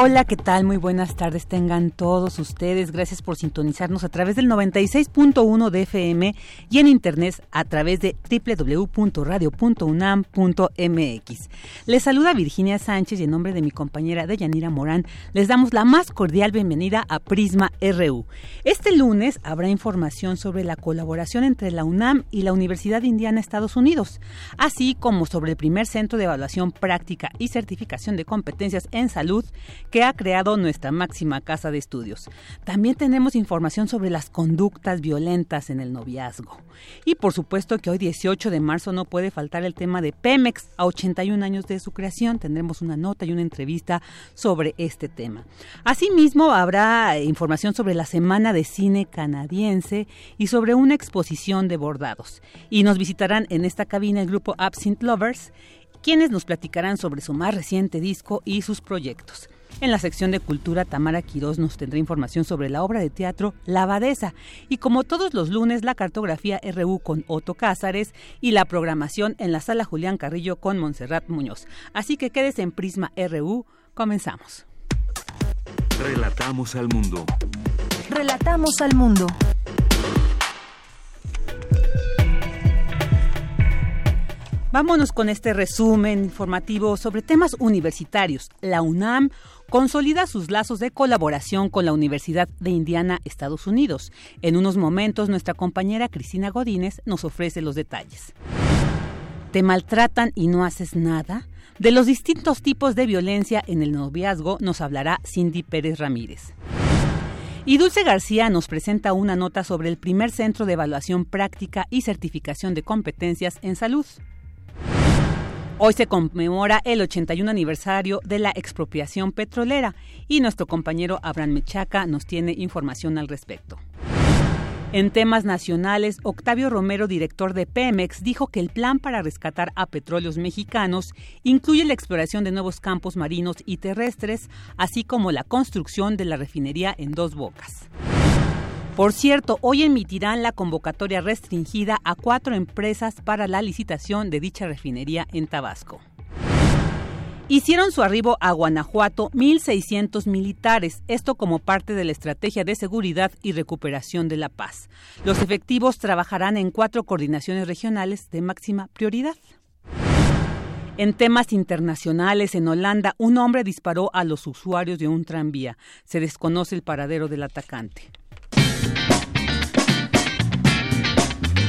Hola, ¿qué tal? Muy buenas tardes tengan todos ustedes. Gracias por sintonizarnos a través del 96.1 de FM y en internet a través de www.radio.unam.mx. Les saluda Virginia Sánchez y en nombre de mi compañera Deyanira Morán les damos la más cordial bienvenida a Prisma RU. Este lunes habrá información sobre la colaboración entre la UNAM y la Universidad Indiana Estados Unidos, así como sobre el primer centro de evaluación práctica y certificación de competencias en salud que ha creado nuestra máxima casa de estudios. También tenemos información sobre las conductas violentas en el noviazgo. Y por supuesto que hoy 18 de marzo no puede faltar el tema de Pemex a 81 años de su creación. Tendremos una nota y una entrevista sobre este tema. Asimismo habrá información sobre la Semana de Cine Canadiense y sobre una exposición de bordados. Y nos visitarán en esta cabina el grupo Absinthe Lovers quienes nos platicarán sobre su más reciente disco y sus proyectos. En la sección de cultura, Tamara Quirós nos tendrá información sobre la obra de teatro La Abadesa. Y como todos los lunes, la cartografía RU con Otto Cázares y la programación en la sala Julián Carrillo con Montserrat Muñoz. Así que quédese en Prisma RU. Comenzamos. Relatamos al mundo. Relatamos al mundo. Vámonos con este resumen informativo sobre temas universitarios. La UNAM consolida sus lazos de colaboración con la Universidad de Indiana, Estados Unidos. En unos momentos, nuestra compañera Cristina Godínez nos ofrece los detalles. ¿Te maltratan y no haces nada? De los distintos tipos de violencia en el noviazgo nos hablará Cindy Pérez Ramírez. Y Dulce García nos presenta una nota sobre el primer centro de evaluación práctica y certificación de competencias en salud. Hoy se conmemora el 81 aniversario de la expropiación petrolera y nuestro compañero Abraham Mechaca nos tiene información al respecto. En temas nacionales, Octavio Romero, director de Pemex, dijo que el plan para rescatar a petróleos mexicanos incluye la exploración de nuevos campos marinos y terrestres, así como la construcción de la refinería en dos bocas. Por cierto, hoy emitirán la convocatoria restringida a cuatro empresas para la licitación de dicha refinería en Tabasco. Hicieron su arribo a Guanajuato 1.600 militares, esto como parte de la estrategia de seguridad y recuperación de la paz. Los efectivos trabajarán en cuatro coordinaciones regionales de máxima prioridad. En temas internacionales, en Holanda, un hombre disparó a los usuarios de un tranvía. Se desconoce el paradero del atacante.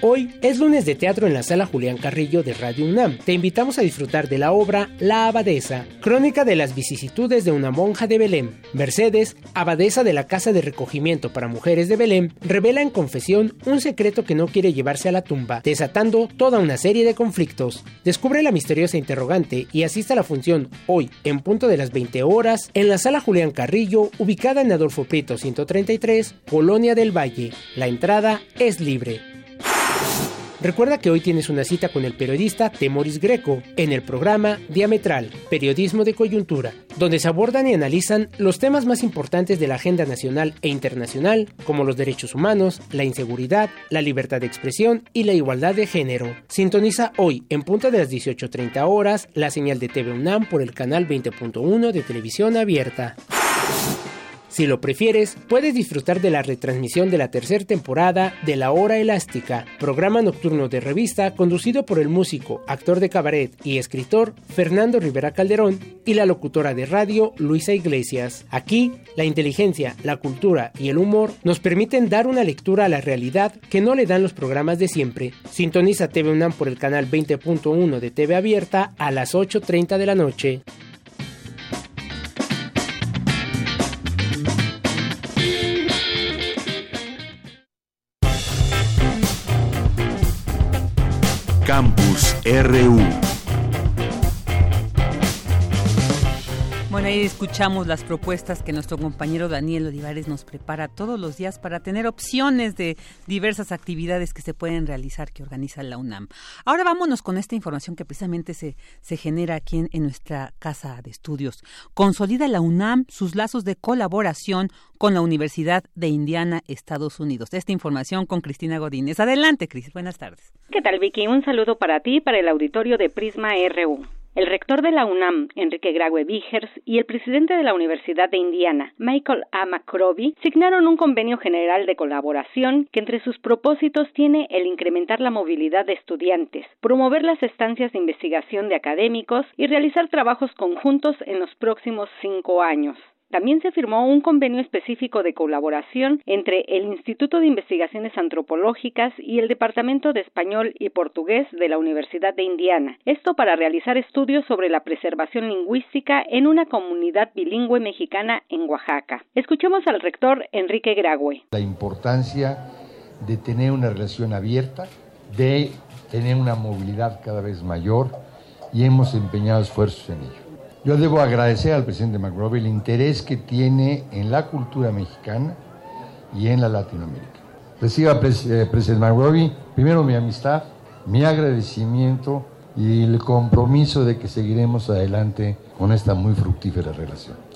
Hoy es lunes de teatro en la sala Julián Carrillo de Radio UNAM. Te invitamos a disfrutar de la obra La Abadesa, crónica de las vicisitudes de una monja de Belén. Mercedes, abadesa de la Casa de Recogimiento para Mujeres de Belén, revela en confesión un secreto que no quiere llevarse a la tumba, desatando toda una serie de conflictos. Descubre la misteriosa interrogante y asista a la función hoy, en punto de las 20 horas, en la sala Julián Carrillo, ubicada en Adolfo Prieto 133, Colonia del Valle. La entrada es libre. Recuerda que hoy tienes una cita con el periodista Temoris Greco en el programa Diametral, Periodismo de Coyuntura, donde se abordan y analizan los temas más importantes de la agenda nacional e internacional, como los derechos humanos, la inseguridad, la libertad de expresión y la igualdad de género. Sintoniza hoy, en punto de las 18.30 horas, la señal de TV UNAM por el canal 20.1 de televisión abierta. Si lo prefieres, puedes disfrutar de la retransmisión de la tercera temporada de La Hora Elástica, programa nocturno de revista conducido por el músico, actor de cabaret y escritor Fernando Rivera Calderón y la locutora de radio Luisa Iglesias. Aquí, la inteligencia, la cultura y el humor nos permiten dar una lectura a la realidad que no le dan los programas de siempre. Sintoniza TV UNAM por el canal 20.1 de TV Abierta a las 8.30 de la noche. RU. Bueno, ahí escuchamos las propuestas que nuestro compañero Daniel Olivares nos prepara todos los días para tener opciones de diversas actividades que se pueden realizar que organiza la UNAM. Ahora vámonos con esta información que precisamente se, se genera aquí en, en nuestra casa de estudios. Consolida la UNAM sus lazos de colaboración con la Universidad de Indiana, Estados Unidos. Esta información con Cristina Godínez. Adelante, Cris. Buenas tardes. ¿Qué tal, Vicky? Un saludo para ti y para el auditorio de Prisma RU. El rector de la UNAM, Enrique Graue Vigers, y el presidente de la Universidad de Indiana, Michael A. McRobbie, signaron un convenio general de colaboración que entre sus propósitos tiene el incrementar la movilidad de estudiantes, promover las estancias de investigación de académicos y realizar trabajos conjuntos en los próximos cinco años. También se firmó un convenio específico de colaboración entre el Instituto de Investigaciones Antropológicas y el Departamento de Español y Portugués de la Universidad de Indiana. Esto para realizar estudios sobre la preservación lingüística en una comunidad bilingüe mexicana en Oaxaca. Escuchemos al rector Enrique Grague. La importancia de tener una relación abierta, de tener una movilidad cada vez mayor y hemos empeñado esfuerzos en ello. Yo debo agradecer al presidente McRobbie el interés que tiene en la cultura mexicana y en la Latinoamérica. Reciba, eh, presidente McRobbie, primero mi amistad, mi agradecimiento y el compromiso de que seguiremos adelante con esta muy fructífera relación.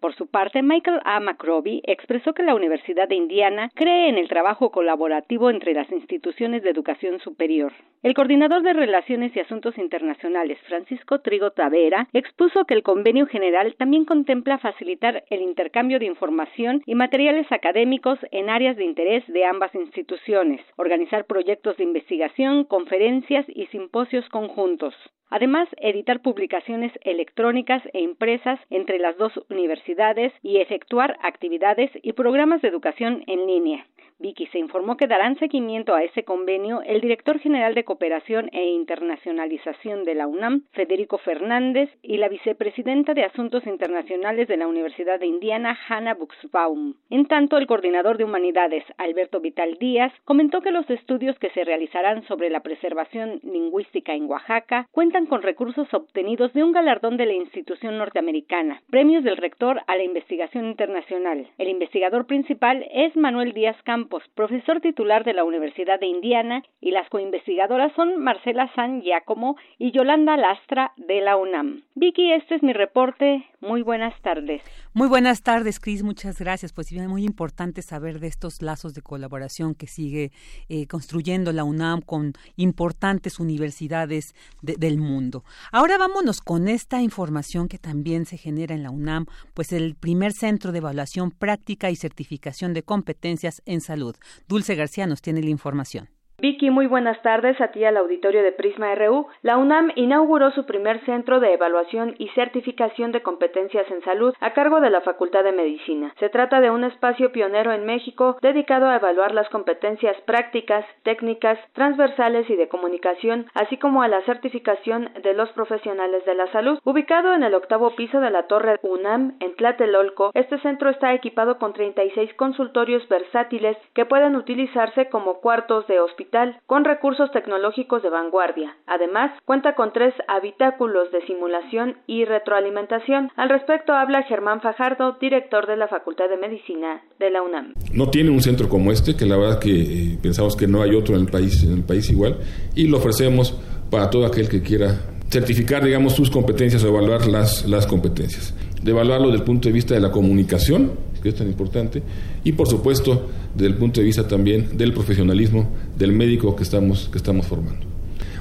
Por su parte, Michael A. McRobbie expresó que la Universidad de Indiana cree en el trabajo colaborativo entre las instituciones de educación superior. El coordinador de Relaciones y Asuntos Internacionales, Francisco Trigo Tavera, expuso que el convenio general también contempla facilitar el intercambio de información y materiales académicos en áreas de interés de ambas instituciones, organizar proyectos de investigación, conferencias y simposios conjuntos. Además, editar publicaciones electrónicas e impresas entre las dos universidades y efectuar actividades y programas de educación en línea. Vicky se informó que darán seguimiento a ese convenio el director general de Cooperación e Internacionalización de la UNAM, Federico Fernández, y la vicepresidenta de Asuntos Internacionales de la Universidad de Indiana, Hannah Buxbaum. En tanto, el coordinador de Humanidades, Alberto Vital Díaz, comentó que los estudios que se realizarán sobre la preservación lingüística en Oaxaca cuentan con recursos obtenidos de un galardón de la institución norteamericana, premios del rector a la investigación internacional. El investigador principal es Manuel Díaz Campos, profesor titular de la Universidad de Indiana, y las coinvestigadoras son Marcela San Giacomo y Yolanda Lastra de la UNAM. Vicky, este es mi reporte. Muy buenas tardes. Muy buenas tardes, Cris. Muchas gracias. Pues es muy importante saber de estos lazos de colaboración que sigue eh, construyendo la UNAM con importantes universidades del mundo. Ahora vámonos con esta información que también se genera en la UNAM, pues el primer centro de evaluación práctica y certificación de competencias en salud Dulce García nos tiene la información. Vicky, muy buenas tardes a ti al auditorio de Prisma RU. La UNAM inauguró su primer centro de evaluación y certificación de competencias en salud a cargo de la Facultad de Medicina. Se trata de un espacio pionero en México dedicado a evaluar las competencias prácticas, técnicas, transversales y de comunicación, así como a la certificación de los profesionales de la salud. Ubicado en el octavo piso de la Torre UNAM en Tlatelolco, este centro está equipado con 36 consultorios versátiles que pueden utilizarse como cuartos de hospital con recursos tecnológicos de vanguardia. Además, cuenta con tres habitáculos de simulación y retroalimentación. Al respecto habla Germán Fajardo, director de la Facultad de Medicina de la UNAM. No tiene un centro como este, que la verdad que eh, pensamos que no hay otro en el país, en el país igual, y lo ofrecemos para todo aquel que quiera certificar, digamos, sus competencias o evaluar las, las competencias. De evaluarlo desde el punto de vista de la comunicación, que es tan importante, y por supuesto desde el punto de vista también del profesionalismo del médico que estamos, que estamos formando.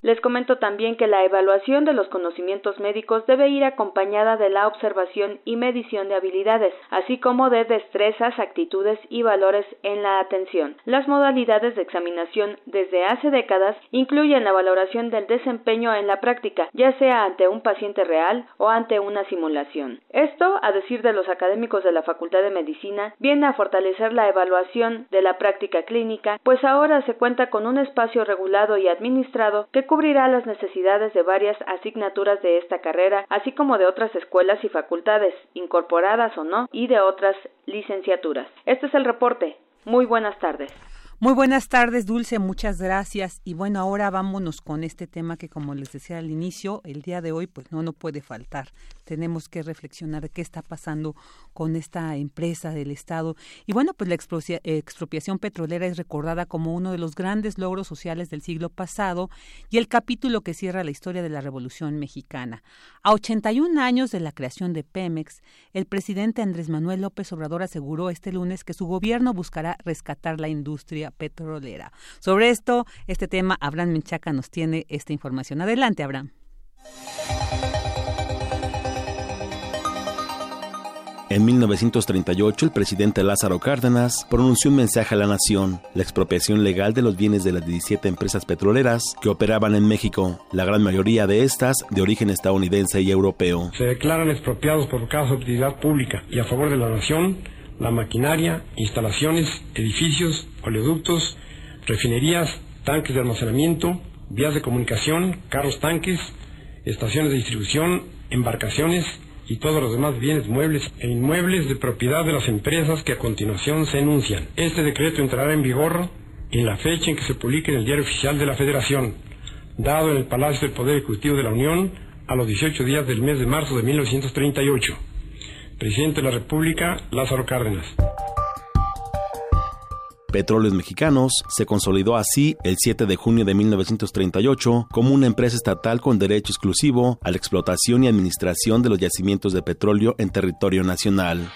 Les comento también que la evaluación de los conocimientos médicos debe ir acompañada de la observación y medición de habilidades, así como de destrezas, actitudes y valores en la atención. Las modalidades de examinación desde hace décadas incluyen la valoración del desempeño en la práctica, ya sea ante un paciente real o ante una simulación. Esto, a decir de los académicos de la Facultad de Medicina, viene a fortalecer la evaluación de la práctica clínica, pues ahora se cuenta con un espacio regulado y administrado que cubrirá las necesidades de varias asignaturas de esta carrera, así como de otras escuelas y facultades, incorporadas o no, y de otras licenciaturas. Este es el reporte. Muy buenas tardes. Muy buenas tardes, Dulce, muchas gracias. Y bueno, ahora vámonos con este tema que como les decía al inicio, el día de hoy pues no no puede faltar. Tenemos que reflexionar qué está pasando con esta empresa del Estado. Y bueno, pues la expropiación petrolera es recordada como uno de los grandes logros sociales del siglo pasado y el capítulo que cierra la historia de la Revolución Mexicana. A 81 años de la creación de Pemex, el presidente Andrés Manuel López Obrador aseguró este lunes que su gobierno buscará rescatar la industria petrolera. Sobre esto, este tema, Abraham Menchaca nos tiene esta información. Adelante, Abraham. En 1938, el presidente Lázaro Cárdenas pronunció un mensaje a la nación, la expropiación legal de los bienes de las 17 empresas petroleras que operaban en México, la gran mayoría de estas de origen estadounidense y europeo. Se declaran expropiados por causa de utilidad pública y a favor de la nación la maquinaria, instalaciones, edificios, oleoductos, refinerías, tanques de almacenamiento, vías de comunicación, carros tanques, estaciones de distribución, embarcaciones y todos los demás bienes muebles e inmuebles de propiedad de las empresas que a continuación se enuncian. Este decreto entrará en vigor en la fecha en que se publique en el Diario Oficial de la Federación, dado en el Palacio del Poder Ejecutivo de la Unión a los 18 días del mes de marzo de 1938. Presidente de la República, Lázaro Cárdenas. Petróleos Mexicanos se consolidó así el 7 de junio de 1938 como una empresa estatal con derecho exclusivo a la explotación y administración de los yacimientos de petróleo en territorio nacional.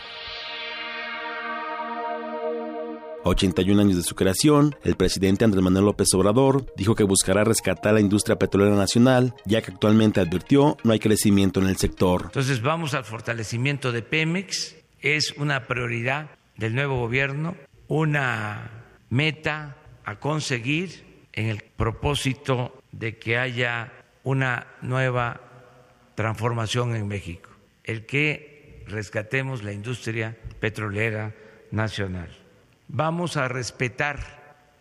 81 años de su creación, el presidente Andrés Manuel López Obrador dijo que buscará rescatar la industria petrolera nacional, ya que actualmente advirtió no hay crecimiento en el sector. Entonces vamos al fortalecimiento de Pemex, es una prioridad del nuevo gobierno, una meta a conseguir en el propósito de que haya una nueva transformación en México, el que rescatemos la industria petrolera nacional vamos a respetar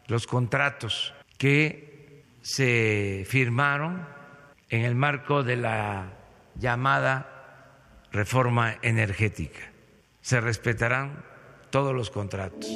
los contratos que se firmaron en el marco de la llamada reforma energética. Se respetarán todos los contratos.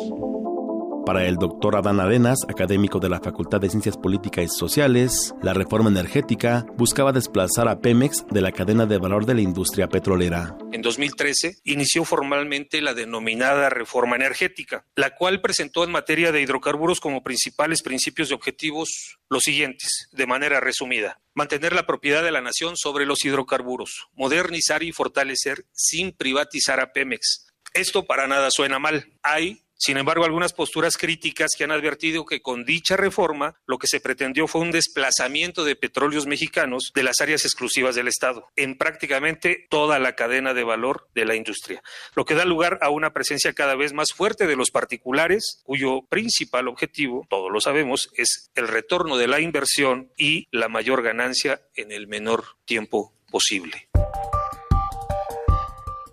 Para el doctor Adán Arenas, académico de la Facultad de Ciencias Políticas y Sociales, la reforma energética buscaba desplazar a Pemex de la cadena de valor de la industria petrolera. En 2013 inició formalmente la denominada reforma energética, la cual presentó en materia de hidrocarburos como principales principios y objetivos los siguientes, de manera resumida. Mantener la propiedad de la nación sobre los hidrocarburos, modernizar y fortalecer sin privatizar a Pemex. Esto para nada suena mal. Hay sin embargo, algunas posturas críticas que han advertido que con dicha reforma lo que se pretendió fue un desplazamiento de petróleos mexicanos de las áreas exclusivas del Estado en prácticamente toda la cadena de valor de la industria, lo que da lugar a una presencia cada vez más fuerte de los particulares, cuyo principal objetivo, todos lo sabemos, es el retorno de la inversión y la mayor ganancia en el menor tiempo posible.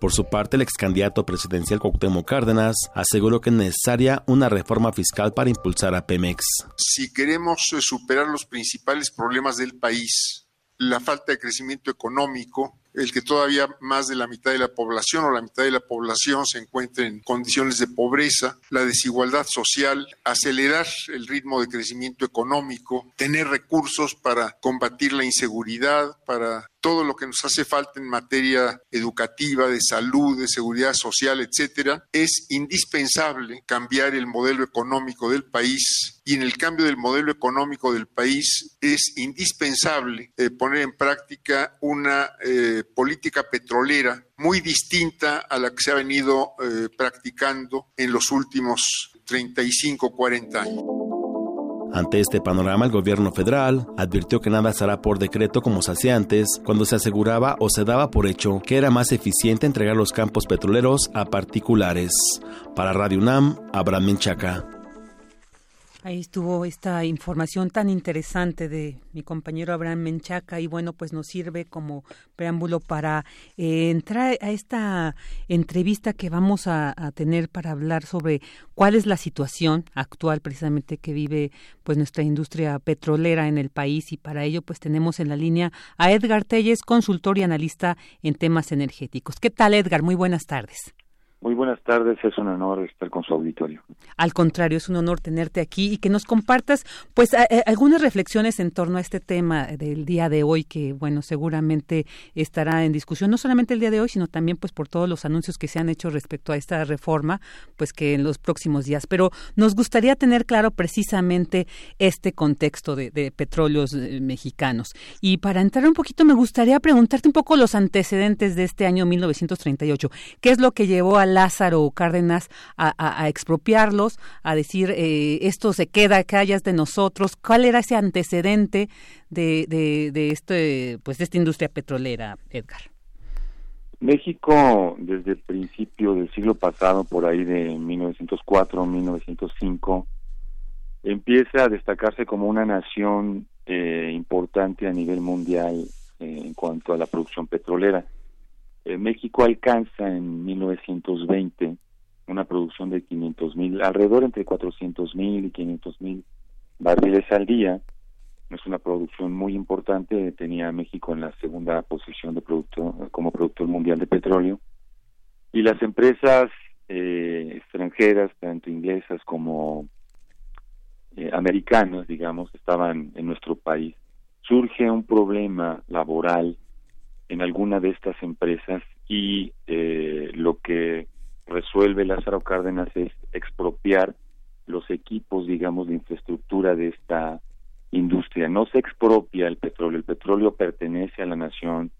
Por su parte, el ex candidato presidencial Cuauhtémoc Cárdenas aseguró que es necesaria una reforma fiscal para impulsar a Pemex. Si queremos eh, superar los principales problemas del país, la falta de crecimiento económico, el que todavía más de la mitad de la población o la mitad de la población se encuentre en condiciones de pobreza, la desigualdad social, acelerar el ritmo de crecimiento económico, tener recursos para combatir la inseguridad, para todo lo que nos hace falta en materia educativa, de salud, de seguridad social, etcétera, es indispensable cambiar el modelo económico del país y en el cambio del modelo económico del país es indispensable eh, poner en práctica una eh, política petrolera muy distinta a la que se ha venido eh, practicando en los últimos 35, 40 años. Ante este panorama, el gobierno federal advirtió que nada será por decreto como se hacía antes, cuando se aseguraba o se daba por hecho que era más eficiente entregar los campos petroleros a particulares. Para Radio UNAM, Abraham Menchaca. Ahí estuvo esta información tan interesante de mi compañero Abraham Menchaca y bueno, pues nos sirve como preámbulo para eh, entrar a esta entrevista que vamos a, tener para hablar sobre cuál es la situación actual precisamente que vive pues nuestra industria petrolera en el país y para ello pues tenemos en la línea a Edgar Telles, consultor y analista en temas energéticos. ¿Qué tal Edgar? Muy buenas tardes. Muy buenas tardes, es un honor estar con su auditorio. Al contrario, es un honor tenerte aquí y que nos compartas pues algunas reflexiones en torno a este tema del día de hoy que bueno, seguramente estará en discusión no solamente el día de hoy, sino también pues por todos los anuncios que se han hecho respecto a esta reforma, pues que en los próximos días, pero nos gustaría tener claro precisamente este contexto de, de petróleos eh, mexicanos. Y para entrar un poquito me gustaría preguntarte un poco los antecedentes de este año 1938. ¿Qué es lo que llevó al Lázaro Cárdenas a, expropiarlos, a decir eh, esto se queda, que hayas de nosotros. ¿Cuál era ese antecedente de, de, este, pues de esta industria petrolera, Edgar? México, desde el principio del siglo pasado, por ahí de 1904, 1905, empieza a destacarse como una nación eh, importante a nivel mundial eh, en cuanto a la producción petrolera. Eh, México alcanza en 1920 una producción de 500 mil, alrededor entre 400 mil y 500 mil barriles al día. Es una producción muy importante. Tenía México en la segunda posición de producto como productor mundial de petróleo. Y las empresas eh, extranjeras, tanto inglesas como eh, americanas, digamos, estaban en nuestro país. Surge un problema laboral en alguna de estas empresas y eh, lo que resuelve Lázaro Cárdenas es expropiar los equipos, digamos, de infraestructura de esta industria. No se expropia el petróleo, el petróleo pertenece a la nación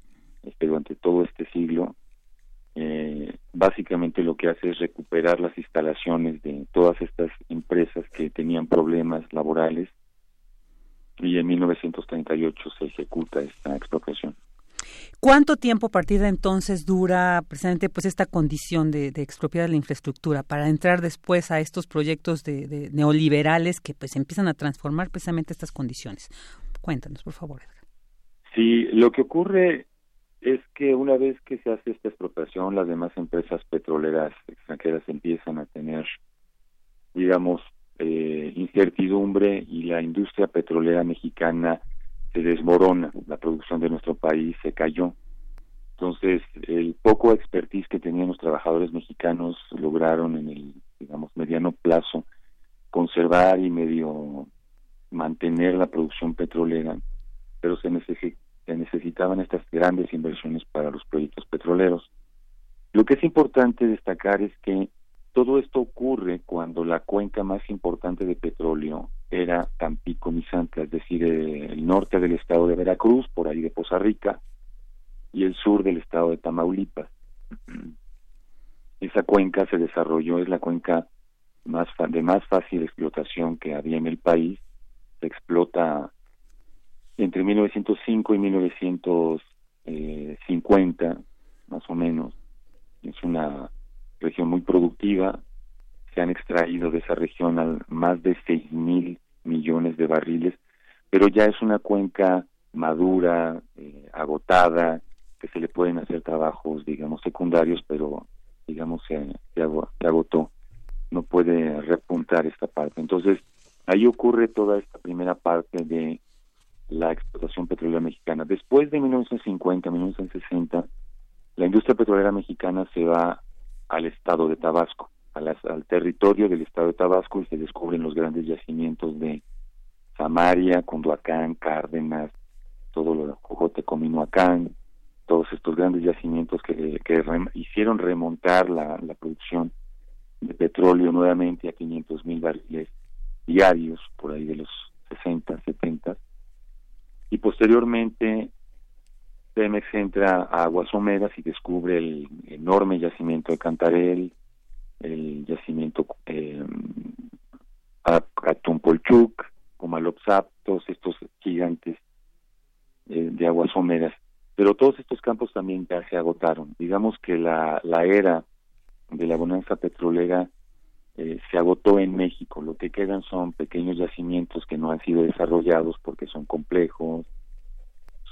este, durante todo este siglo. Eh, básicamente lo que hace es recuperar las instalaciones de todas estas empresas que tenían problemas laborales y en 1938 se ejecuta esta expropiación. ¿Cuánto tiempo a partir de entonces dura precisamente pues esta condición de, expropiar la infraestructura para entrar después a estos proyectos de, neoliberales que pues empiezan a transformar precisamente estas condiciones? Cuéntanos, por favor, Edgar. Sí, lo que ocurre es que una vez que se hace esta expropiación, las demás empresas petroleras extranjeras empiezan a tener, digamos, eh, incertidumbre y la industria petrolera mexicana se desmorona, la producción de nuestro país se cayó. Entonces, el poco expertise que tenían los trabajadores mexicanos lograron en el, digamos, mediano plazo conservar y medio mantener la producción petrolera, pero se, se necesitaban estas grandes inversiones para los proyectos petroleros. Lo que es importante destacar es que todo esto ocurre cuando la cuenca más importante de petróleo era Tampico Misantla, es decir, el norte del estado de Veracruz, por ahí de Poza Rica, y el sur del estado de Tamaulipas. Esa cuenca se desarrolló, es la cuenca más de más fácil explotación que había en el país. Se explota entre 1905 y 1950, más o menos. Es una región muy productiva. Se han extraído de esa región más de seis mil millones de barriles, pero ya es una cuenca madura, eh, agotada, que se le pueden hacer trabajos, digamos, secundarios, pero, digamos, se, se, agotó. No puede repuntar esta parte. Entonces, ahí ocurre toda esta primera parte de la explotación petrolera mexicana. Después de 1950, 1960, la industria petrolera mexicana se va al estado de Tabasco, al territorio del estado de Tabasco y se descubren los grandes yacimientos de Samaria, Cunduacán, Cárdenas, todo lo de Cojote, Cominoacán, todos estos grandes yacimientos que, hicieron remontar la, producción de petróleo nuevamente a 500 mil barriles diarios, por ahí de los 60, 70. Y posteriormente Pemex entra a Aguas Someras y descubre el enorme yacimiento de Cantarel, el yacimiento eh, Atumpolchuk, como Alopsap, todos estos gigantes eh, de aguas someras. Pero todos estos campos también ya se agotaron. Digamos que la, la era de la bonanza petrolera eh, se agotó en México. Lo que quedan son pequeños yacimientos que no han sido desarrollados porque son complejos,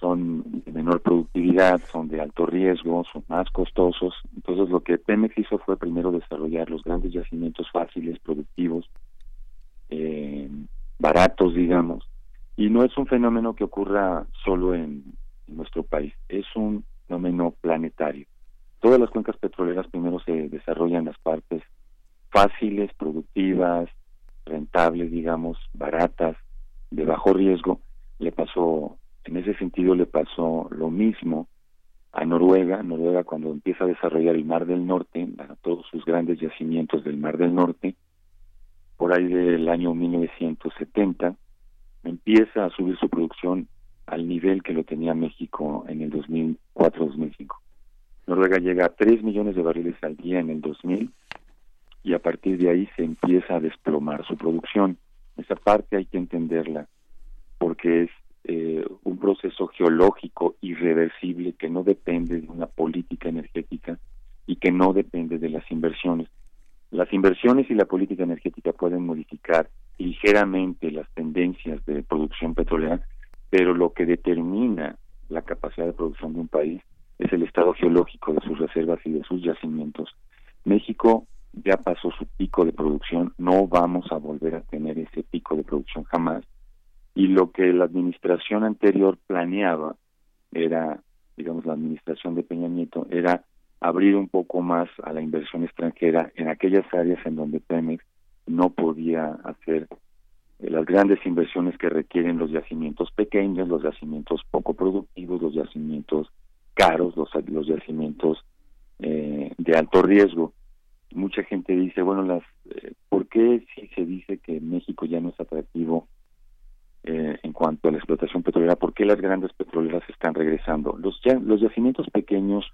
son de menor productividad, son de alto riesgo, son más costosos. Entonces lo que Pemex hizo fue primero desarrollar los grandes yacimientos fáciles, productivos, eh, baratos, digamos. Y no es un fenómeno que ocurra solo en, en nuestro país, es un fenómeno planetario. Todas las cuencas petroleras primero se desarrollan las partes fáciles, productivas, rentables, digamos, baratas, de bajo riesgo. Le pasó, en ese sentido le pasó lo mismo a Noruega. Noruega cuando empieza a desarrollar el Mar del Norte, todos sus grandes yacimientos del Mar del Norte, por ahí del año 1970, empieza a subir su producción al nivel que lo tenía México en el 2004-2005. Noruega llega a 3 millones de barriles al día en el 2000 y a partir de ahí se empieza a desplomar su producción. Esa parte hay que entenderla porque es eh, un proceso geológico irreversible que no depende de una política energética y que no depende de las inversiones. Las inversiones y la política energética pueden modificar ligeramente las tendencias de producción petrolera, pero lo que determina la capacidad de producción de un país es el estado geológico de sus reservas y de sus yacimientos. México ya pasó su pico de producción, no vamos a volver a tener ese pico de producción jamás. Y lo que la administración anterior planeaba era, digamos, la administración de Peña Nieto, era abrir un poco más a la inversión extranjera en aquellas áreas en donde Pemex no podía hacer eh, las grandes inversiones que requieren los yacimientos pequeños, los yacimientos poco productivos, los yacimientos caros, los, los yacimientos eh, de alto riesgo. Mucha gente dice, bueno, las, eh, ¿por qué si se dice que México ya no es atractivo eh, en cuanto a la explotación petrolera? ¿Por qué las grandes petroleras están regresando? Los, los yacimientos pequeños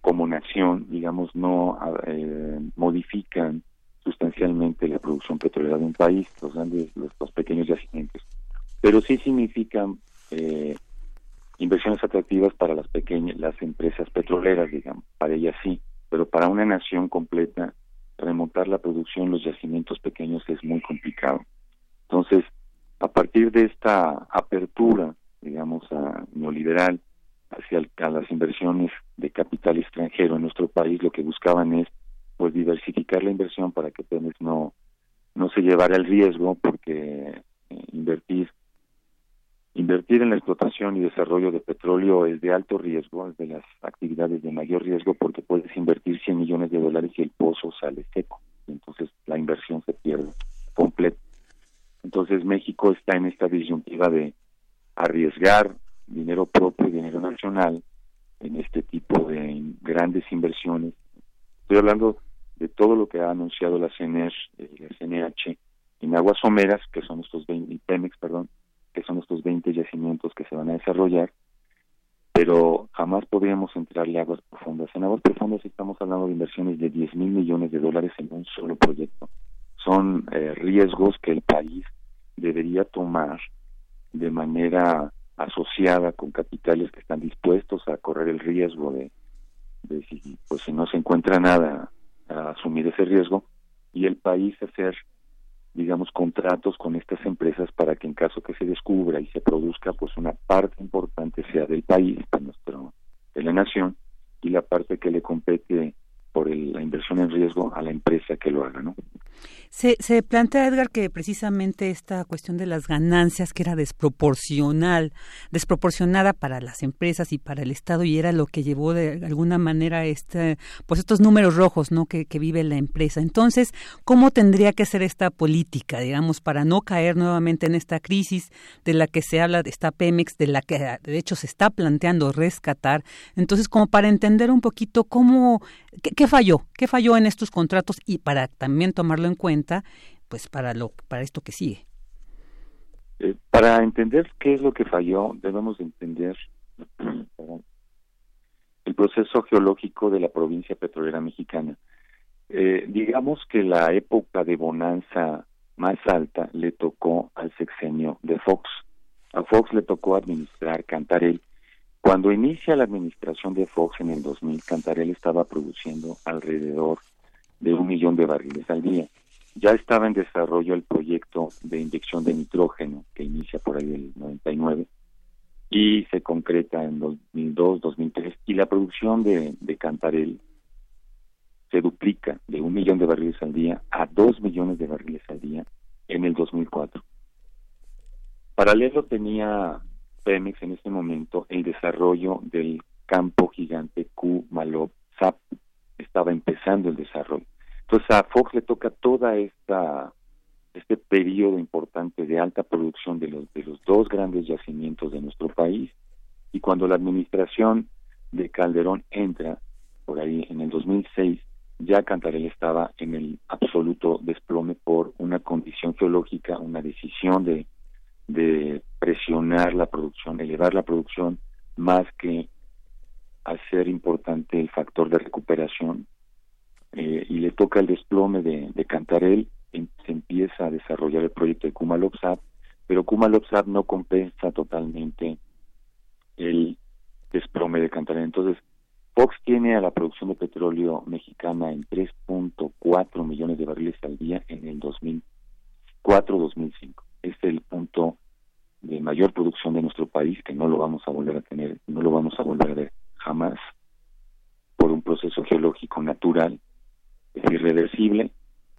como nación, digamos, no eh, modifican sustancialmente la producción petrolera de un país, los grandes, los, los pequeños yacimientos, pero sí significan eh, inversiones atractivas para las pequeñas, las empresas petroleras, digamos, para ellas sí pero para una nación completa remontar la producción los yacimientos pequeños es muy complicado. Entonces, a partir de esta apertura, digamos, a neoliberal hacia las inversiones de capital extranjero en nuestro país, lo que buscaban es pues diversificar la inversión para que Pemex no no se llevara el riesgo porque eh, invertir Invertir en la explotación y desarrollo de petróleo es de alto riesgo, es de las actividades de mayor riesgo porque puedes invertir 100 millones de dólares y el pozo sale seco. Entonces la inversión se pierde completa. Entonces México está en esta disyuntiva de arriesgar dinero propio y dinero nacional en este tipo de grandes inversiones. Estoy hablando de todo lo que ha anunciado la CNR, eh, la CNH en aguas someras, que son estos 20, Pemex, perdón, que son estos 20 yacimientos que se van a desarrollar, pero jamás podríamos entrarle a aguas profundas. En aguas profundas estamos hablando de inversiones de 10 mil millones de dólares en un solo proyecto. Son eh, riesgos que el país debería tomar de manera asociada con capitales que están dispuestos a correr el riesgo de, de si, pues, si no se encuentra nada, a asumir ese riesgo y el país hacer digamos, contratos con estas empresas para que en caso que se descubra y se produzca, pues una parte importante sea del país, de, nuestro, de la nación, y la parte que le compete por la inversión en riesgo a la empresa que lo haga, ¿no? Se, se plantea, Edgar, que precisamente esta cuestión de las ganancias, que era desproporcional, desproporcionada para las empresas y para el Estado, y era lo que llevó de alguna manera este, pues estos números rojos, ¿no? Que, que vive la empresa. Entonces, ¿cómo tendría que ser esta política, digamos, para no caer nuevamente en esta crisis de la que se habla, de esta Pemex, de la que de hecho se está planteando rescatar? Entonces, como para entender un poquito cómo, qué ¿Qué falló? ¿Qué falló en estos contratos? Y para también tomarlo en cuenta, pues para lo para esto que sigue. Eh, para entender qué es lo que falló, debemos entender el proceso geológico de la provincia petrolera mexicana. Eh, digamos que la época de bonanza más alta le tocó al sexenio de Fox. A Fox le tocó administrar Cantarel. Cuando inicia la administración de Fox en el 2000, Cantarel estaba produciendo alrededor de un millón de barriles al día. Ya estaba en desarrollo el proyecto de inyección de nitrógeno que inicia por ahí el 99 y se concreta en 2002, 2003 y la producción de, de Cantarel se duplica de un millón de barriles al día a dos millones de barriles al día en el 2004. Paralelo tenía Pemex en ese momento el desarrollo del campo gigante Q Malop SAP. Estaba empezando el desarrollo. Entonces a Fox le toca toda esta este periodo importante de alta producción de los de los dos grandes yacimientos de nuestro país y cuando la administración de Calderón entra por ahí en el 2006 ya Cantarell estaba en el absoluto desplome por una condición geológica, una decisión de, de presionar la producción, elevar la producción, más que hacer importante el factor de recuperación. Eh, y le toca el desplome de, de Cantarell, se empieza a desarrollar el proyecto de Kumalopsap, pero Kumalopsap no compensa totalmente el desplome de Cantarell. Entonces, Fox tiene a la producción de petróleo mexicana en 3.4 millones de barriles al día en el 2004-2005. Es el punto de mayor producción de nuestro país que no lo vamos a volver a tener, no lo vamos a volver a ver jamás por un proceso geológico natural, es irreversible.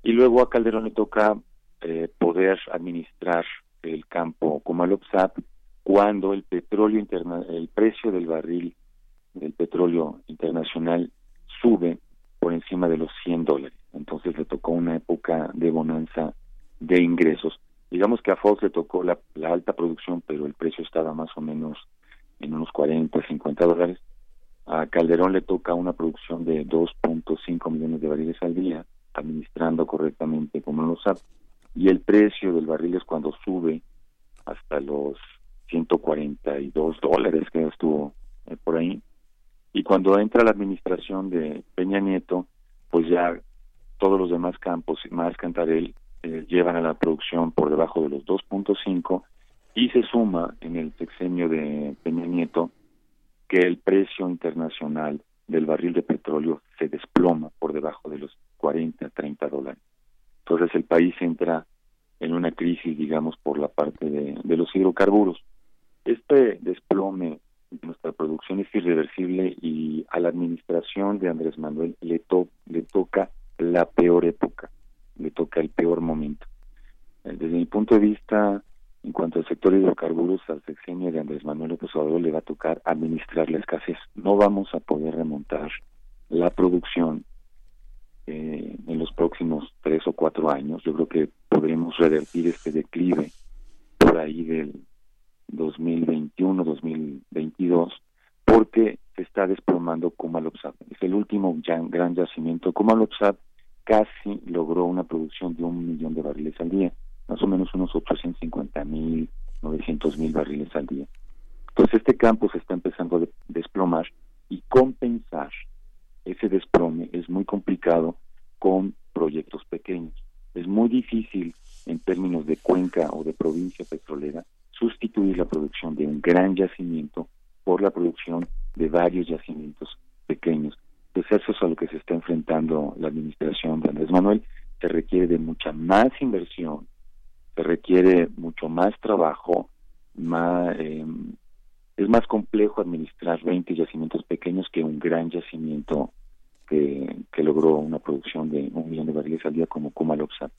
Y luego a Calderón le toca eh, poder administrar el campo como al OPSAP cuando el petróleo interna el precio del barril del petróleo internacional sube por encima de los 100 dólares. Entonces le tocó una época de bonanza de ingresos. Digamos que a Fox le tocó la, alta producción, pero el precio estaba más o menos en unos 40, 50 dólares. A Calderón le toca una producción de 2.5 millones de barriles al día, administrando correctamente como lo sabe. Y el precio del barril es cuando sube hasta los 142 dólares que estuvo eh, por ahí y cuando entra la administración de Peña Nieto, pues ya todos los demás campos, más Cantarel, llevan a la producción por debajo de los 2.5 y se suma en el sexenio de Peña Nieto que el precio internacional del barril de petróleo se desploma por debajo de los 40, 30 dólares. Entonces el país entra en una crisis, digamos, por la parte de, de los hidrocarburos. Este desplome nuestra producción es irreversible y a la administración de Andrés Manuel le, le toca la peor época, le toca el peor momento. Eh, desde mi punto de vista, en cuanto al sector hidrocarburos, al sexenio de Andrés Manuel López Obrador le va a tocar administrar la escasez. No vamos a poder remontar la producción eh, en los próximos tres o cuatro años. Yo creo que podremos revertir este declive por ahí del 2021-2022 porque se está desplomando Kumalopsat. Es el último gran yacimiento. Kumalopsat casi logró una producción de un millón de barriles al día, más o menos unos 850 mil, 900 mil barriles al día. Entonces este campo se está empezando a desplomar y compensar ese desplome es muy complicado con proyectos pequeños. Es muy difícil en términos de cuenca o de provincia petrolera sustituir la producción de un gran yacimiento por la producción de varios yacimientos pequeños. Entonces eso es a lo que se está enfrentando la administración de Andrés Manuel. Se requiere de mucha más inversión, se requiere mucho más trabajo, em, es más complejo administrar 20 yacimientos pequeños que un gran yacimiento que, logró una producción de un millón de barriles al día como Kumalopsat.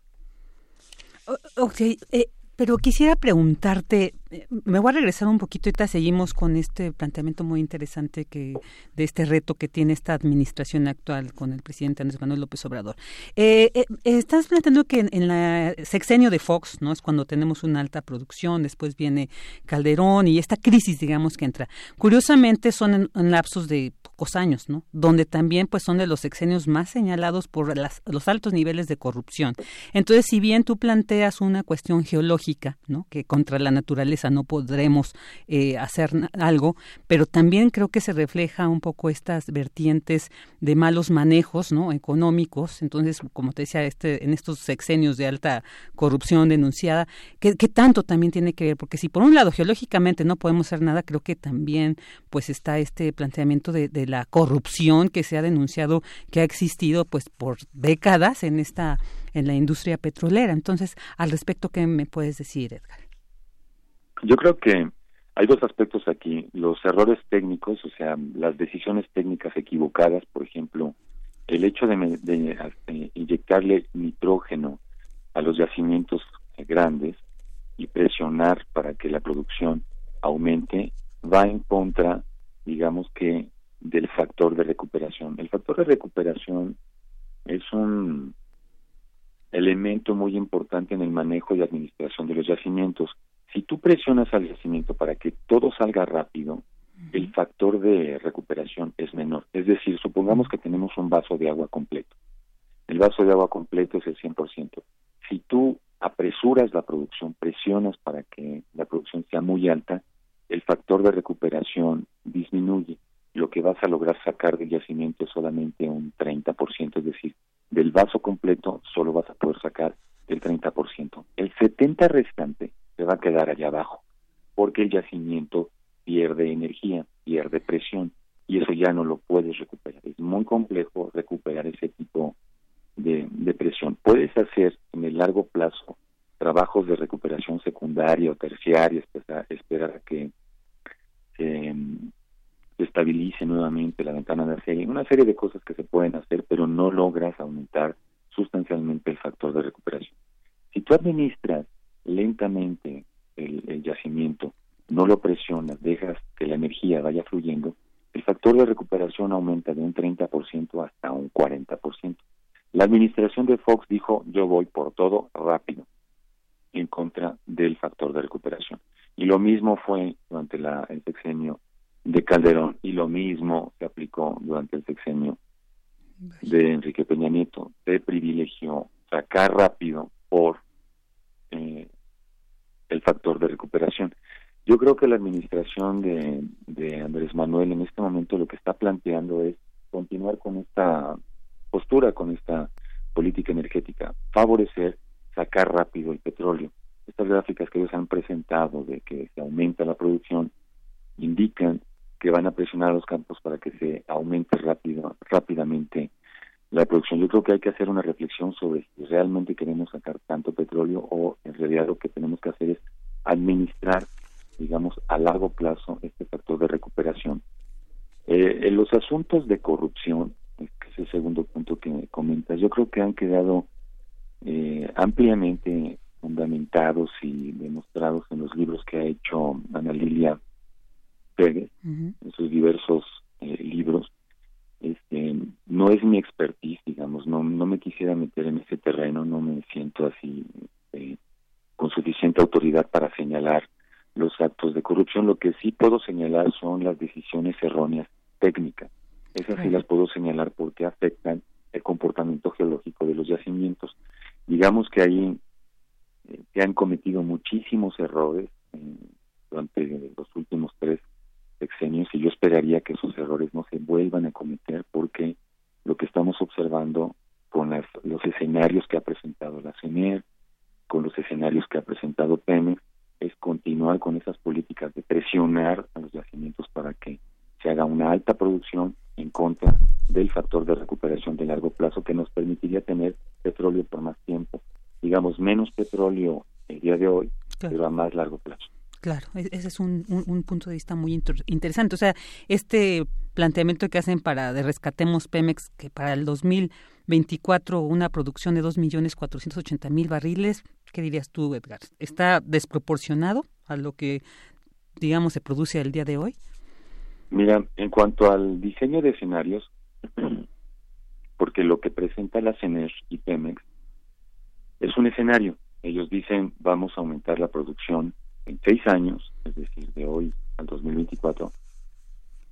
Ok, eh, pero quisiera preguntarte, eh, me voy a regresar un poquito te seguimos con este planteamiento muy interesante que de este reto que tiene esta administración actual con el presidente Andrés Manuel López Obrador. Eh, eh, estás planteando que en, en, la sexenio de Fox, ¿no? Es cuando tenemos una alta producción, después viene Calderón y esta crisis, digamos, que entra. Curiosamente son en lapsos de pocos años, ¿no? Donde también pues son de los sexenios más señalados por los altos niveles de corrupción. Entonces, si bien tú planteas una cuestión geológica, ¿no? Que contra la naturaleza no podremos eh, hacer algo, pero también creo que se refleja un poco estas vertientes de malos manejos, ¿no? Económicos. Entonces, como te decía, este, en estos sexenios de alta corrupción denunciada, que, tanto también tiene que ver, porque si por un lado geológicamente no podemos hacer nada, creo que también pues está este planteamiento de la corrupción que se ha denunciado que ha existido pues por décadas en esta en la industria petrolera. Entonces, al respecto, ¿qué me puedes decir, Edgar? Yo creo que hay dos aspectos aquí. Los errores técnicos, o sea, las decisiones técnicas equivocadas, por ejemplo, el hecho de, de, inyectarle nitrógeno a los yacimientos grandes y presionar para que la producción aumente, va en contra, digamos que, del factor de recuperación. El factor de recuperación es un elemento muy importante en el manejo y administración de los yacimientos. Si tú presionas al yacimiento para que todo salga rápido, el factor de recuperación es menor. Es decir, supongamos que tenemos un vaso de agua completo. El vaso de agua completo es el 100%. Si tú apresuras la producción, presionas para que la producción sea muy alta, el factor de recuperación disminuye. Lo que vas a lograr sacar del yacimiento es solamente un 30%, es decir, del vaso completo solo vas a poder sacar el 30%. El 70% restante se va a quedar allá abajo, porque el yacimiento pierde energía, pierde presión, y eso ya no lo puedes recuperar. Es muy complejo recuperar ese tipo de, presión. Puedes hacer en el largo plazo trabajos de recuperación secundaria o terciaria, esperar, a que estabilice nuevamente la ventana de aceite, una serie de cosas que se pueden hacer, pero no logras aumentar sustancialmente el factor de recuperación. Si tú administras lentamente el, yacimiento, no lo presionas, dejas que la energía vaya fluyendo, el factor de recuperación aumenta de un 30% hasta un 40%. La administración de Fox dijo, yo voy por todo rápido, en contra del factor de recuperación. Y lo mismo fue durante la, el sexenio de Calderón y lo mismo se aplicó durante el sexenio de Enrique Peña Nieto. Se privilegió sacar rápido por eh, el factor de recuperación. Yo creo que la administración de, de Andrés Manuel en este momento lo que está planteando es continuar con esta postura, con esta política energética, favorecer, sacar rápido el petróleo. Estas gráficas que ellos han presentado de que se aumenta la producción indican que van a presionar a los campos para que se aumente rápido, rápidamente la producción. Yo creo que hay que hacer una reflexión sobre si realmente queremos sacar tanto petróleo o en realidad lo que tenemos que hacer es administrar, digamos, a largo plazo este factor de recuperación. Eh, en los asuntos de corrupción, que es el segundo punto que comentas, yo creo que han quedado eh, ampliamente fundamentados y demostrados en los libros que ha hecho Ana Lilia Pérez, en sus diversos eh, libros, este, no es mi expertise, digamos, no, no me quisiera meter en ese terreno, no me siento así este, con suficiente autoridad para señalar los actos de corrupción. Lo que sí puedo señalar son las decisiones erróneas técnicas. Esas sí las puedo señalar porque afectan el comportamiento geológico de los yacimientos. Digamos que ahí eh, se han cometido muchísimos errores durante los últimos tres sexenios y yo esperaría que esos errores no se vuelvan a cometer porque lo que estamos observando con los escenarios que ha presentado la CENER, con los escenarios que ha presentado Pemex, es continuar con esas políticas de presionar a los yacimientos para que se haga una alta producción en contra del factor de recuperación de largo plazo que nos permitiría tener petróleo por más tiempo. Digamos, menos petróleo el día de hoy, pero a más largo plazo. Claro, e-, ese es un, punto de vista muy interesante. O sea, este planteamiento que hacen para de rescatemos Pemex, que para el 2024 una producción de 2.480.000 barriles, ¿qué dirías tú, Edgar? ¿Está desproporcionado a lo que, digamos, se produce el día de hoy? Mira, en cuanto al diseño de escenarios, porque lo que presenta la CENER y Pemex es un escenario. Ellos dicen, vamos a aumentar la producción en seis años, es decir, de hoy al 2024,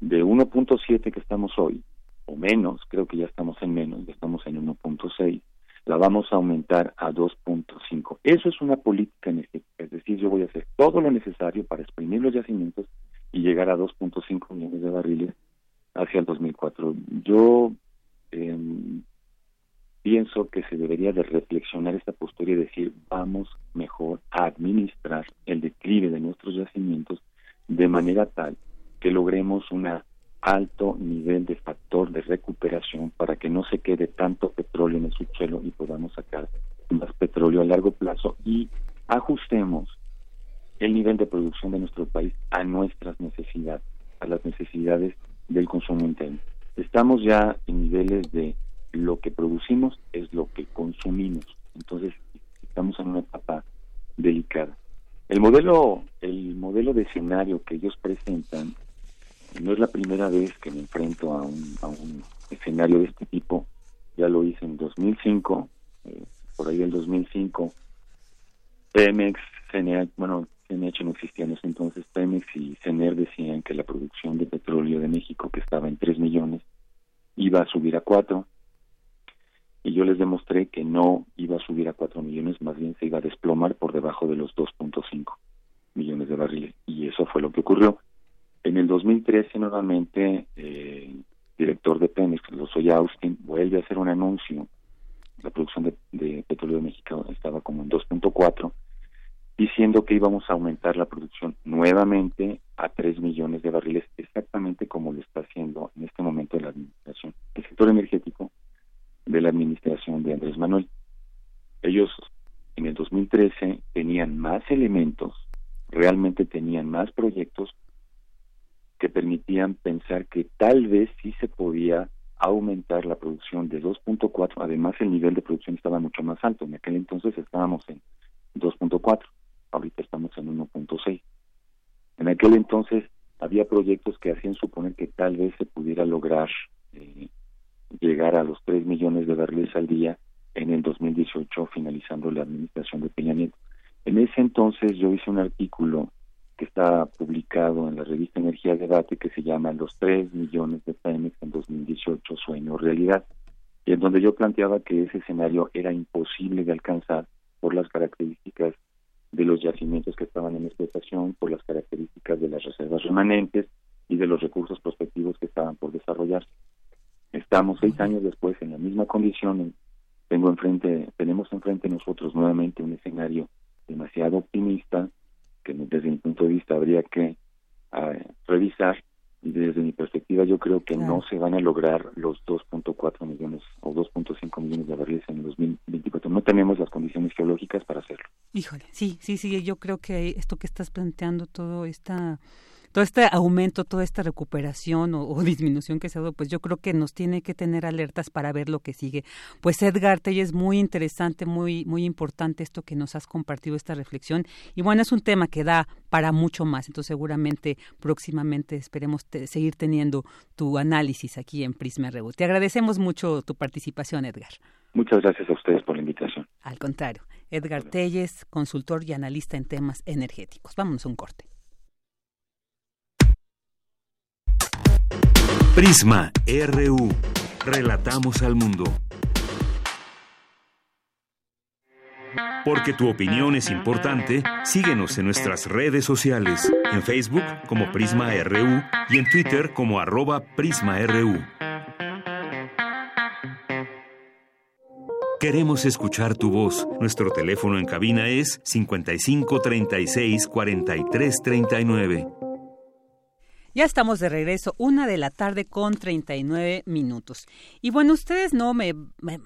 de 1.7 que estamos hoy, o menos, creo que ya estamos en menos, ya estamos en 1.6, la vamos a aumentar a 2.5. Eso es una política energética, es decir, yo voy a hacer todo lo necesario para exprimir los yacimientos y llegar a 2.5 millones de barriles hacia el 2004. Yo eh, pienso que se debería de reflexionar esta postura y decir vamos mejor a administrar el declive de nuestros yacimientos de manera tal que logremos un alto nivel de factor de recuperación para que no se quede tanto petróleo en el subsuelo y podamos sacar más petróleo a largo plazo y ajustemos el nivel de producción de nuestro país a nuestras necesidades, a las necesidades del consumo interno. Estamos ya en niveles de lo que producimos es lo que consumimos. Entonces, estamos en una etapa delicada. El modelo, el modelo de escenario que ellos presentan no es la primera vez que me enfrento a un, escenario de este tipo. Ya lo hice en 2005, eh, por ahí del 2005. Pemex, CNH, bueno, CNH no existía en ese entonces, Pemex y CENER decían que la producción de petróleo de México, que estaba en 3 millones, iba a subir a 4 y yo les demostré que no iba a subir a 4 millones, más bien se iba a desplomar por debajo de los 2.5 millones de barriles. Y eso fue lo que ocurrió. En el 2013, nuevamente, eh, el director de Pemex, soy Austin, vuelve a hacer un anuncio. La producción de, de petróleo de México estaba como en 2.4, diciendo que íbamos a aumentar la producción nuevamente a 3 millones de barriles, exactamente como lo está haciendo en este momento la administración. El sector energético de la administración de Andrés Manuel. Ellos en el 2013 tenían más elementos, realmente tenían más proyectos que permitían pensar que tal vez sí se podía aumentar la producción de 2.4, además el nivel de producción estaba mucho más alto, en aquel entonces estábamos en 2.4, ahorita estamos en 1.6. En aquel entonces había proyectos que hacían suponer que tal vez se pudiera lograr eh, llegar a los 3 millones de barriles al día en el 2018, finalizando la administración de Peña Nieto. En ese entonces yo hice un artículo que está publicado en la revista Energía Debate que se llama Los 3 millones de Pemex en 2018, sueño realidad, y en donde yo planteaba que ese escenario era imposible de alcanzar por las características de los yacimientos que estaban en explotación, por las características de las reservas remanentes y de los recursos prospectivos que estaban por desarrollarse. Estamos seis años después en la misma condición. Tengo enfrente, tenemos enfrente nosotros nuevamente un escenario demasiado optimista que desde mi punto de vista habría que ah, revisar y desde mi perspectiva yo creo que no se van a lograr los 2.4 millones o 2.5 millones de barriles en el 2024. No tenemos las condiciones geológicas para hacerlo. Híjole, sí, sí, sí, yo creo que esto que estás planteando, todo esta todo este aumento, toda esta recuperación o, disminución que se ha dado, pues yo creo que nos tiene que tener alertas para ver lo que sigue. Pues Edgar Tey es muy interesante, muy, muy importante esto que nos has compartido, esta reflexión. Y bueno, es un tema que da para mucho más. Entonces seguramente próximamente esperemos seguir teniendo tu análisis aquí en Prisma RU. Te agradecemos mucho tu participación, Edgar. Muchas gracias a ustedes por la invitación. Al contrario, Edgar Telles, consultor y analista en temas energéticos. Vámonos a un corte. Prisma RU. Relatamos al mundo. Porque tu opinión es importante, síguenos en nuestras redes sociales, en Facebook como Prisma RU y en Twitter como arroba PrismaRU. Queremos escuchar tu voz. Nuestro teléfono en cabina es 55 36 43 39. Ya estamos de regreso, una de la tarde con 39 minutos. Y bueno, ustedes no me,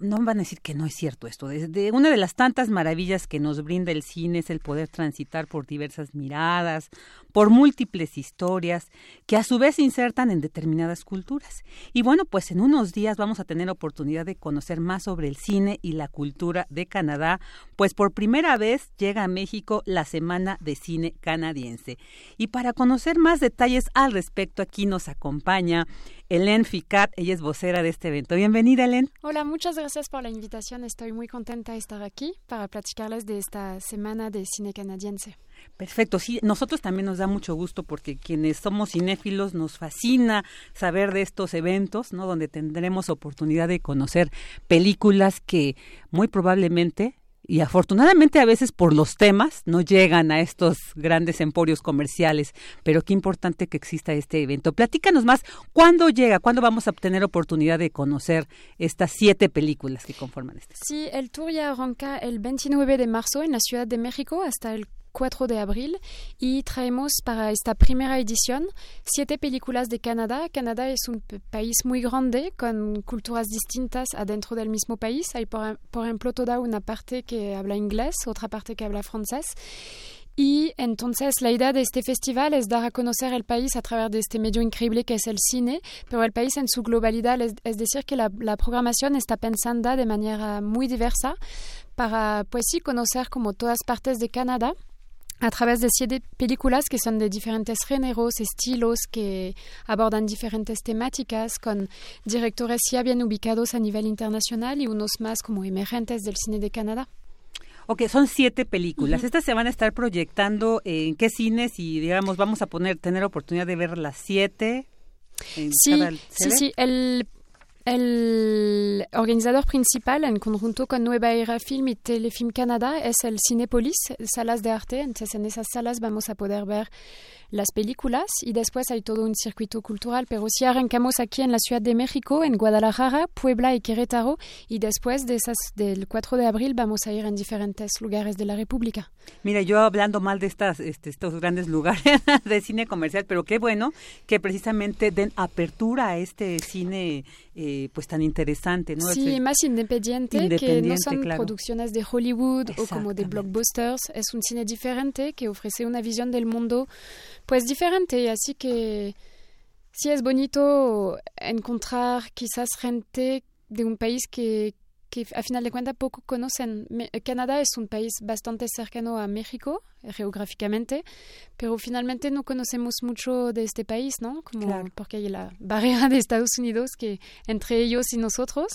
no van a decir que no es cierto esto. De, una de las tantas maravillas que nos brinda el cine es el poder transitar por diversas miradas, por múltiples historias que a su vez insertan en determinadas culturas. Y bueno, pues en unos días vamos a tener oportunidad de conocer más sobre el cine y la cultura de Canadá, pues por primera vez llega a México la Semana de Cine Canadiense. Y para conocer más detalles al respecto. Aquí nos acompaña Hélène Ficat, ella es vocera de este evento. Bienvenida, Hélène. Hola, muchas gracias por la invitación. Estoy muy contenta de estar aquí para platicarles de esta semana de cine canadiense. Perfecto, sí, nosotros también nos da mucho gusto porque quienes somos cinéfilos nos fascina saber de estos eventos, ¿no? Donde tendremos oportunidad de conocer películas que muy probablemente y afortunadamente a veces por los temas no llegan a estos grandes emporios comerciales, pero qué importante que exista este evento. Platícanos más, ¿cuándo llega? ¿Cuándo vamos a obtener oportunidad de conocer estas siete películas que conforman este? Sí, el tour ya arranca el 29 de marzo en la Ciudad de México hasta el 4 de abril y traemos para esta primera edición siete películas de Canadá. Canadá es un país muy grande con culturas distintas adentro del mismo país. Hay, por, por ejemplo, toda una parte que habla inglés, otra parte que habla francés. Y entonces la idea de este festival es dar a conocer el país a través de este medio increíble que es el cine, pero el país en su globalidad, es, es decir, que la, la, programación está pensada de manera muy diversa para, pues sí, conocer como todas partes de Canadá a través de siete películas que son de diferentes géneros, estilos, que abordan diferentes temáticas, con directores ya bien ubicados a nivel internacional y unos más como emergentes del cine de Canadá. Ok, son siete películas. Uh -huh. Estas se van a estar proyectando en qué cines y, digamos, vamos a poner tener oportunidad de ver las siete. En sí, cada sí, sí. El el organizador principal, en conjunto con Nueva Era Film y Telefilm Canadá, es el Cinepolis, salas de arte. Entonces, salas vamos a poder ver las películas y después hay todo un circuito cultural. Pero si arrancamos aquí en la Ciudad de México, en Guadalajara, Puebla y Querétaro, y después de esas, del 4 de abril vamos a ir en diferentes lugares de la República. Mira, yo hablando mal de estas, este, estos grandes lugares de cine comercial, pero qué bueno que precisamente den apertura a este cine eh, pues tan interesante, ¿no? Sí, este, más independiente, independiente, que no son claro. producciones de Hollywood o como de blockbusters. Es un cine diferente que ofrece una visión del mundo pues diferente. Así que sí es bonito encontrar quizás gente de un país que, que a final de cuentas poco conocen. Canadá es un país bastante cercano a México geográficamente, pero finalmente no conocemos mucho de este país, ¿no? Como claro. porque hay la barrera de Estados Unidos que entre ellos y nosotros,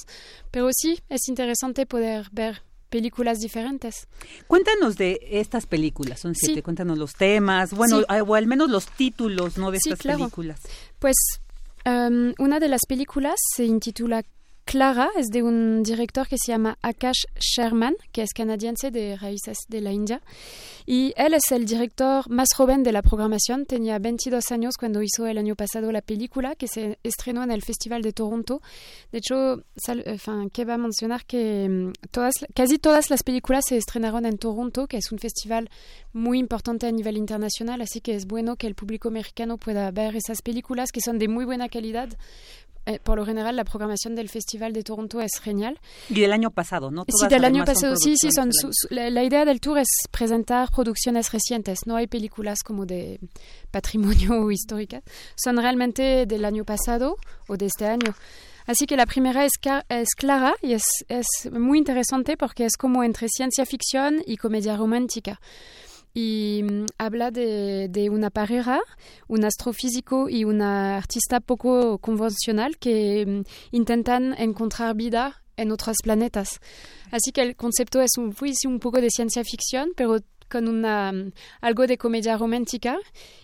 pero sí es interesante poder ver películas diferentes. Cuéntanos de estas películas, son siete, sí. cuéntanos los temas, bueno, sí. o al menos los títulos, ¿no? De estas sí, claro. películas. Pues um, una de las películas se intitula Clara es de un director que se llama Akash Sherman, que es canadiense de raíces de la India. Y él es el director más joven de la programación. Tenía 22 años cuando hizo el año pasado la película, que se estrenó en el Festival de Toronto. De hecho, sal, enfin, que va a mencionar que todas, casi todas las películas se estrenaron en Toronto, que es un festival muy importante a nivel internacional. Así que es bueno que el público mexicano pueda ver esas películas que son de muy buena calidad eh, por lo general la programación del Festival de Toronto es genial. Y del año pasado, ¿no? Todas sí, del año pasado, sí, sí, son su, su, la, la, idea del tour es presentar producciones recientes, no hay películas como de patrimonio o históricas, son realmente del año pasado o de este año. Así que la primera es, es clara y es, es muy interesante porque es como entre ciencia ficción y comedia romántica y um, habla de, de, una pareja, un astrofísico y una artista poco convencional que um, intentan encontrar vida en otros planetas. Así que el concepto es un, sí, un poco de ciencia ficción, pero con una, um, algo de comedia romántica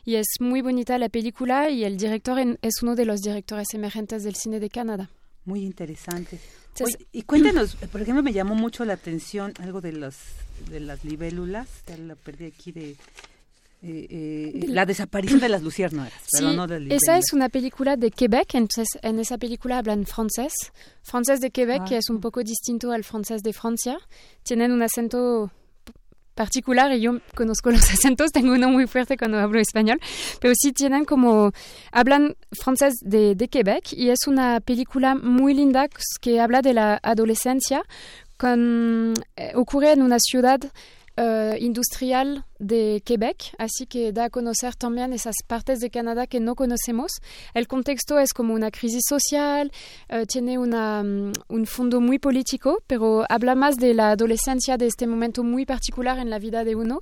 y es muy bonita la película y el director es uno de los directores emergentes del cine de Canadá. Muy interesante. Oye, y cuéntanos, por ejemplo, me llamó mucho la atención algo de las de las libélulas, ya la perdí aquí de eh, eh, la desaparición de las luciérnagas, sí, pero no de Esa es una película de Quebec, entonces en esa película hablan francés, francés de Quebec, ah. que es un poco distinto al francés de Francia. Tienen un acento particular y yo conozco los acentos, tengo uno muy fuerte cuando hablo español, pero sí tienen como, hablan francés de, de Quebec y es una película muy linda que habla de la adolescencia con, ocurre en una ciudad uh, industrial de Quebec, así que da a conocer también esas partes de Canadá que no conocemos. El contexto es como una crisis social, uh, tiene una, um, un fondo muy político, pero habla más de la adolescencia de este momento muy particular en la vida de uno,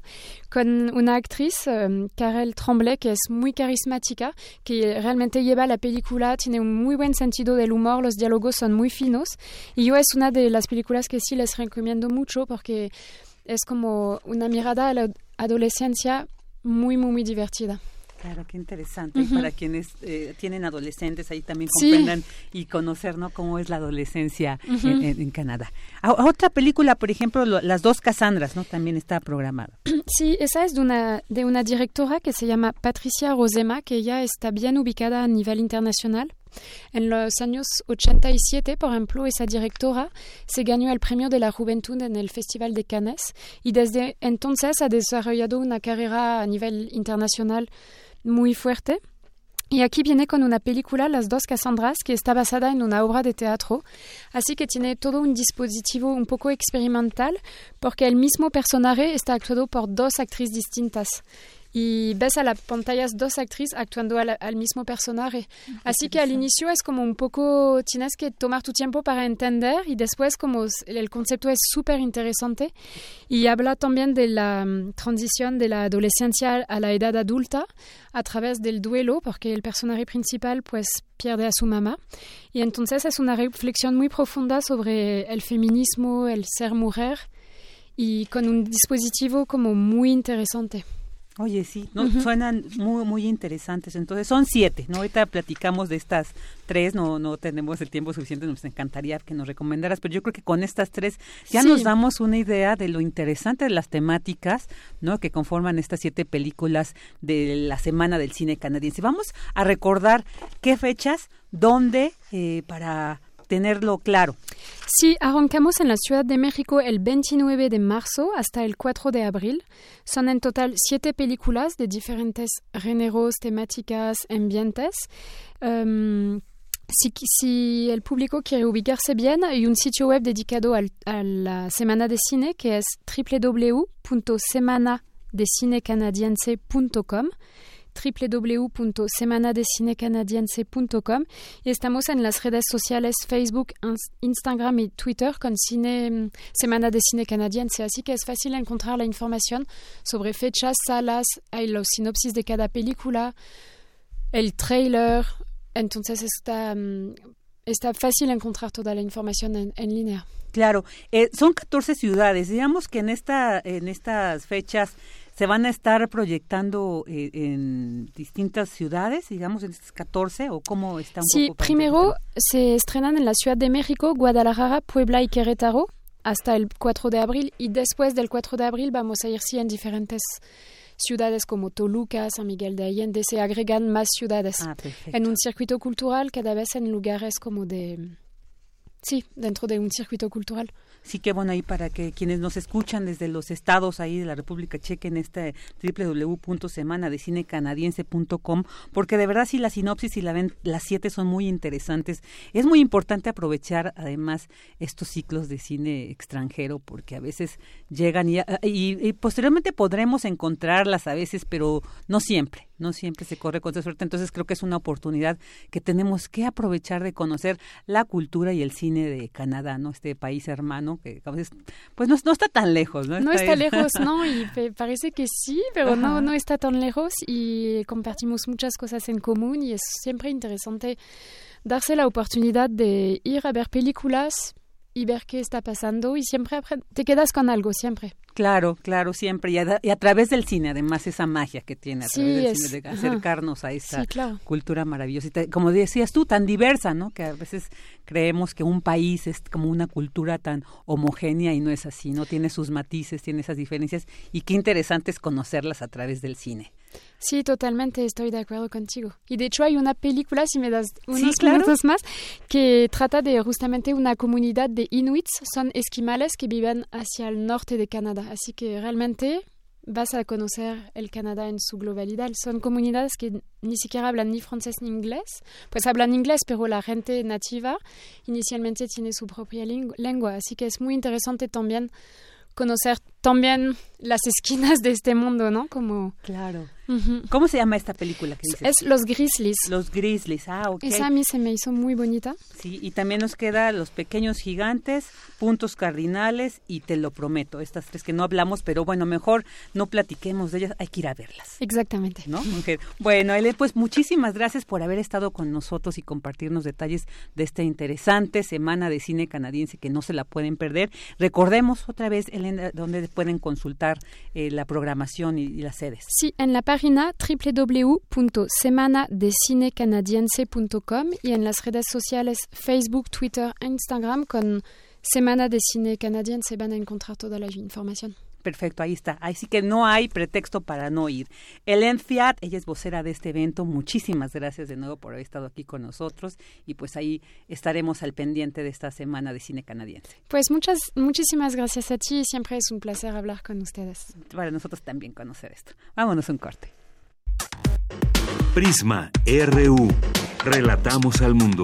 con una actriz, um, Karel Tremblay, que es muy carismática, que realmente lleva la película, tiene un muy buen sentido del humor, los diálogos son muy finos, y yo es una de las películas que sí les recomiendo mucho porque es como una mirada a la adolescencia muy, muy, muy divertida. Claro, qué interesante. Para quienes eh, tienen adolescentes, ahí también comprendan y conocer ¿no? cómo es la adolescencia en, Canadá. otra película, por ejemplo, Las dos Casandras, ¿no? También está programada. Sí, esa es de una, de una directora que se llama Patricia Rosema, que ya está bien ubicada a nivel internacional. En los años 87, por ejemplo, esa directora se ganó el premio de la juventud en el Festival de Cannes y desde entonces ha desarrollado una carrera a nivel internacional muy fuerte. Y aquí viene con una película, Las dos Cassandras, que está basada en una obra de teatro. Así que tiene todo un dispositivo un poco experimental, porque el mismo personaje está actuado por dos actrices distintas y ves a la pantalla dos actrices actuando al, mismo personaje. Así que al inicio es como un poco, tienes que tomar tu tiempo para entender y después como el concepto es súper interesante y habla también de la mm, transición de la adolescencia a la edad adulta a través del duelo, porque el personaje principal pues pierde a su mamá. Y entonces es una reflexión muy profunda sobre el feminismo, el ser mujer y con un dispositivo como muy interesante. Oye, sí, no, suenan muy, muy interesantes. Entonces, son siete, ¿no? Ahorita platicamos de estas tres, no, no tenemos el tiempo suficiente, nos encantaría que nos recomendaras, pero yo creo que con estas tres ya nos damos una idea de lo interesante de las temáticas, ¿no? Que conforman estas siete películas de la Semana del Cine Canadiense. Vamos a recordar qué fechas, dónde, eh, para tenerlo claro. Sí, arrancamos en la Ciudad de México el 29 de marzo hasta el 4 de abril. Son en total siete películas de diferentes géneros, temáticas, ambientes. Um, si, el público quiere ubicarse bien, hay un sitio web dedicado a la Semana de Cine que es www.semanadecinecanadiense.com www.semanadecinecanadiense.com y estamos en las redes sociales Facebook, Instagram y Twitter con cine, Semana de Cine Canadiense, así que es fácil encontrar la información sobre fechas, salas, hay los sinopsis de cada película, el trailer, entonces está, mm, está fácil encontrar toda la información en, línea. Claro, eh, son 14 ciudades, digamos que en, esta, en estas fechas se van a estar proyectando eh, en distintas ciudades, digamos, en estas 14, o cómo está un sí, primero se estrenan en la Ciudad de México, Guadalajara, Puebla y Querétaro hasta el 4 de abril y después del 4 de abril vamos a ir sí en diferentes ciudades como Toluca, San Miguel de Allende, se agregan más ciudades ah, en un circuito cultural cada vez en lugares como de... Sí, dentro de un circuito cultural. Sí que bueno ahí para que quienes nos escuchan desde los estados ahí de la República chequen este www.semanadecinecanadiense.com porque de verdad sí la sinopsis y la ven, las siete son muy interesantes. Es muy importante aprovechar además estos ciclos de cine extranjero porque a veces llegan y, y posteriormente podremos encontrarlas a veces, pero no siempre no siempre se corre con suerte, entonces creo que es una oportunidad que tenemos que aprovechar de conocer la cultura y el cine de Canadá, ¿no? Este país hermano que pues no, está tan lejos, ¿no? No está, lejos, ¿no? Y parece que sí, pero no, no está tan lejos y compartimos muchas cosas en común y es siempre interesante darse la oportunidad de ir a ver películas y ver qué está pasando y siempre te quedas con algo, siempre. Claro, claro, siempre. Y a, través del cine, además, esa magia que tiene a través del cine, de acercarnos a esta cultura maravillosa. Y como decías tú, tan diversa, ¿no? Que a veces creemos que un país es como una cultura tan homogénea y no es así, ¿no? Tiene sus matices, tiene esas diferencias y qué interesante es conocerlas a través del cine. Sí, totalmente, estoy de acuerdo contigo. Y de hecho hay una película, si me das unos minutos más, que trata de justamente una comunidad de inuits, son esquimales que viven hacia el norte de Canadá. Así que realmente vas a conocer el Canadá en su globalidad. Son comunidades que ni siquiera hablan ni francés ni inglés. Pues hablan inglés, pero la gente nativa inicialmente tiene su propia lengua. Así que es muy interesante también conocer también las esquinas de este mundo, ¿no? Como claro. ¿Cómo se llama esta película que dices? Es Los Grizzlies. Los Grizzlies, ah, ok. Esa a mí se me hizo muy bonita. Sí, y también nos queda Los Pequeños Gigantes, Puntos Cardinales y Te lo prometo. Estas tres que no hablamos, pero bueno, mejor no platiquemos de ellas, hay que ir a verlas. Exactamente. ¿No? Bueno, Ele, pues muchísimas gracias por haber estado con nosotros y compartirnos detalles de esta interesante semana de cine canadiense que no se la pueden perder. Recordemos otra vez, Elena, donde pueden consultar eh, la programación y, y las sedes. Sí, en la página www.semanadecinecanadiense.com y en las redes sociales Facebook, Twitter e Instagram con Semana de Cine Canadiense van a encontrar toda la información. Perfecto, ahí está. Así que no hay pretexto para no ir. Ellen Fiat, ella es vocera de este evento. Muchísimas gracias de nuevo por haber estado aquí con nosotros y pues ahí estaremos al pendiente de esta semana de cine canadiense. Pues muchas, muchísimas gracias a ti. Siempre es un placer hablar con ustedes. Para nosotros también conocer esto. Vámonos un corte. Prisma RU. Relatamos al mundo.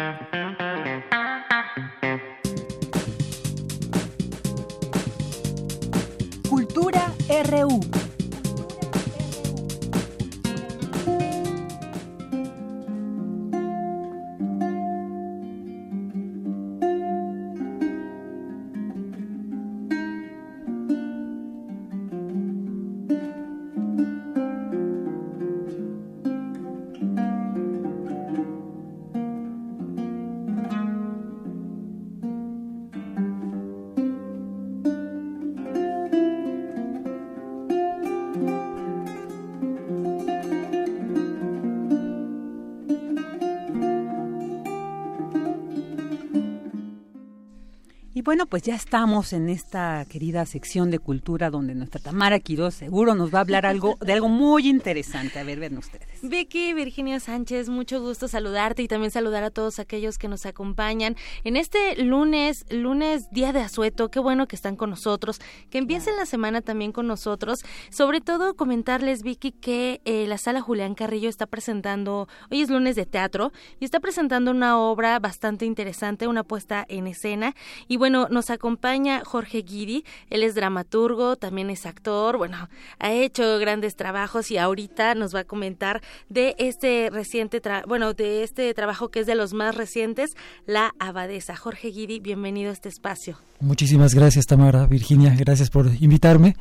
Bueno, pues ya estamos en esta querida sección de cultura donde nuestra Tamara Quiroz seguro nos va a hablar algo de algo muy interesante. A ver, ven ustedes. Vicky, Virginia Sánchez, mucho gusto saludarte y también saludar a todos aquellos que nos acompañan en este lunes, lunes día de asueto. Qué bueno que están con nosotros, que empiecen la semana también con nosotros. Sobre todo comentarles, Vicky, que eh, la sala Julián Carrillo está presentando, hoy es lunes de teatro, y está presentando una obra bastante interesante, una puesta en escena. Y bueno, bueno, nos acompaña Jorge Guidi, él es dramaturgo, también es actor, bueno, ha hecho grandes trabajos y ahorita nos va a comentar de este reciente, bueno, de este trabajo que es de los más recientes, La Abadesa. Jorge Guidi, bienvenido a este espacio. Muchísimas gracias, Tamara, Virginia, gracias por invitarme.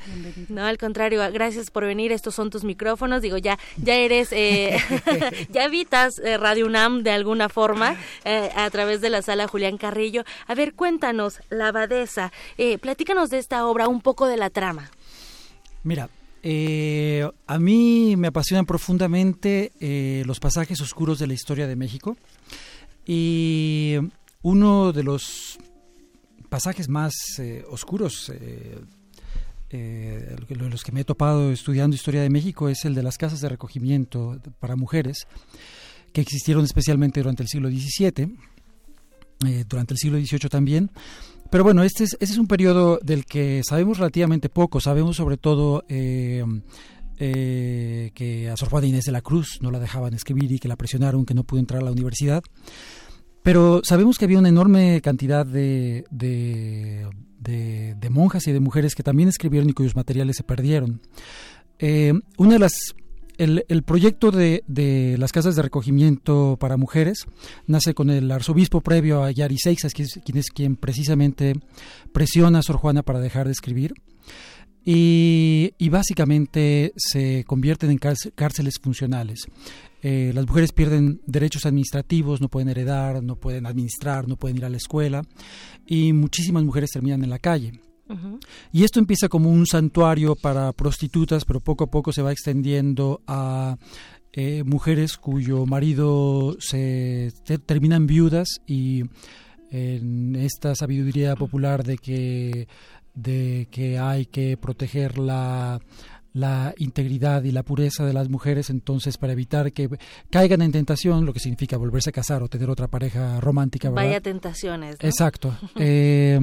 No, al contrario, gracias por venir, estos son tus micrófonos, digo, ya, ya eres, eh, ya evitas eh, Radio UNAM de alguna forma eh, a través de la sala Julián Carrillo. A ver, cuéntanos, la Abadesa. Eh, platícanos de esta obra, un poco de la trama. Mira, eh, a mí me apasionan profundamente eh, los pasajes oscuros de la historia de México y uno de los pasajes más oscuros los que me he topado estudiando historia de México es el de las casas de recogimiento para mujeres que existieron especialmente durante el siglo XVII, durante el siglo XVIII también, pero bueno, este es, este es un periodo del que sabemos relativamente poco. Sabemos sobre todo eh, eh, que a Sor Juana Inés de la Cruz no la dejaban escribir y que la presionaron, que no pudo entrar a la universidad. Pero sabemos que había una enorme cantidad de, monjas y de mujeres que también escribieron y cuyos materiales se perdieron. Eh, una de las el, proyecto de, las casas de recogimiento para mujeres nace con el arzobispo previo a Yari Seixas, quien es, quien es quien precisamente presiona a Sor Juana para dejar de escribir. Y, básicamente se convierten en cárceles funcionales. Eh, las mujeres pierden derechos administrativos, no pueden heredar, no pueden administrar, no pueden ir a la escuela y muchísimas mujeres terminan en la calle. Y esto empieza como un santuario para prostitutas, pero poco a poco se va extendiendo a eh, mujeres cuyo marido se terminan viudas y en esta sabiduría popular de que de que hay que proteger la la integridad y la pureza de las mujeres, entonces para evitar que caigan en tentación, lo que significa volverse a casar o tener otra pareja romántica. Vaya tentaciones. Exacto. eh,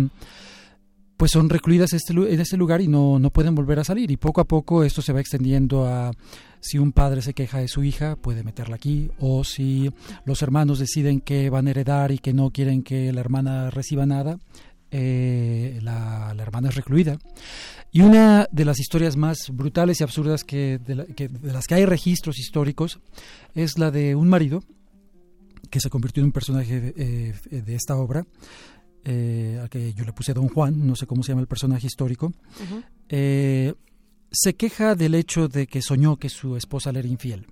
pues son recluidas este, en este lugar y no, no pueden volver a salir. Y poco a poco esto se va extendiendo a si un padre se queja de su hija, puede meterla aquí, o si los hermanos deciden que van a heredar y que no quieren que la hermana reciba nada, eh, la, hermana es recluida. Y una de las historias más brutales y absurdas que de, las que hay registros históricos es la de un marido que se convirtió en un personaje de, eh, esta obra, eh, a que yo le puse Don Juan, no sé cómo se llama el personaje histórico, se queja del hecho de que soñó que su esposa le era infiel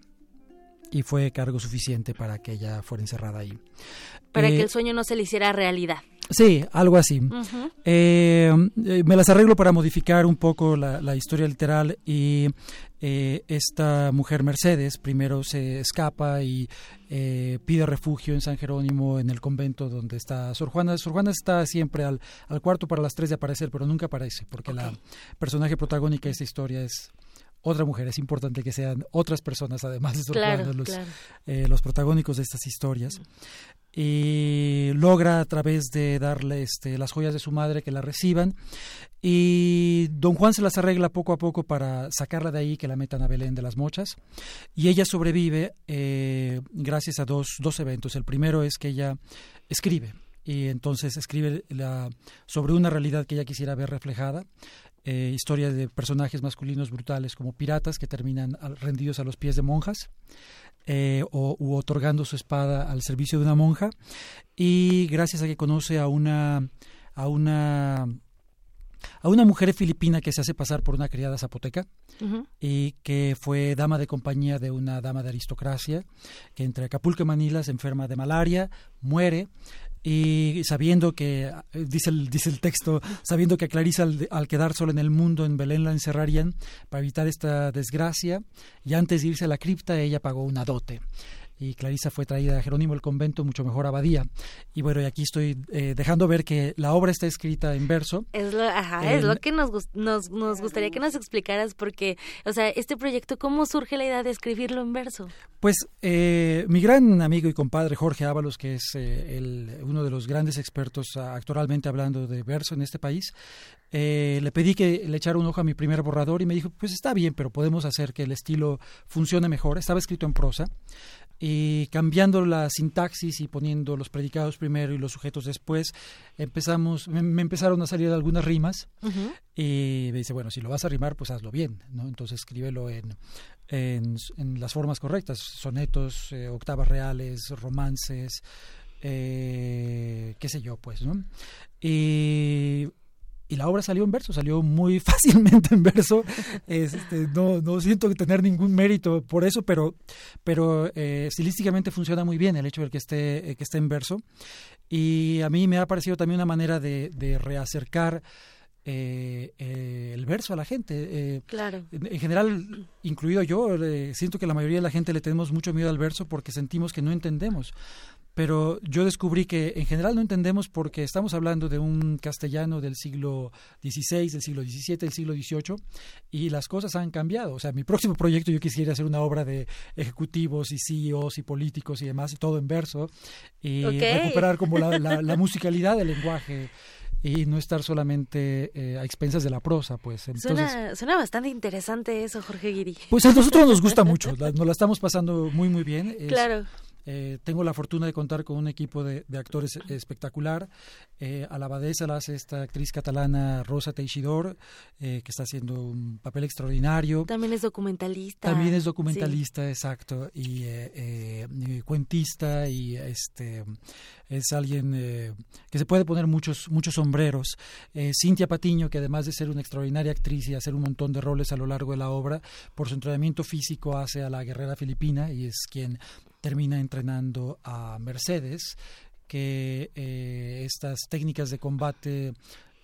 y fue cargo suficiente para que ella fuera encerrada ahí. Para que el sueño no se le hiciera realidad. Sí, algo así. Eh, eh, me las arreglo para modificar un poco la, historia literal y eh, esta mujer Mercedes primero se escapa y pide refugio en San Jerónimo, en el convento donde está Sor Juana. Sor Juana está siempre al, cuarto para las tres de aparecer, pero nunca aparece, porque la personaje protagónica de esta historia es otra mujer. Es importante que sean otras personas, además de Sor Juana, los, los protagónicos de estas historias y logra a través de darle este, las joyas de su madre que la reciban y don Juan se las arregla poco a poco para sacarla de ahí que la metan a Belén de las Mochas. Y ella sobrevive eh, gracias a dos, dos eventos. El primero es que ella escribe y entonces escribe la, sobre una realidad que ella quisiera ver reflejada eh, historias de personajes masculinos brutales como piratas que terminan rendidos a los pies de monjas eh, o, u otorgando su espada al servicio de una monja. Y gracias a que conoce a una a una a una mujer filipina que se hace pasar por una criada zapoteca y que fue dama de compañía de una dama de aristocracia que entre Acapulco y Manila se enferma de malaria, muere y sabiendo que, dice el, dice el texto, sabiendo que a Clarisa al, quedar sola en el mundo en Belén la encerrarían para evitar esta desgracia y antes de irse a la cripta ella pagó una dote y Clarisa fue traída a Jerónimo el convento, mucho mejor abadía. Y bueno, y aquí estoy eh, dejando ver que la obra está escrita en verso. Es lo, ajá, es lo que nos, nos, nos gustaría que nos explicaras, porque, o sea, este proyecto, ¿cómo surge la idea de escribirlo en verso? Pues eh, mi gran amigo y compadre Jorge Ábalos, que es eh, el, uno de los grandes expertos actualmente hablando de verso en este país, le pedí que le echara un ojo a mi primer borrador y me dijo, pues está bien, pero podemos hacer que el estilo funcione mejor. Estaba escrito en prosa y cambiando la sintaxis y poniendo los predicados primero y los sujetos después, empezamos, me, empezaron a salir algunas rimas y me dice, bueno, si lo vas a rimar, pues hazlo bien, ¿no? Entonces escríbelo en, en, las formas correctas, sonetos, eh, octavas reales, romances, eh, qué sé yo, pues, ¿no? Y y la obra salió en verso, salió muy fácilmente en verso. Este, no, no siento tener ningún mérito por eso, pero, pero eh, estilísticamente funciona muy bien el hecho de que esté, eh, que esté en verso. Y a mí me ha parecido también una manera de, de reacercar eh, el verso a la gente. claro. En, general, incluido yo, siento que la mayoría de la gente le tenemos mucho miedo al verso porque sentimos que no entendemos pero yo descubrí que en general no entendemos porque estamos hablando de un castellano del siglo XVI, del siglo XVII, del siglo XVIII, y las cosas han cambiado. O sea, mi próximo proyecto yo quisiera hacer una obra de ejecutivos y CEOs y políticos y demás, y todo en verso, y recuperar como la, musicalidad del lenguaje y no estar solamente eh, a expensas de la prosa, pues. Entonces, suena, bastante interesante eso, Jorge Guiri. Pues a nosotros nos gusta mucho, nos la estamos pasando muy, muy bien. claro. Eh, tengo la fortuna de contar con un equipo de, actores espectacular. Eh, a la abadesa la hace esta actriz catalana Rosa Teixidor, eh, que está haciendo un papel extraordinario. También es documentalista. También es documentalista, exacto, y, cuentista y este es alguien que se puede poner muchos muchos sombreros. Cintia Patiño, que además de ser una extraordinaria actriz y hacer un montón de roles a lo largo de la obra, por su entrenamiento físico hace a la guerrera filipina y es quien termina entrenando a Mercedes, que eh, estas técnicas de combate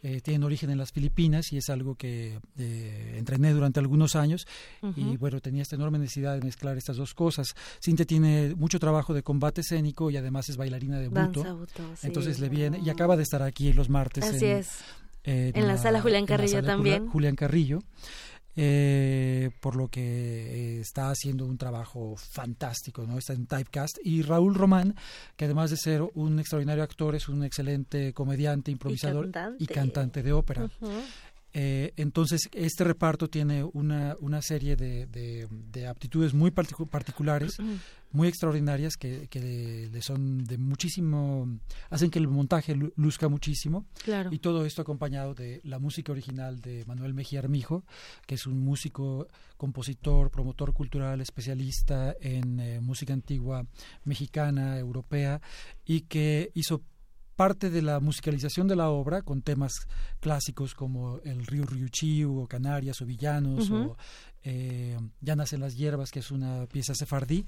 eh, tienen origen en las Filipinas y es algo que eh, entrené durante algunos años y bueno, tenía esta enorme necesidad de mezclar estas dos cosas. Cintia tiene mucho trabajo de combate escénico y además es bailarina de buto. Entonces le viene y acaba de estar aquí los martes. Así en, es. en, la, sala Julián Carrillo también. Julián Carrillo. Eh, por lo que eh, está haciendo un trabajo fantástico, ¿no? Está en Typecast. Y Raúl Román, que además de ser un extraordinario actor, es un excelente comediante, improvisador y cantante, de ópera. Eh, entonces, este reparto tiene una, una serie de, de, aptitudes muy particulares, muy extraordinarias, que, que le, son de muchísimo, hacen que el montaje luzca muchísimo. Y todo esto acompañado de la música original de Manuel Mejía Armijo, que es un músico, compositor, promotor cultural, especialista en eh, música antigua mexicana, europea, y que hizo parte de la musicalización de la obra con temas clásicos como el río Ryuchiu o Canarias o Villanos o eh, Ya nacen las hierbas, que es una pieza sefardí,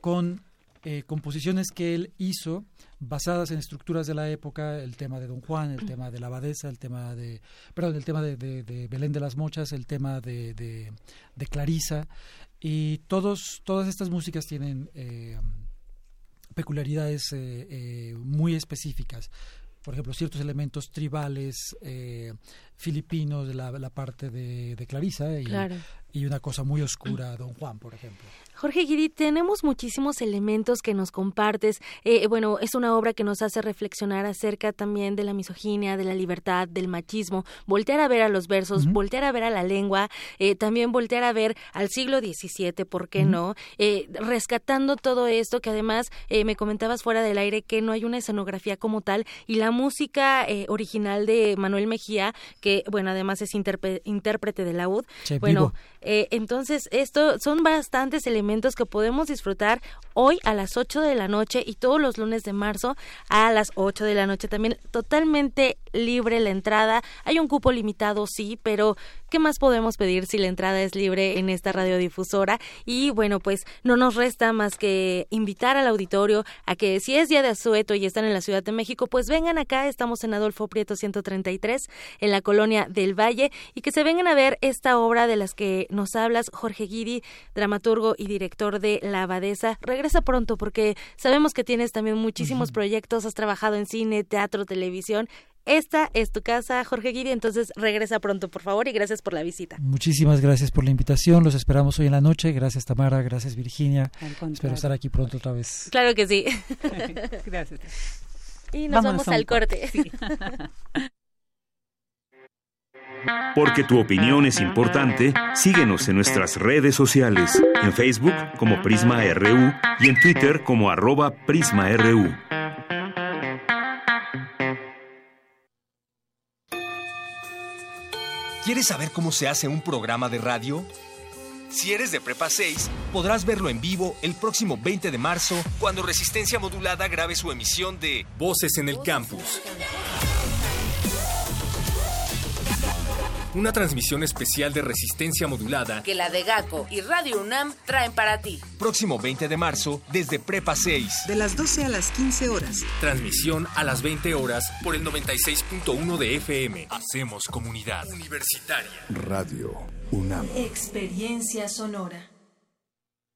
con eh, composiciones que él hizo basadas en estructuras de la época, el tema de Don Juan, el tema de la abadesa, el tema de, perdón, el tema de, Belén de las Mochas, el tema de, de, Clarisa, y todos, todas estas músicas tienen eh, peculiaridades eh, muy específicas. Por ejemplo, ciertos elementos tribales filipinos de la, parte de, Clarisa y, y, una cosa muy oscura, Don Juan, por ejemplo. Jorge Guiri, tenemos muchísimos elementos que nos compartes. Eh, bueno, es una obra que nos hace reflexionar acerca también de la misoginia, de la libertad, del machismo, voltear a ver a los versos, voltear a ver a la lengua, eh, también voltear a ver al siglo XVII, ¿por qué no? Eh, rescatando todo esto que además me comentabas fuera del aire que no hay una escenografía como tal y la música original de Manuel Mejía, que bueno, además es intérprete de la UD. bueno, entonces esto son bastantes elementos que podemos disfrutar hoy a las 8 de la noche y todos los lunes de marzo a las 8 de la noche. También totalmente libre la entrada. Hay un cupo limitado, sí, pero ¿qué más podemos pedir si la entrada es libre en esta radiodifusora? Y bueno, pues no nos resta más que invitar al auditorio a que si es día de asueto y están en la Ciudad de México, pues vengan acá, estamos en Adolfo Prieto 133, en la colonia del Valle, y que se vengan a ver esta obra de las que nos hablas, Jorge Guidi, dramaturgo y director de La Abadesa. Regresa pronto porque sabemos que tienes también muchísimos proyectos, has trabajado en cine, teatro, televisión. Esta es tu casa, Jorge Guidi, entonces regresa pronto, por favor, y gracias por la visita. Muchísimas gracias por la invitación, los esperamos hoy en la noche. Gracias Tamara, gracias Virginia. Espero estar aquí pronto otra vez. Claro que sí. gracias. Y nos vamos al corte. Porque tu opinión es importante, síguenos en nuestras redes sociales, en Facebook como Prisma RU y en Twitter como arroba PrismaRU. ¿Quieres saber cómo se hace un programa de radio? Si eres de Prepa 6, podrás verlo en vivo el próximo 20 de marzo, cuando Resistencia Modulada grabe su emisión de Voces en el Campus. Una transmisión especial de resistencia modulada que la de GACO y Radio UNAM traen para ti. Próximo 20 de marzo desde Prepa 6. De las 12 a las 15 horas. Transmisión a las 20 horas por el 96.1 de FM. Hacemos comunidad universitaria. Radio UNAM. Experiencia sonora.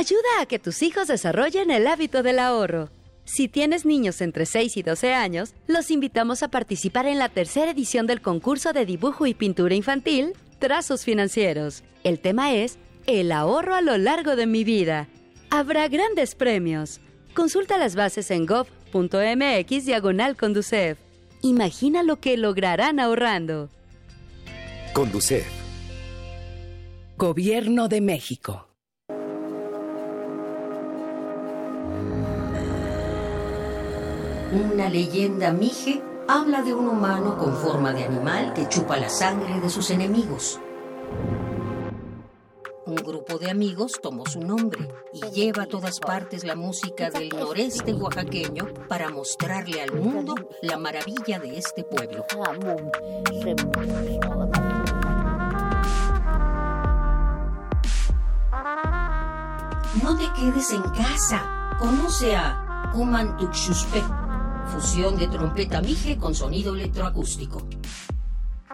Ayuda a que tus hijos desarrollen el hábito del ahorro. Si tienes niños entre 6 y 12 años, los invitamos a participar en la tercera edición del concurso de dibujo y pintura infantil, Trazos Financieros. El tema es El ahorro a lo largo de mi vida. Habrá grandes premios. Consulta las bases en gov.mx diagonal Conducef. Imagina lo que lograrán ahorrando. Conducef. Gobierno de México. una leyenda mije habla de un humano con forma de animal que chupa la sangre de sus enemigos. Un grupo de amigos tomó su nombre y lleva a todas partes la música del noreste oaxaqueño para mostrarle al mundo la maravilla de este pueblo. No te quedes en casa. Conoce a Kumantuxuspec fusión de trompeta mije con sonido electroacústico.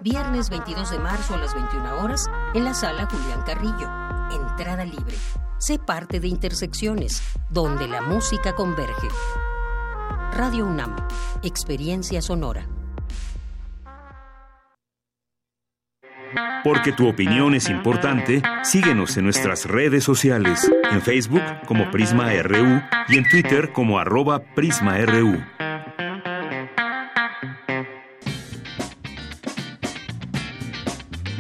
Viernes 22 de marzo a las 21 horas en la sala Julián Carrillo. Entrada libre. Sé parte de Intersecciones, donde la música converge. Radio UNAM, Experiencia Sonora. Porque tu opinión es importante, síguenos en nuestras redes sociales, en Facebook como Prisma RU y en Twitter como arroba PrismaRU.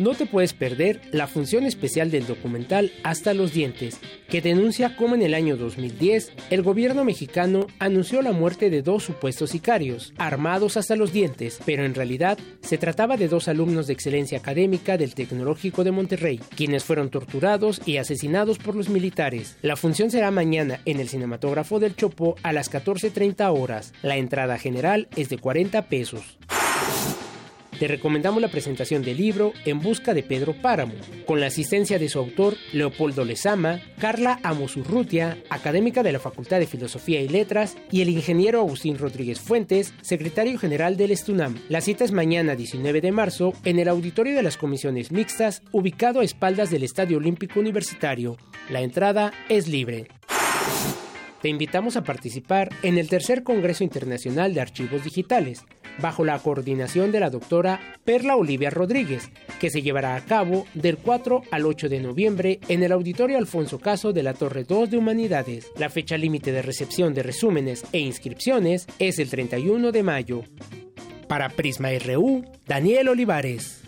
No te puedes perder la función especial del documental Hasta los Dientes, que denuncia cómo en el año 2010 el gobierno mexicano anunció la muerte de dos supuestos sicarios, armados hasta los dientes, pero en realidad se trataba de dos alumnos de excelencia académica del Tecnológico de Monterrey, quienes fueron torturados y asesinados por los militares. La función será mañana en el cinematógrafo del Chopo a las 14.30 horas. La entrada general es de 40 pesos. Te recomendamos la presentación del libro En busca de Pedro Páramo, con la asistencia de su autor Leopoldo Lezama, Carla Amosurrutia, académica de la Facultad de Filosofía y Letras, y el ingeniero Agustín Rodríguez Fuentes, secretario general del Estunam. La cita es mañana 19 de marzo en el auditorio de las comisiones mixtas, ubicado a espaldas del Estadio Olímpico Universitario. La entrada es libre te invitamos a participar en el tercer Congreso Internacional de Archivos Digitales, bajo la coordinación de la doctora Perla Olivia Rodríguez, que se llevará a cabo del 4 al 8 de noviembre en el Auditorio Alfonso Caso de la Torre 2 de Humanidades. La fecha límite de recepción de resúmenes e inscripciones es el 31 de mayo. Para Prisma RU, Daniel Olivares.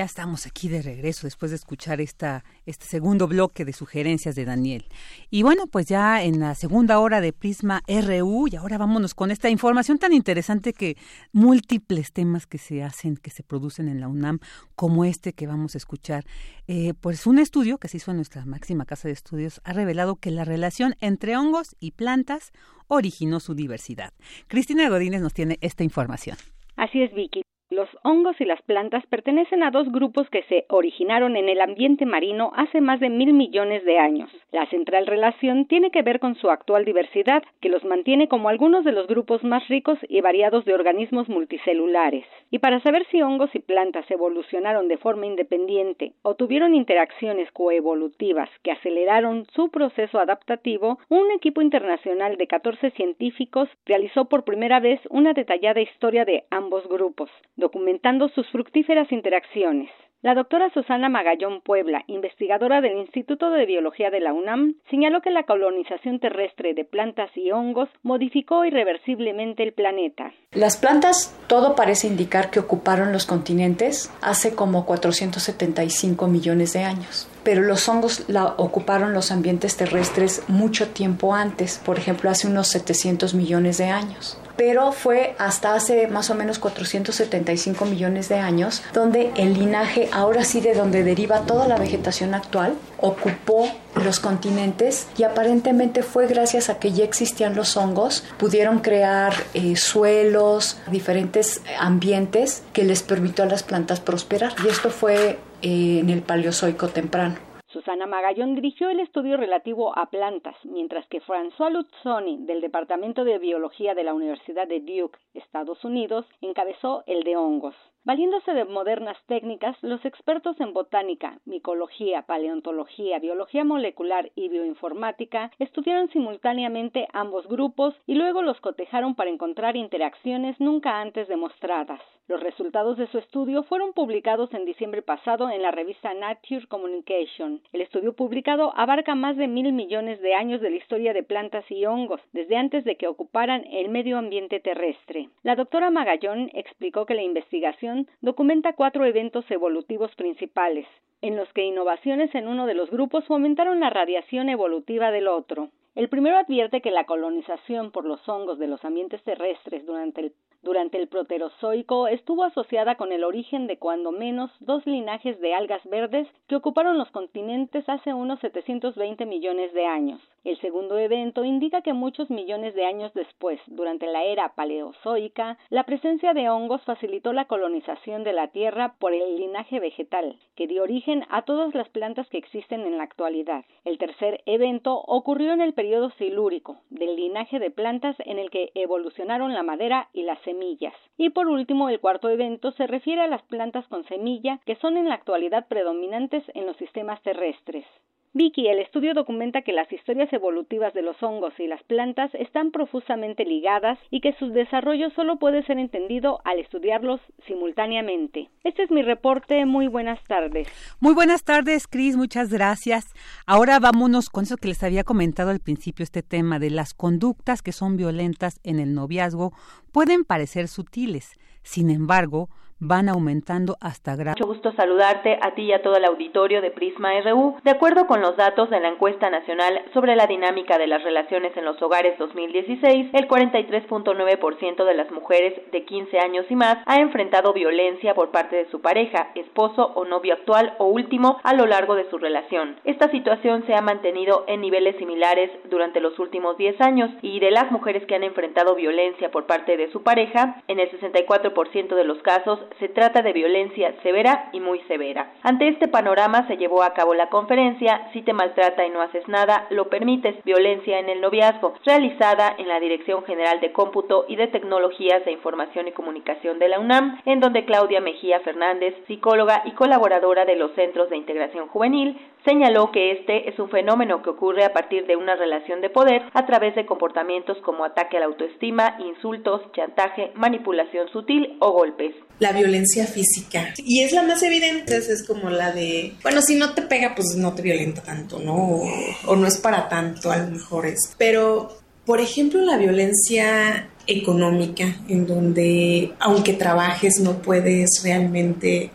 Ya estamos aquí de regreso después de escuchar esta, este segundo bloque de sugerencias de Daniel. Y bueno, pues ya en la segunda hora de Prisma RU, y ahora vámonos con esta información tan interesante que múltiples temas que se hacen, que se producen en la UNAM, como este que vamos a escuchar. Eh, pues un estudio que se hizo en nuestra máxima casa de estudios ha revelado que la relación entre hongos y plantas originó su diversidad. Cristina Godínez nos tiene esta información. Así es, Vicky. Los hongos y las plantas pertenecen a dos grupos que se originaron en el ambiente marino hace más de mil millones de años. La central relación tiene que ver con su actual diversidad, que los mantiene como algunos de los grupos más ricos y variados de organismos multicelulares. Y para saber si hongos y plantas evolucionaron de forma independiente o tuvieron interacciones coevolutivas que aceleraron su proceso adaptativo, un equipo internacional de 14 científicos realizó por primera vez una detallada historia de ambos grupos documentando sus fructíferas interacciones. La doctora Susana Magallón Puebla, investigadora del Instituto de Biología de la UNAM, señaló que la colonización terrestre de plantas y hongos modificó irreversiblemente el planeta. Las plantas, todo parece indicar que ocuparon los continentes hace como 475 millones de años pero los hongos la ocuparon los ambientes terrestres mucho tiempo antes, por ejemplo, hace unos 700 millones de años pero fue hasta hace más o menos 475 millones de años donde el linaje, ahora sí de donde deriva toda la vegetación actual, ocupó los continentes y aparentemente fue gracias a que ya existían los hongos, pudieron crear eh, suelos, diferentes ambientes que les permitió a las plantas prosperar. Y esto fue eh, en el Paleozoico temprano. Susana Magallón dirigió el estudio relativo a plantas, mientras que François Luzzoni, del Departamento de Biología de la Universidad de Duke, Estados Unidos, encabezó el de hongos. Valiéndose de modernas técnicas, los expertos en botánica, micología, paleontología, biología molecular y bioinformática estudiaron simultáneamente ambos grupos y luego los cotejaron para encontrar interacciones nunca antes demostradas. Los resultados de su estudio fueron publicados en diciembre pasado en la revista Nature Communication. El estudio publicado abarca más de mil millones de años de la historia de plantas y hongos, desde antes de que ocuparan el medio ambiente terrestre. La doctora Magallón explicó que la investigación documenta cuatro eventos evolutivos principales, en los que innovaciones en uno de los grupos fomentaron la radiación evolutiva del otro. El primero advierte que la colonización por los hongos de los ambientes terrestres durante el durante el Proterozoico estuvo asociada con el origen de cuando menos dos linajes de algas verdes que ocuparon los continentes hace unos 720 millones de años. El segundo evento indica que muchos millones de años después, durante la era paleozoica, la presencia de hongos facilitó la colonización de la Tierra por el linaje vegetal, que dio origen a todas las plantas que existen en la actualidad. El tercer evento ocurrió en el periodo silúrico, del linaje de plantas en el que evolucionaron la madera y las semillas. Y por último, el cuarto evento se refiere a las plantas con semilla que son en la actualidad predominantes en los sistemas terrestres. Vicky, el estudio documenta que las historias evolutivas de los hongos y las plantas están profusamente ligadas y que su desarrollo solo puede ser entendido al estudiarlos simultáneamente. Este es mi reporte. Muy buenas tardes. Muy buenas tardes, Cris. Muchas gracias. Ahora vámonos con eso que les había comentado al principio, este tema de las conductas que son violentas en el noviazgo pueden parecer sutiles. Sin embargo, van aumentando hasta Mucho gusto saludarte a ti y a todo el auditorio de Prisma RU. De acuerdo con los datos de la encuesta nacional sobre la dinámica de las relaciones en los hogares 2016, el 43.9% de las mujeres de 15 años y más ha enfrentado violencia por parte de su pareja, esposo o novio actual o último a lo largo de su relación. Esta situación se ha mantenido en niveles similares durante los últimos 10 años y de las mujeres que han enfrentado violencia por parte de su pareja, en el 64% de los casos se trata de violencia severa y muy severa. Ante este panorama se llevó a cabo la conferencia Si te maltrata y no haces nada, lo permites, violencia en el noviazgo, realizada en la Dirección General de Cómputo y de Tecnologías de Información y Comunicación de la UNAM, en donde Claudia Mejía Fernández, psicóloga y colaboradora de los Centros de Integración Juvenil, señaló que este es un fenómeno que ocurre a partir de una relación de poder a través de comportamientos como ataque a la autoestima, insultos, chantaje, manipulación sutil o golpes. La violencia física. Y es la más evidente, es como la de, bueno, si no te pega, pues no te violenta tanto, ¿no? O, no es para tanto, a lo mejor es. Pero, por ejemplo, la violencia económica, en donde aunque trabajes no puedes realmente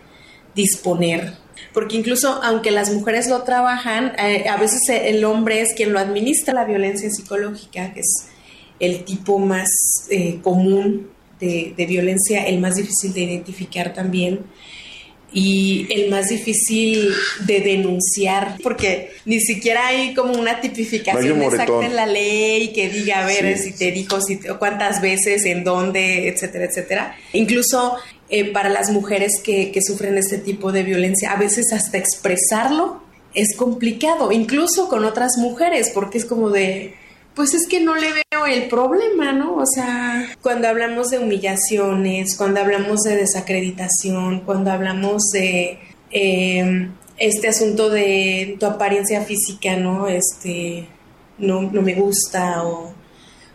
disponer porque incluso aunque las mujeres lo trabajan, eh, a veces el hombre es quien lo administra la violencia psicológica, que es el tipo más eh, común de, violencia, el más difícil de identificar también y el más difícil de denunciar, porque ni siquiera hay como una tipificación exacta en la ley que diga, a ver, si te dijo, si cuántas veces, en dónde, etcétera, etcétera. Incluso eh, para las mujeres que, que sufren este tipo de violencia, a veces hasta expresarlo es complicado, incluso con otras mujeres, porque es como de, pues es que no le veo el problema, ¿no? O sea, cuando hablamos de humillaciones, cuando hablamos de desacreditación, cuando hablamos de em, este asunto de tu apariencia física, ¿no? Este, no, no me gusta o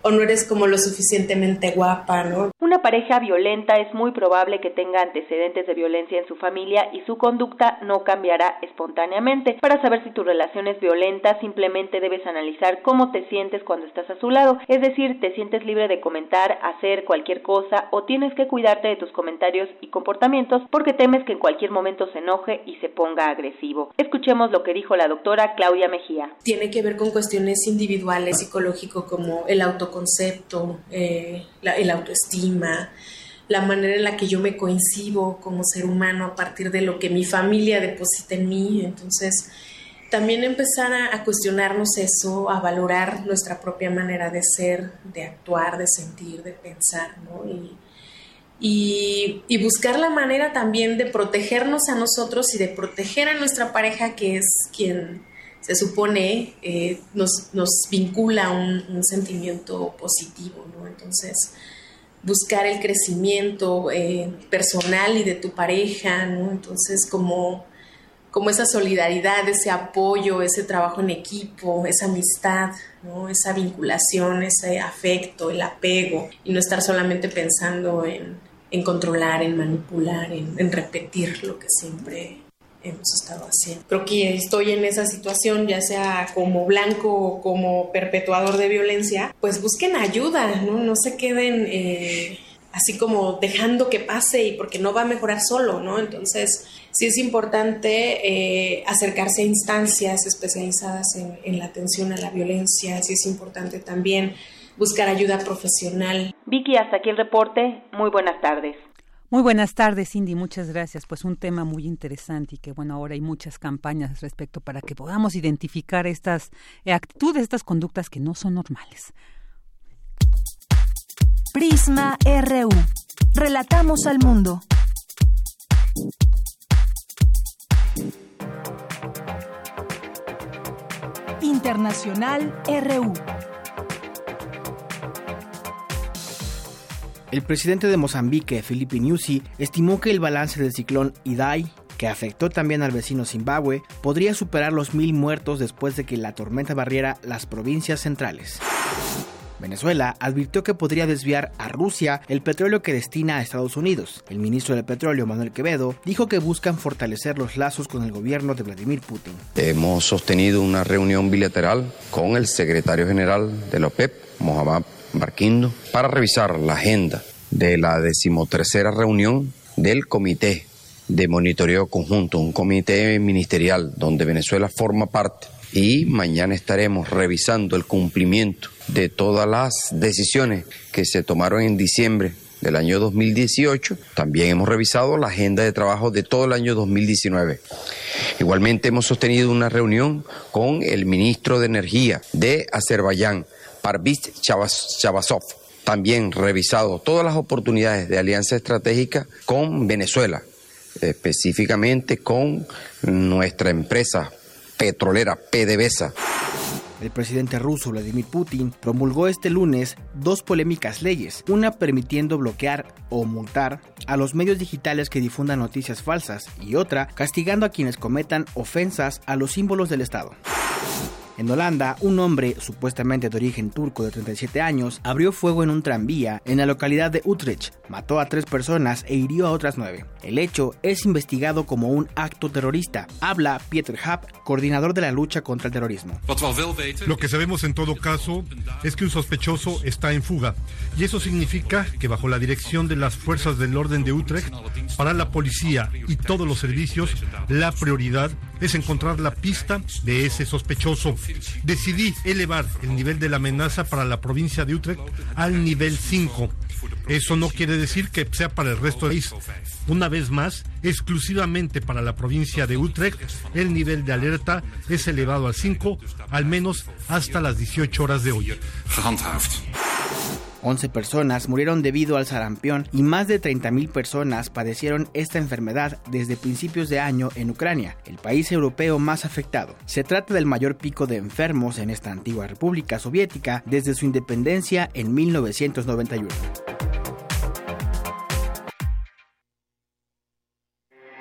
o no eres como lo suficientemente guapa, ¿no? Una pareja violenta es muy probable que tenga antecedentes de violencia en su familia y su conducta no cambiará espontáneamente. Para saber si tu relación es violenta, simplemente debes analizar cómo te sientes cuando estás a su lado, es decir, te sientes libre de comentar, hacer cualquier cosa o tienes que cuidarte de tus comentarios y comportamientos porque temes que en cualquier momento se enoje y se ponga agresivo. Escuchemos lo que dijo la doctora Claudia Mejía. Tiene que ver con cuestiones individuales, psicológico como el auto concepto, eh, el autoestima, la manera en la que yo me coincido como ser humano a partir de lo que mi familia deposita en mí. Entonces, también empezar a, cuestionarnos eso, a valorar nuestra propia manera de ser, de actuar, de sentir, de pensar, ¿no? Y, y, buscar la manera también de protegernos a nosotros y de proteger a nuestra pareja, que es quien se supone eh, nos, nos, vincula un, un, sentimiento positivo, ¿no? Entonces, buscar el crecimiento eh, personal y de tu pareja, ¿no? Entonces, como, como esa solidaridad, ese apoyo, ese trabajo en equipo, esa amistad. Esa vinculación, ese afecto, el apego, y no estar solamente pensando en, controlar, en manipular, en repetir lo que siempre hemos estado haciendo. Creo que estoy en esa situación, ya sea como blanco o como perpetuador de violencia, pues busquen ayuda, ¿no? No se queden... Eh, así como dejando que pase y porque no va a mejorar solo, ¿no? Entonces, sí es importante eh, acercarse a instancias especializadas en, en la atención a la violencia, sí es importante también buscar ayuda profesional. Vicky, hasta aquí el reporte. Muy buenas tardes. Muy buenas tardes, Cindy. Muchas gracias. Pues un tema muy interesante y que, bueno, ahora hay muchas campañas respecto para que podamos identificar estas actitudes, estas conductas que no son normales. Prisma RU. Relatamos al mundo. Internacional RU. El presidente de Mozambique, Filipe Nyusi, estimó que el balance del ciclón Idai, que afectó también al vecino Zimbabue, podría superar los mil muertos después de que la tormenta barriera las provincias centrales. Venezuela advirtió que podría desviar a Rusia el petróleo que destina a Estados Unidos. El ministro del Petróleo, Manuel Quevedo, dijo que buscan fortalecer los lazos con el gobierno de Vladimir Putin. Hemos sostenido una reunión bilateral con el secretario general de la OPEP, Mohamed Barquindo, para revisar la agenda de la decimotercera reunión del Comité de Monitoreo Conjunto, un comité ministerial donde Venezuela forma parte y mañana estaremos revisando el cumplimiento de todas las decisiones que se tomaron en diciembre del año 2018. También hemos revisado la agenda de trabajo de todo el año 2019. Igualmente hemos sostenido una reunión con el ministro de Energía de Azerbaiyán, Parviz Chavasov. También revisado todas las oportunidades de alianza estratégica con Venezuela, específicamente con nuestra empresa petrolera PDVSA. El presidente ruso Vladimir Putin promulgó este lunes dos polémicas leyes, una permitiendo bloquear o multar a los medios digitales que difundan noticias falsas y otra castigando a quienes cometan ofensas a los símbolos del Estado. En Holanda, un hombre, supuestamente de origen turco de 37 años, abrió fuego en un tranvía en la localidad de Utrecht, mató a tres personas e hirió a otras nueve. El hecho es investigado como un acto terrorista. Habla Pieter Happ, coordinador de la lucha contra el terrorismo. Lo que sabemos en todo caso es que un sospechoso está en fuga y eso significa que bajo la dirección de las fuerzas del orden de Utrecht, para la policía y todos los servicios, la prioridad es encontrar la pista de ese sospechoso. Decidí elevar el nivel de la amenaza para la provincia de Utrecht al nivel 5. Eso no quiere decir que sea para el resto del país. Una vez más, exclusivamente para la provincia de Utrecht, el nivel de alerta es elevado al 5, al menos hasta las 18 horas de hoy. 11 personas murieron debido al sarampión y más de 30.000 personas padecieron esta enfermedad desde principios de año en Ucrania, el país europeo más afectado. Se trata del mayor pico de enfermos en esta antigua república soviética desde su independencia en 1991.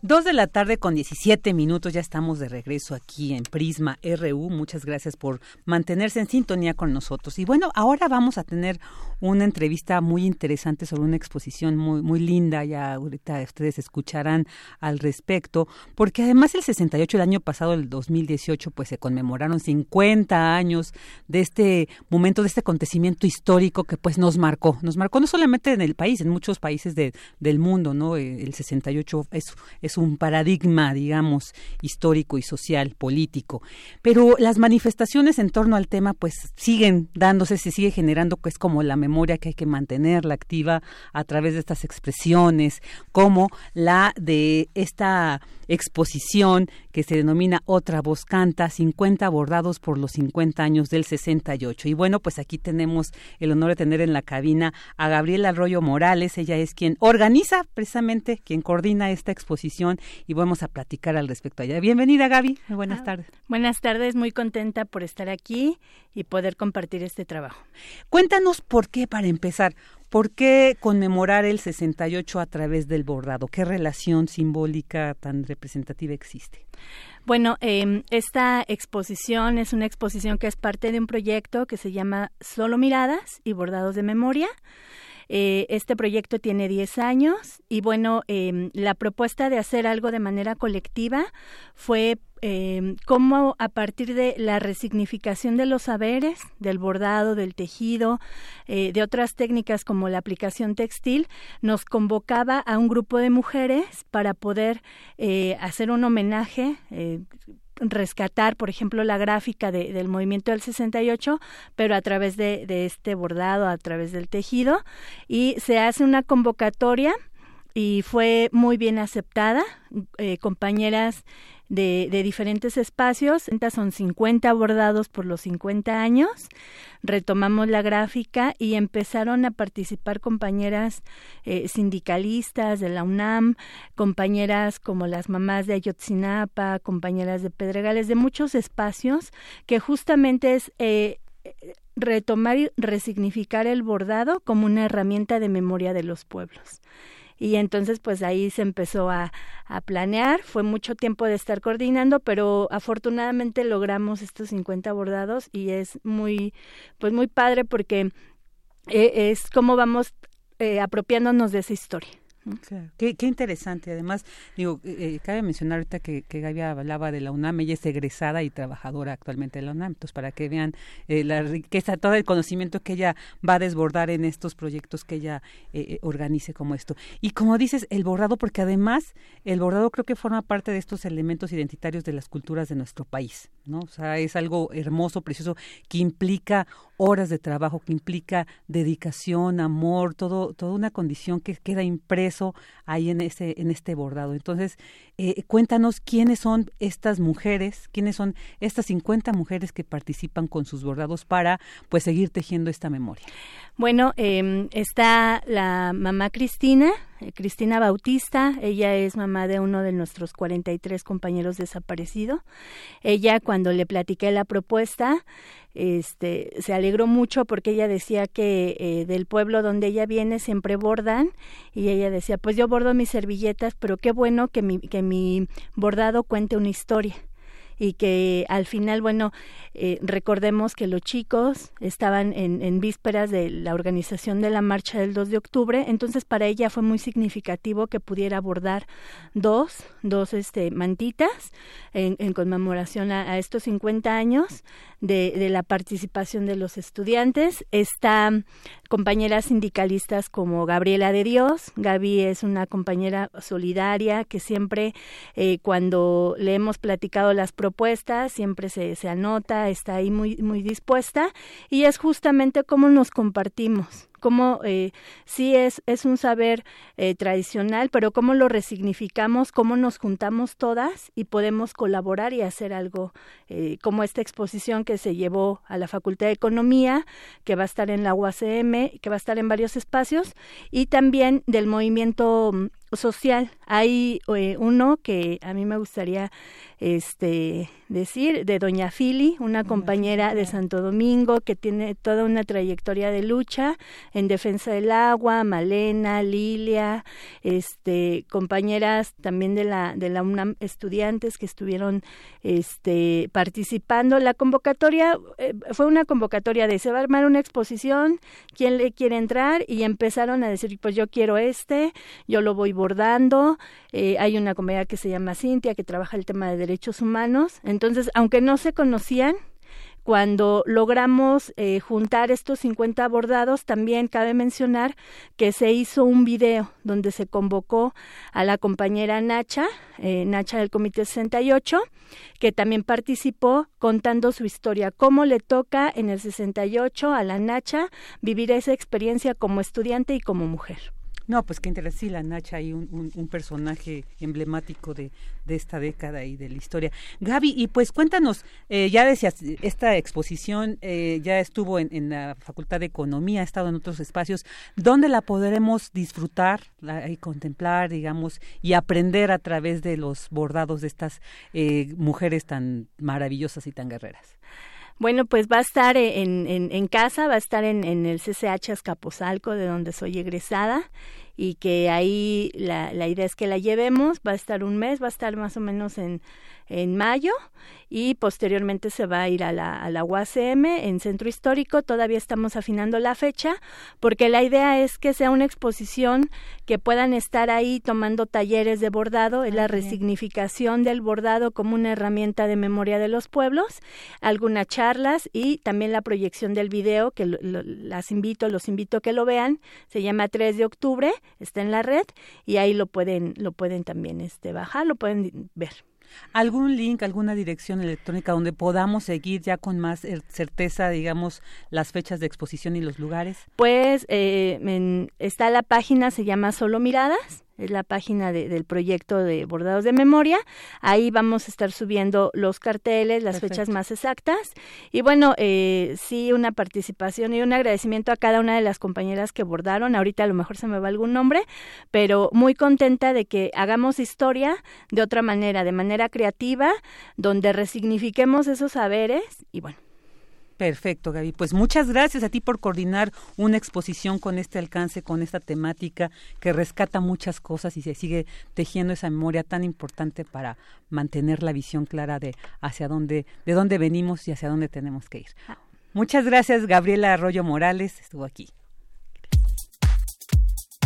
Dos de la tarde con 17 minutos, ya estamos de regreso aquí en Prisma RU. Muchas gracias por mantenerse en sintonía con nosotros. Y bueno, ahora vamos a tener una entrevista muy interesante sobre una exposición muy, muy linda. Ya ahorita ustedes escucharán al respecto, porque además el 68, el año pasado, el 2018, pues se conmemoraron 50 años de este momento, de este acontecimiento histórico que pues nos marcó. Nos marcó no solamente en el país, en muchos países de, del mundo, ¿no? El 68 es es un paradigma, digamos, histórico y social, político. Pero las manifestaciones en torno al tema, pues siguen dándose, se sigue generando, es como la memoria que hay que mantenerla activa a través de estas expresiones, como la de esta exposición que se denomina Otra voz canta, 50 abordados por los 50 años del 68. Y bueno, pues aquí tenemos el honor de tener en la cabina a Gabriela Arroyo Morales, ella es quien organiza precisamente, quien coordina esta exposición y vamos a platicar al respecto allá. Bienvenida Gaby, buenas ah, tardes. Buenas tardes, muy contenta por estar aquí y poder compartir este trabajo. Cuéntanos por qué, para empezar, ¿Por qué conmemorar el 68 a través del bordado? ¿Qué relación simbólica tan representativa existe? Bueno, eh, esta exposición es una exposición que es parte de un proyecto que se llama Solo Miradas y Bordados de Memoria. Eh, este proyecto tiene 10 años y bueno, eh, la propuesta de hacer algo de manera colectiva fue eh, cómo a partir de la resignificación de los saberes, del bordado, del tejido, eh, de otras técnicas como la aplicación textil, nos convocaba a un grupo de mujeres para poder eh, hacer un homenaje rescatar, por ejemplo, la gráfica de, del movimiento del 68, pero a través de, de, este bordado, a través del tejido, y se hace una convocatoria y fue muy bien aceptada. Eh, compañeras de, de, diferentes espacios. Son 50 bordados por los 50 años. Retomamos la gráfica y empezaron a participar compañeras eh, sindicalistas de la UNAM, compañeras como las mamás de Ayotzinapa, compañeras de Pedregales, de muchos espacios, que justamente es... Eh, retomar y resignificar el bordado como una herramienta de memoria de los pueblos y entonces pues ahí se empezó a, a, planear, fue mucho tiempo de estar coordinando, pero afortunadamente logramos estos 50 bordados y es muy, pues muy padre porque eh, es como vamos eh, apropiándonos de esa historia. Claro. Qué, qué, interesante. Además, digo, eh, cabe mencionar ahorita que, que Gaby hablaba de la UNAM, ella es egresada y trabajadora actualmente de la UNAM, entonces para que vean eh, la riqueza, todo el conocimiento que ella va a desbordar en estos proyectos que ella eh, organice como esto. Y como dices, el bordado, porque además el bordado creo que forma parte de estos elementos identitarios de las culturas de nuestro país, ¿no? O sea, es algo hermoso, precioso, que implica horas de trabajo, que implica dedicación, amor, todo, toda una condición que queda impreso ahí en ese, en este bordado. Entonces, eh, cuéntanos quiénes son estas mujeres, quiénes son estas 50 mujeres que participan con sus bordados para pues seguir tejiendo esta memoria. Bueno, eh, está la mamá Cristina, eh, Cristina Bautista, ella es mamá de uno de nuestros 43 compañeros desaparecidos. Ella cuando le platiqué la propuesta, este, se alegró mucho porque ella decía que eh, del pueblo donde ella viene siempre bordan. Y ella decía, pues yo bordo mis servilletas, pero qué bueno que mi, que mi bordado cuente una historia y que al final, bueno, eh, recordemos que los chicos estaban en, en, vísperas de la organización de la marcha del 2 de octubre, entonces para ella fue muy significativo que pudiera abordar dos, dos este, mantitas en, conmemoración a, estos 50 años de, de la participación de los estudiantes. Está compañeras sindicalistas como Gabriela de Dios. Gaby es una compañera solidaria que siempre, eh, cuando le hemos platicado las propuestas, siempre se, se anota, está ahí muy, muy dispuesta y es justamente cómo nos compartimos cómo eh, sí es, es un saber eh, tradicional, pero cómo lo resignificamos, cómo nos juntamos todas y podemos colaborar y hacer algo eh, como esta exposición que se llevó a la Facultad de Economía, que va a estar en la UACM, que va a estar en varios espacios, y también del movimiento social. Hay eh, uno que a mí me gustaría este decir de doña Fili, una compañera de Santo Domingo que tiene toda una trayectoria de lucha en defensa del agua, Malena, Lilia, este compañeras también de la de la UNAM estudiantes que estuvieron este participando. La convocatoria eh, fue una convocatoria de se va a armar una exposición, quién le quiere entrar y empezaron a decir, pues yo quiero este, yo lo voy bordando. Eh, hay una compañera que se llama Cintia que trabaja el tema de derechos humanos. Entonces, aunque no se conocían, cuando logramos eh, juntar estos 50 bordados, también cabe mencionar que se hizo un video donde se convocó a la compañera Nacha, eh, Nacha del Comité 68, que también participó contando su historia, cómo le toca en el 68 a la Nacha vivir esa experiencia como estudiante y como mujer. No, pues qué interesante, sí, la Nacha ahí un, un, un, personaje emblemático de, de, esta década y de la historia. Gaby, y pues cuéntanos, eh, ya decías, esta exposición eh, ya estuvo en, en, la Facultad de Economía, ha estado en otros espacios, ¿dónde la podremos disfrutar y contemplar, digamos, y aprender a través de los bordados de estas eh, mujeres tan maravillosas y tan guerreras? Bueno, pues va a estar en, en, en casa, va a estar en, en el CCH Azcapotzalco, de donde soy egresada, y que ahí la, la idea es que la llevemos, va a estar un mes, va a estar más o menos en, en mayo y posteriormente se va a ir a la, a la UACM en Centro Histórico. Todavía estamos afinando la fecha porque la idea es que sea una exposición que puedan estar ahí tomando talleres de bordado, es la resignificación del bordado como una herramienta de memoria de los pueblos, algunas charlas y también la proyección del video que las invito, los invito a que lo vean. Se llama 3 de octubre, está en la red y ahí lo pueden lo pueden también este bajar, lo pueden ver. ¿Algún link, alguna dirección electrónica donde podamos seguir ya con más eh, certeza, digamos, las fechas de exposición y los lugares? Pues eh, está la página, se llama Solo Miradas es la página del proyecto de bordados de memoria. Ahí vamos a estar subiendo los carteles, las fechas más exactas. Y bueno, eh, sí, una participación y un agradecimiento a cada una de las compañeras que bordaron. Ahorita a lo mejor se me va algún nombre, pero muy contenta de que hagamos historia de otra manera, de manera creativa, donde resignifiquemos esos saberes y bueno Perfecto, Gaby. Pues muchas gracias a ti por coordinar una exposición con este alcance, con esta temática que rescata muchas cosas y se sigue tejiendo esa memoria tan importante para mantener la visión clara de hacia dónde, de dónde venimos y hacia dónde tenemos que ir. Ah. Muchas gracias, Gabriela Arroyo Morales, estuvo aquí.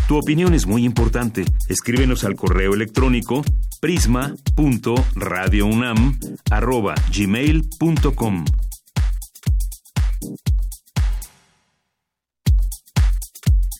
Tu opinión es muy importante. Escríbenos al correo electrónico prisma.radiounam@gmail.com.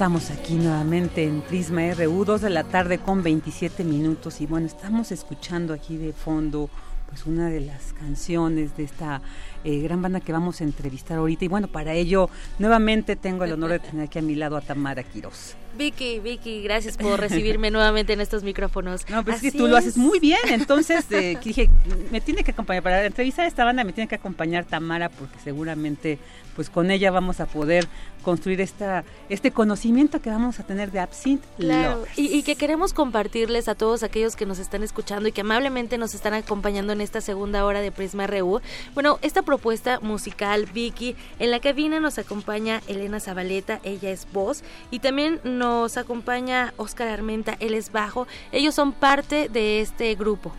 Estamos aquí nuevamente en Prisma RU, 2 de la tarde con 27 minutos. Y bueno, estamos escuchando aquí de fondo pues una de las canciones de esta eh, gran banda que vamos a entrevistar ahorita. Y bueno, para ello nuevamente tengo el honor de tener aquí a mi lado a Tamara Quiroz. Vicky, Vicky, gracias por recibirme nuevamente en estos micrófonos. No, pues es que tú lo haces muy bien, entonces eh, dije, me tiene que acompañar, para entrevistar a esta banda me tiene que acompañar Tamara porque seguramente pues con ella vamos a poder construir esta, este conocimiento que vamos a tener de Absinthe claro, y, que queremos compartirles a todos aquellos que nos están escuchando y que amablemente nos están acompañando en esta segunda hora de Prisma RU. Bueno, esta propuesta musical, Vicky, en la cabina nos acompaña Elena Zabaleta, ella es voz, y también nos acompaña Oscar Armenta, él es bajo. Ellos son parte de este grupo.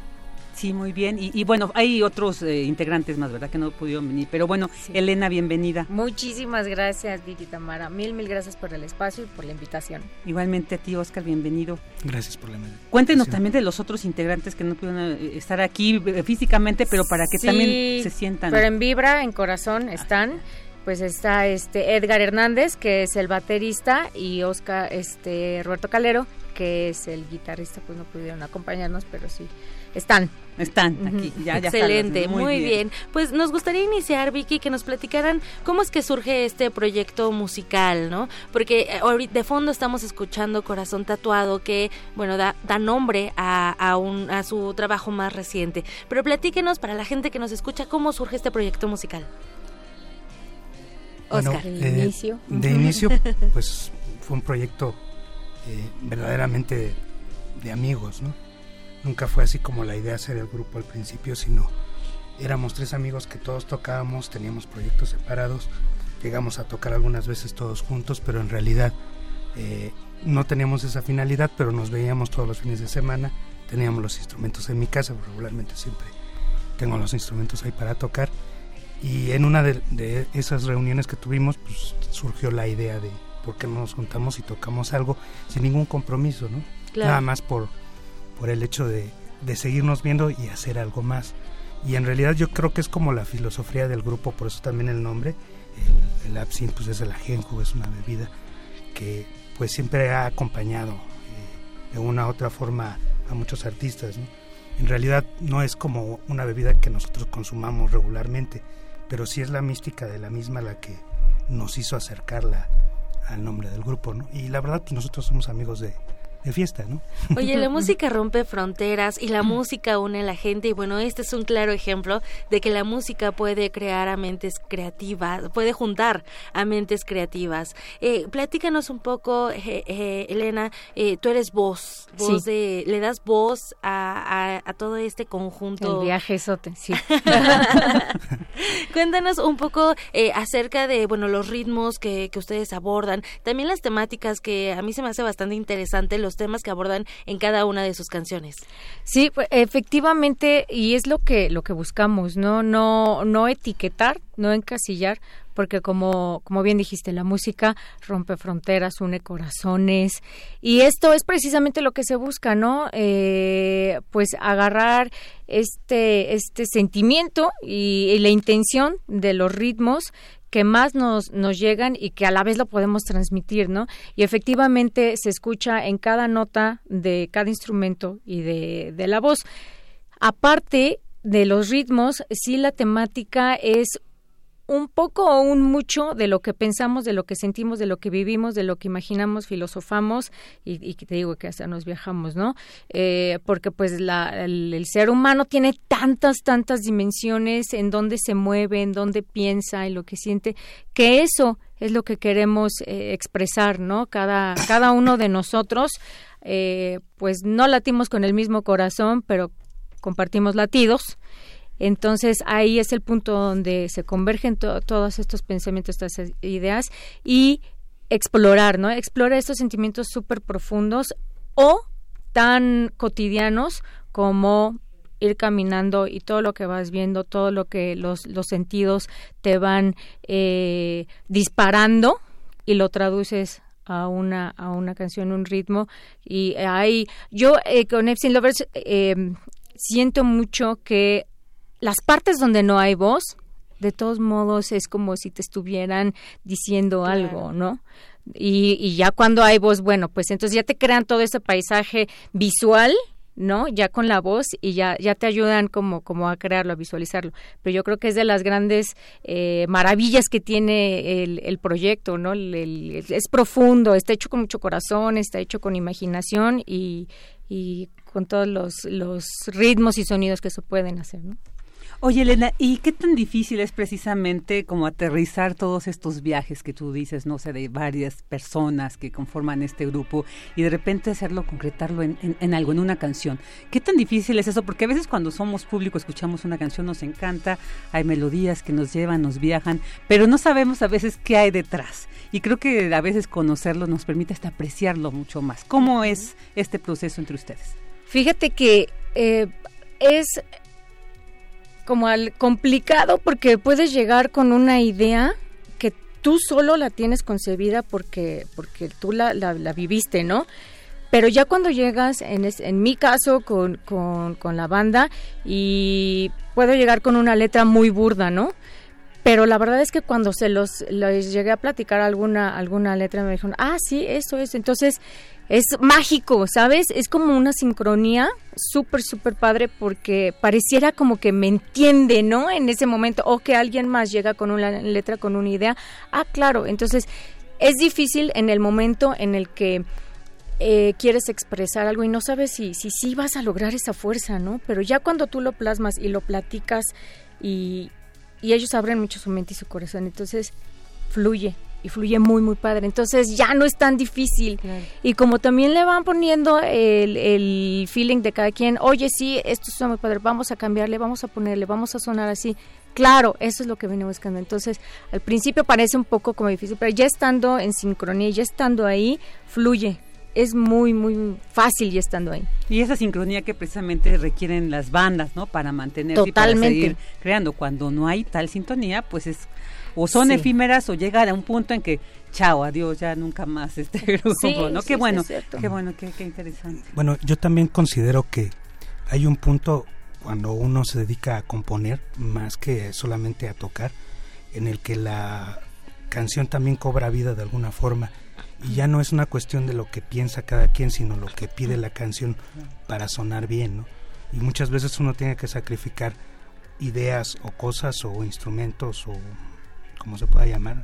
Sí, muy bien. Y, bueno, hay otros eh, integrantes más, ¿verdad? Que no pudieron venir. Pero bueno, Elena, bienvenida. Muchísimas gracias, Vicky Tamara. Mil, mil gracias por el espacio y por la invitación. Igualmente a ti, Oscar, bienvenido. Gracias por la invitación. Cuéntenos también de los otros integrantes que no pudieron eh, estar aquí eh, físicamente, pero para que también se sientan. Pero en Vibra, en Corazón, están. Pues está este Edgar Hernández, que es el baterista, y Oscar, este Roberto Calero, que es el guitarrista, pues no pudieron acompañarnos, pero sí están. Están aquí, ya, ya Excelente, muy, bien. Pues nos gustaría iniciar, Vicky, que nos platicaran cómo es que surge este proyecto musical, ¿no? Porque eh, de fondo estamos escuchando Corazón Tatuado, que, bueno, da, da nombre a, a, un, a su trabajo más reciente. Pero platíquenos, para la gente que nos escucha, cómo surge este proyecto musical. Oscar. de inicio. De inicio, pues fue un proyecto eh, verdaderamente de amigos, ¿no? Nunca fue así como la idea de hacer el grupo al principio, sino éramos tres amigos que todos tocábamos, teníamos proyectos separados, llegamos a tocar algunas veces todos juntos, pero en realidad eh, no teníamos esa finalidad, pero nos veíamos todos los fines de semana, teníamos los instrumentos en mi casa, regularmente siempre tengo los instrumentos ahí para tocar, y en una de, esas reuniones que tuvimos, pues surgió la idea de por qué no nos juntamos y tocamos algo sin ningún compromiso, ¿no? Nada más por, por el hecho de, de seguirnos viendo y hacer algo más. Y en realidad yo creo que es como la filosofía del grupo, por eso también el nombre. El, el absinthe pues es el ajenjo, es una bebida que pues siempre ha acompañado eh, de una u otra forma a muchos artistas. En realidad no es como una bebida que nosotros consumamos regularmente, pero sí es la mística de la misma la que nos hizo acercarla al nombre del grupo. ¿no? Y la verdad pues nosotros somos amigos de, de fiesta, ¿no? Oye, la música rompe fronteras y la música une a la gente y bueno, este es un claro ejemplo de que la música puede crear a mentes creativas, puede juntar a mentes creativas. Eh, platícanos un poco, eh, eh, Elena, eh, tú eres voz, voz de, le das voz a, a, todo este conjunto. El viaje sote, sí. Cuéntanos un poco acerca de, bueno, los ritmos que, que ustedes abordan, también las temáticas que a mí se me hace bastante interesante, los temas que abordan en cada una de sus canciones. Sí, pues, efectivamente, y es lo que lo que buscamos, no no no etiquetar, no encasillar, porque como como bien dijiste, la música rompe fronteras, une corazones y esto es precisamente lo que se busca, ¿no? Eh, pues agarrar este este sentimiento y la intención de los ritmos que más nos, nos llegan y que a la vez lo podemos transmitir, ¿no? Y efectivamente se escucha en cada nota de cada instrumento y de, de la voz. Aparte de los ritmos, sí la temática es un poco o un mucho de lo que pensamos, de lo que sentimos, de lo que vivimos, de lo que imaginamos, filosofamos y, que te digo que hasta nos viajamos, ¿no? Eh, porque pues la, el, ser humano tiene tantas, tantas dimensiones en donde se mueve, en donde piensa, en lo que siente, que eso es lo que queremos eh, expresar, ¿no? Cada, cada uno de nosotros, eh, pues no latimos con el mismo corazón, pero compartimos latidos entonces ahí es el punto donde se convergen todos estos pensamientos, estas ideas y explorar, ¿no? Explorar estos sentimientos súper profundos o tan cotidianos como ir caminando y todo lo que vas viendo, todo lo que los, los sentidos te van eh, disparando y lo traduces a una a una canción, un ritmo y ahí yo eh, con Epstein Lovers eh, siento mucho que las partes donde no hay voz, de todos modos es como si te estuvieran diciendo algo, ¿no? Y, y, ya cuando hay voz, bueno, pues entonces ya te crean todo ese paisaje visual, ¿no? Ya con la voz y ya, ya te ayudan como, como a crearlo, a visualizarlo. Pero yo creo que es de las grandes eh, maravillas que tiene el, el proyecto, ¿no? es profundo, está hecho con mucho corazón, está hecho con imaginación y, y con todos los, los ritmos y sonidos que se pueden hacer, ¿no? Oye, Elena, ¿y qué tan difícil es precisamente como aterrizar todos estos viajes que tú dices, no sé, de varias personas que conforman este grupo y de repente hacerlo, concretarlo en, en, algo, en una canción? ¿Qué tan difícil es eso? Porque a veces cuando somos público, escuchamos una canción, nos encanta, hay melodías que nos llevan, nos viajan, pero no sabemos a veces qué hay detrás. Y creo que a veces conocerlo nos permite hasta apreciarlo mucho más. ¿Cómo es este proceso entre ustedes? Fíjate que eh, es como al complicado porque puedes llegar con una idea que tú solo la tienes concebida porque, porque tú la, la, viviste, ¿no? Pero ya cuando llegas, en, en mi caso, con, con, con, la banda, y puedo llegar con una letra muy burda, ¿no? Pero la verdad es que cuando se los les llegué a platicar alguna alguna letra me dijeron, ah, sí, eso es. Entonces es mágico, ¿sabes? Es como una sincronía súper, súper padre porque pareciera como que me entiende, ¿no? En ese momento, o que alguien más llega con una letra, con una idea. Ah, claro, entonces es difícil en el momento en el que eh, quieres expresar algo y no sabes si, si sí vas a lograr esa fuerza, ¿no? Pero ya cuando tú lo plasmas y lo platicas y ellos abren mucho su mente y su corazón, entonces fluye y fluye muy muy padre entonces ya no es tan difícil y como también le van poniendo el, el feeling de cada quien oye sí esto está muy padre vamos a cambiarle vamos a ponerle vamos a sonar así Claro, eso es lo que venía buscando. Entonces, al principio parece un poco como difícil, pero ya estando en sincronía, ya estando ahí, fluye. Es muy, muy fácil ya estando ahí. Y esa sincronía que precisamente requieren las bandas, ¿no? Para mantenerse y para seguir creando. Cuando no hay tal sintonía, pues es o son efímeras o llega a un punto en que chao, adiós, ya nunca más este grupo, ¿no? qué bueno, qué bueno, qué, qué interesante. Bueno, yo también considero que hay un punto cuando uno se dedica a componer más que solamente a tocar, en el que la canción también cobra vida de alguna forma y ya no es una cuestión de lo que piensa cada quien, sino lo que pide la canción para sonar bien, ¿no? Y muchas veces uno tiene que sacrificar ideas o cosas o instrumentos o como se pueda llamar,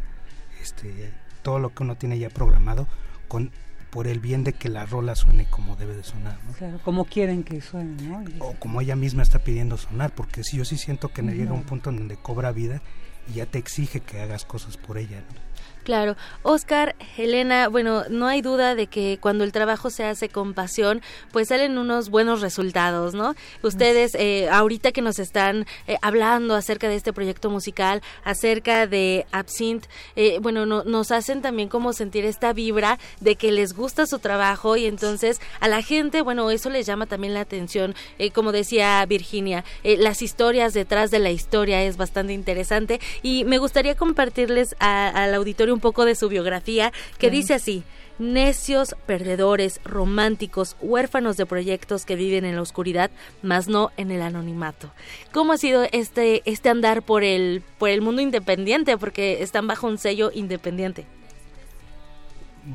este, todo lo que uno tiene ya programado con por el bien de que la rola suene como debe de sonar. ¿no? Claro, como quieren que suene, ¿no? O como ella misma está pidiendo sonar, porque si yo sí siento que llega un punto en donde cobra vida y ya te exige que hagas cosas por ella. ¿no? Claro. Oscar, Helena, bueno, no hay duda de que cuando el trabajo se hace con pasión, pues salen unos buenos resultados, ¿no? Ustedes, eh, ahorita que nos están eh, hablando acerca de este proyecto musical, acerca de Absinthe, eh, bueno, nos hacen también como sentir esta vibra de que les gusta su trabajo y entonces a la gente, bueno, eso les llama también la atención. como decía Virginia, las historias detrás de la historia es bastante interesante y me gustaría compartirles al auditorio un poco de su biografía, que dice así, necios, perdedores, románticos, huérfanos de proyectos que viven en la oscuridad, mas no en el anonimato. ¿Cómo ha sido este, este andar por el, por el mundo independiente? Porque están bajo un sello independiente.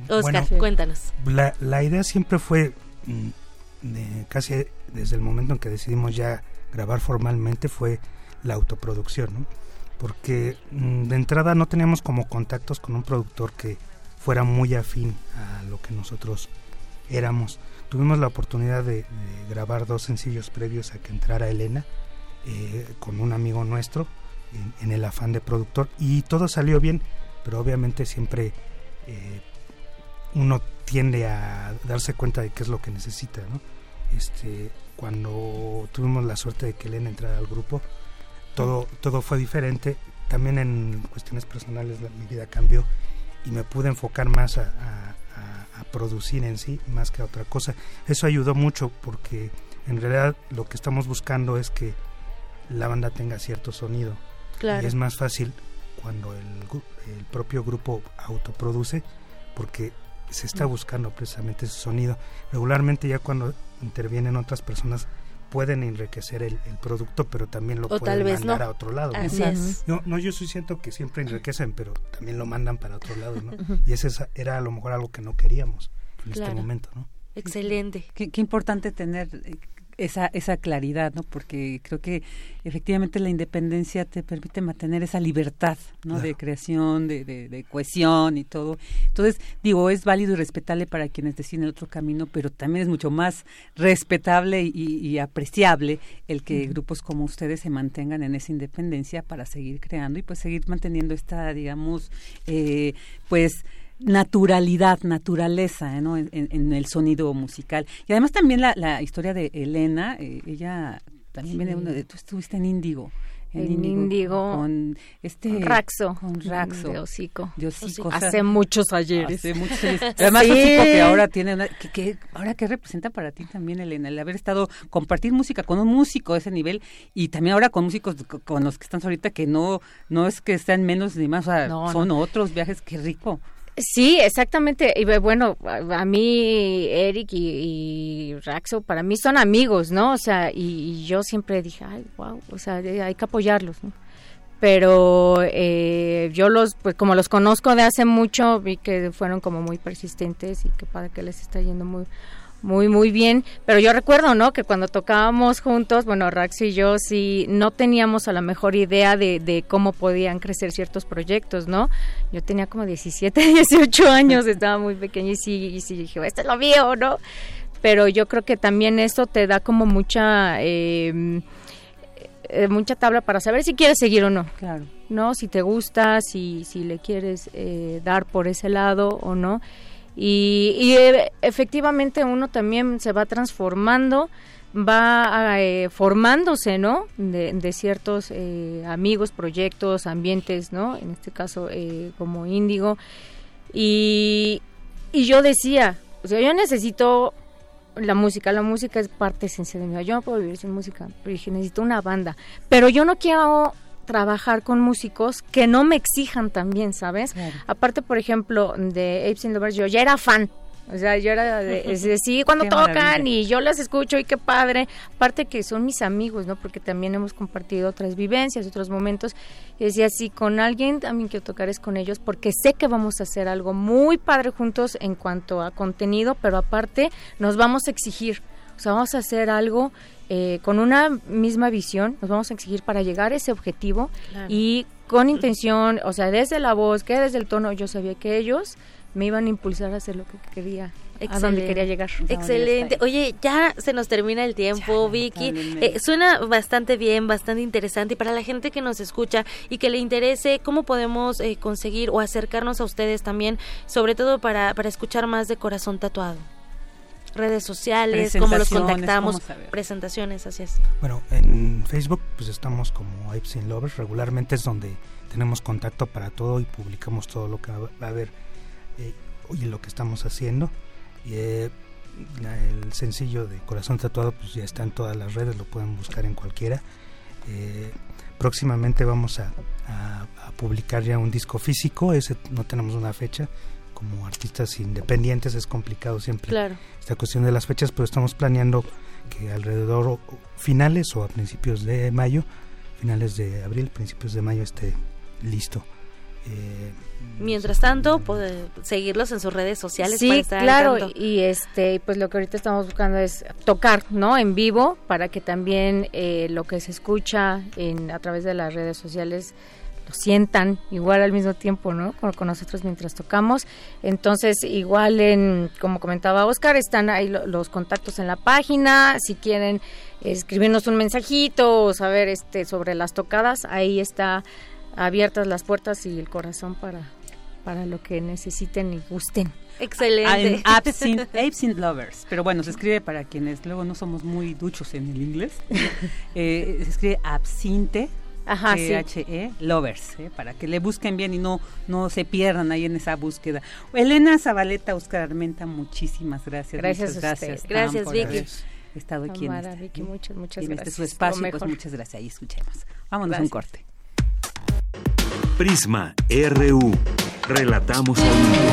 Oscar, cuéntanos. La, la, idea siempre fue, mm, de, casi desde el momento en que decidimos ya grabar formalmente, fue la autoproducción, ¿no? Porque mm, de entrada no teníamos como contactos con un productor que fuera muy afín a lo que nosotros éramos. Tuvimos la oportunidad de, grabar dos sencillos previos a que entrara Elena eh, con un amigo nuestro en, el afán de productor y todo salió bien, pero obviamente siempre eh, uno tiende a darse cuenta de qué es lo que necesita. ¿no? Este, cuando tuvimos la suerte de que Elena entrara al grupo, todo, todo fue diferente. También en cuestiones personales mi vida cambió y me pude enfocar más a, producir en sí más que a otra cosa. Eso ayudó mucho porque en realidad lo que estamos buscando es que la banda tenga cierto sonido. Y es más fácil cuando el, el propio grupo autoproduce porque se está buscando precisamente ese sonido. Regularmente ya cuando intervienen otras personas pueden enriquecer el, producto, pero también lo pueden mandar a otro lado. ¿no? No, yo sí siento que siempre enriquecen, pero también lo mandan para otro lado, ¿no? Y ese era a lo mejor algo que no queríamos en este momento, ¿no? Excelente. Qué, qué importante tener eh, esa, esa claridad, ¿no? Porque creo que efectivamente la independencia te permite mantener esa libertad, ¿no? De creación, de, de, cohesión y todo. Entonces, digo, es válido y respetable para quienes deciden el otro camino, pero también es mucho más respetable y, apreciable el que grupos como ustedes se mantengan en esa independencia para seguir creando y pues seguir manteniendo esta, digamos, eh, pues naturalidad, naturaleza ¿no? en, el sonido musical. Y además también la, la historia de Elena, eh, ella también viene uno de, tú estuviste en Índigo. En Índigo. Con este. Raxo. Con Raxo. De hocico. De hocico. hace muchos ayeres. Hace muchos ayeres. Además, hocico que ahora tiene. Una, que, ahora, ¿qué representa para ti también, Elena? El haber estado. Compartir música con un músico de ese nivel y también ahora con músicos con los que están ahorita que no no es que sean menos ni más. O sea, son otros viajes. Qué rico. Sí, exactamente. Y bueno, a mí, Eric y, Raxo, para mí son amigos, ¿no? O sea, y, yo siempre dije, ay, wow, o sea, hay que apoyarlos. Pero eh, yo los, pues como los conozco de hace mucho, vi que fueron como muy persistentes y que para que les está yendo muy, muy, muy bien. Pero yo recuerdo, ¿no? Que cuando tocábamos juntos, bueno, Rax y yo sí no teníamos a la mejor idea de, de cómo podían crecer ciertos proyectos, ¿no? Yo tenía como 17, 18 años, estaba muy pequeña y sí, y sí dije, este es lo mío, ¿no? Pero yo creo que también eso te da como mucha... Em, eh, mucha tabla para saber si quieres seguir o no. Claro. ¿no? Si te gusta, si, si le quieres eh, dar por ese lado o no. Y, y eh, efectivamente uno también se va transformando, va eh, formándose, ¿no? De, de ciertos eh, amigos, proyectos, ambientes, ¿no? En este caso eh, como Índigo. Y, y yo decía, o sea, yo necesito la música, la música es parte esencial de mi vida. Yo no puedo vivir sin música, dije, necesito una banda. Pero yo no quiero trabajar con músicos que no me exijan también, ¿sabes? Aparte, por ejemplo, de Apes in Lovers, yo ya era fan. O sea, yo era de, es de, sí, cuando Qué tocan maravilla. y yo las escucho y qué padre. Aparte que son mis amigos, ¿no? Porque también hemos compartido otras vivencias, otros momentos. Y decía, si con alguien también quiero tocar es con ellos, porque sé que vamos a hacer algo muy padre juntos en cuanto a contenido, pero aparte nos vamos a exigir. O sea, vamos a hacer algo eh, con una misma visión, nos vamos a exigir para llegar a ese objetivo Claro. y con intención, o sea, desde la voz, que desde el tono, yo sabía que ellos me iban a impulsar a hacer lo que quería, a donde quería llegar. Excelente. Oye, ya se nos termina el tiempo, Vicky. Eh, suena bastante bien, bastante interesante. Y para la gente que nos escucha y que le interese, ¿cómo podemos eh, conseguir o acercarnos a ustedes también, sobre todo para, para escuchar más de Corazón Tatuado? Redes sociales, cómo los Presentaciones, contactamos, presentaciones, así es. Bueno, en Facebook pues estamos como Apes in Lovers, regularmente es donde tenemos contacto para todo y publicamos todo lo que va a haber eh, y lo que estamos haciendo. Y, eh, la- el sencillo de Corazón Tatuado pues ya está en todas las redes, lo pueden buscar en cualquiera. Eh, próximamente vamos a, a- a publicar ya un disco físico, ese no tenemos una fecha. Como artistas independientes es complicado siempre Claro. esta cuestión de las fechas, pero estamos planeando que alrededor finales o a principios de mayo, finales de abril, principios de mayo esté listo. Eh, Mientras tanto, puede seguirlos en sus redes sociales para Sí, estar al claro, y este, pues lo que ahorita estamos buscando es tocar, ¿no? En vivo, para que también eh, lo que se escucha en, a través de las redes sociales lo sientan igual al mismo tiempo, ¿no? Con, con nosotros mientras tocamos. Entonces, igual en, como comentaba Oscar, están ahí lo- los contactos en la página. Si quieren escribirnos un mensajito o saber este sobre las tocadas, ahí está abiertas las puertas y el corazón para, para lo que necesiten y gusten. Excelente. En Absinthe, Absinthe Lovers. Pero bueno, se escribe para quienes luego no somos muy duchos en el inglés. Eh, se escribe Absinthe. Ajá, sí. T-H-E, Lovers, eh, para que le busquen bien y no, no se pierdan ahí en esa búsqueda. Elena Zabaleta, Oscar Armenta, muchísimas gracias. Gracias muchas a usted. gracias. Gracias, por Vicky. haber estado aquí en, Tamara, este- Vicky, muchas, muchas en este gracias. su Lo espacio. Pues muchas gracias. Ahí escuchemos. Vámonos a un corte. Prisma RU. Relatamos al mundo.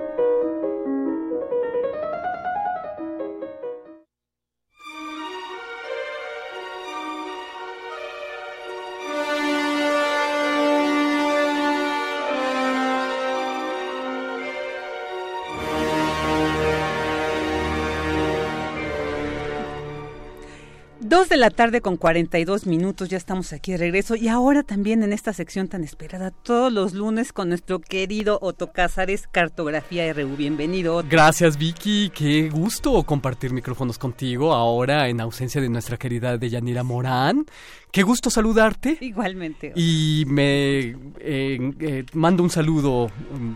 De la tarde con 42 minutos, ya estamos aquí de regreso y ahora también en esta sección tan esperada, todos los lunes con nuestro querido Otto Cázares, Cartografía RU. Bienvenido. Gracias Vicky, qué gusto compartir micrófonos contigo ahora en ausencia de nuestra querida Deyanira Morán. Qué gusto saludarte. Igualmente. Y me eh, eh, mando un saludo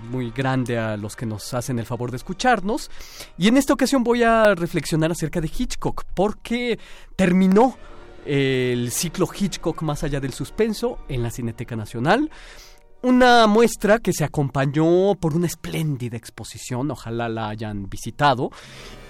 muy grande a los que nos hacen el favor de escucharnos. Y en esta ocasión voy a reflexionar acerca de Hitchcock, porque terminó el ciclo Hitchcock más allá del suspenso en la Cineteca Nacional. Una muestra que se acompañó por una espléndida exposición, ojalá la hayan visitado.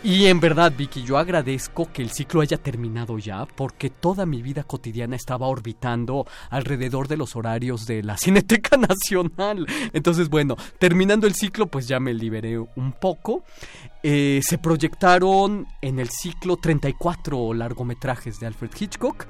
Y en verdad, Vicky, yo agradezco que el ciclo haya terminado ya, porque toda mi vida cotidiana estaba orbitando alrededor de los horarios de la Cineteca Nacional. Entonces, bueno, terminando el ciclo, pues ya me liberé un poco. Eh, se proyectaron en el ciclo 34 largometrajes de Alfred Hitchcock,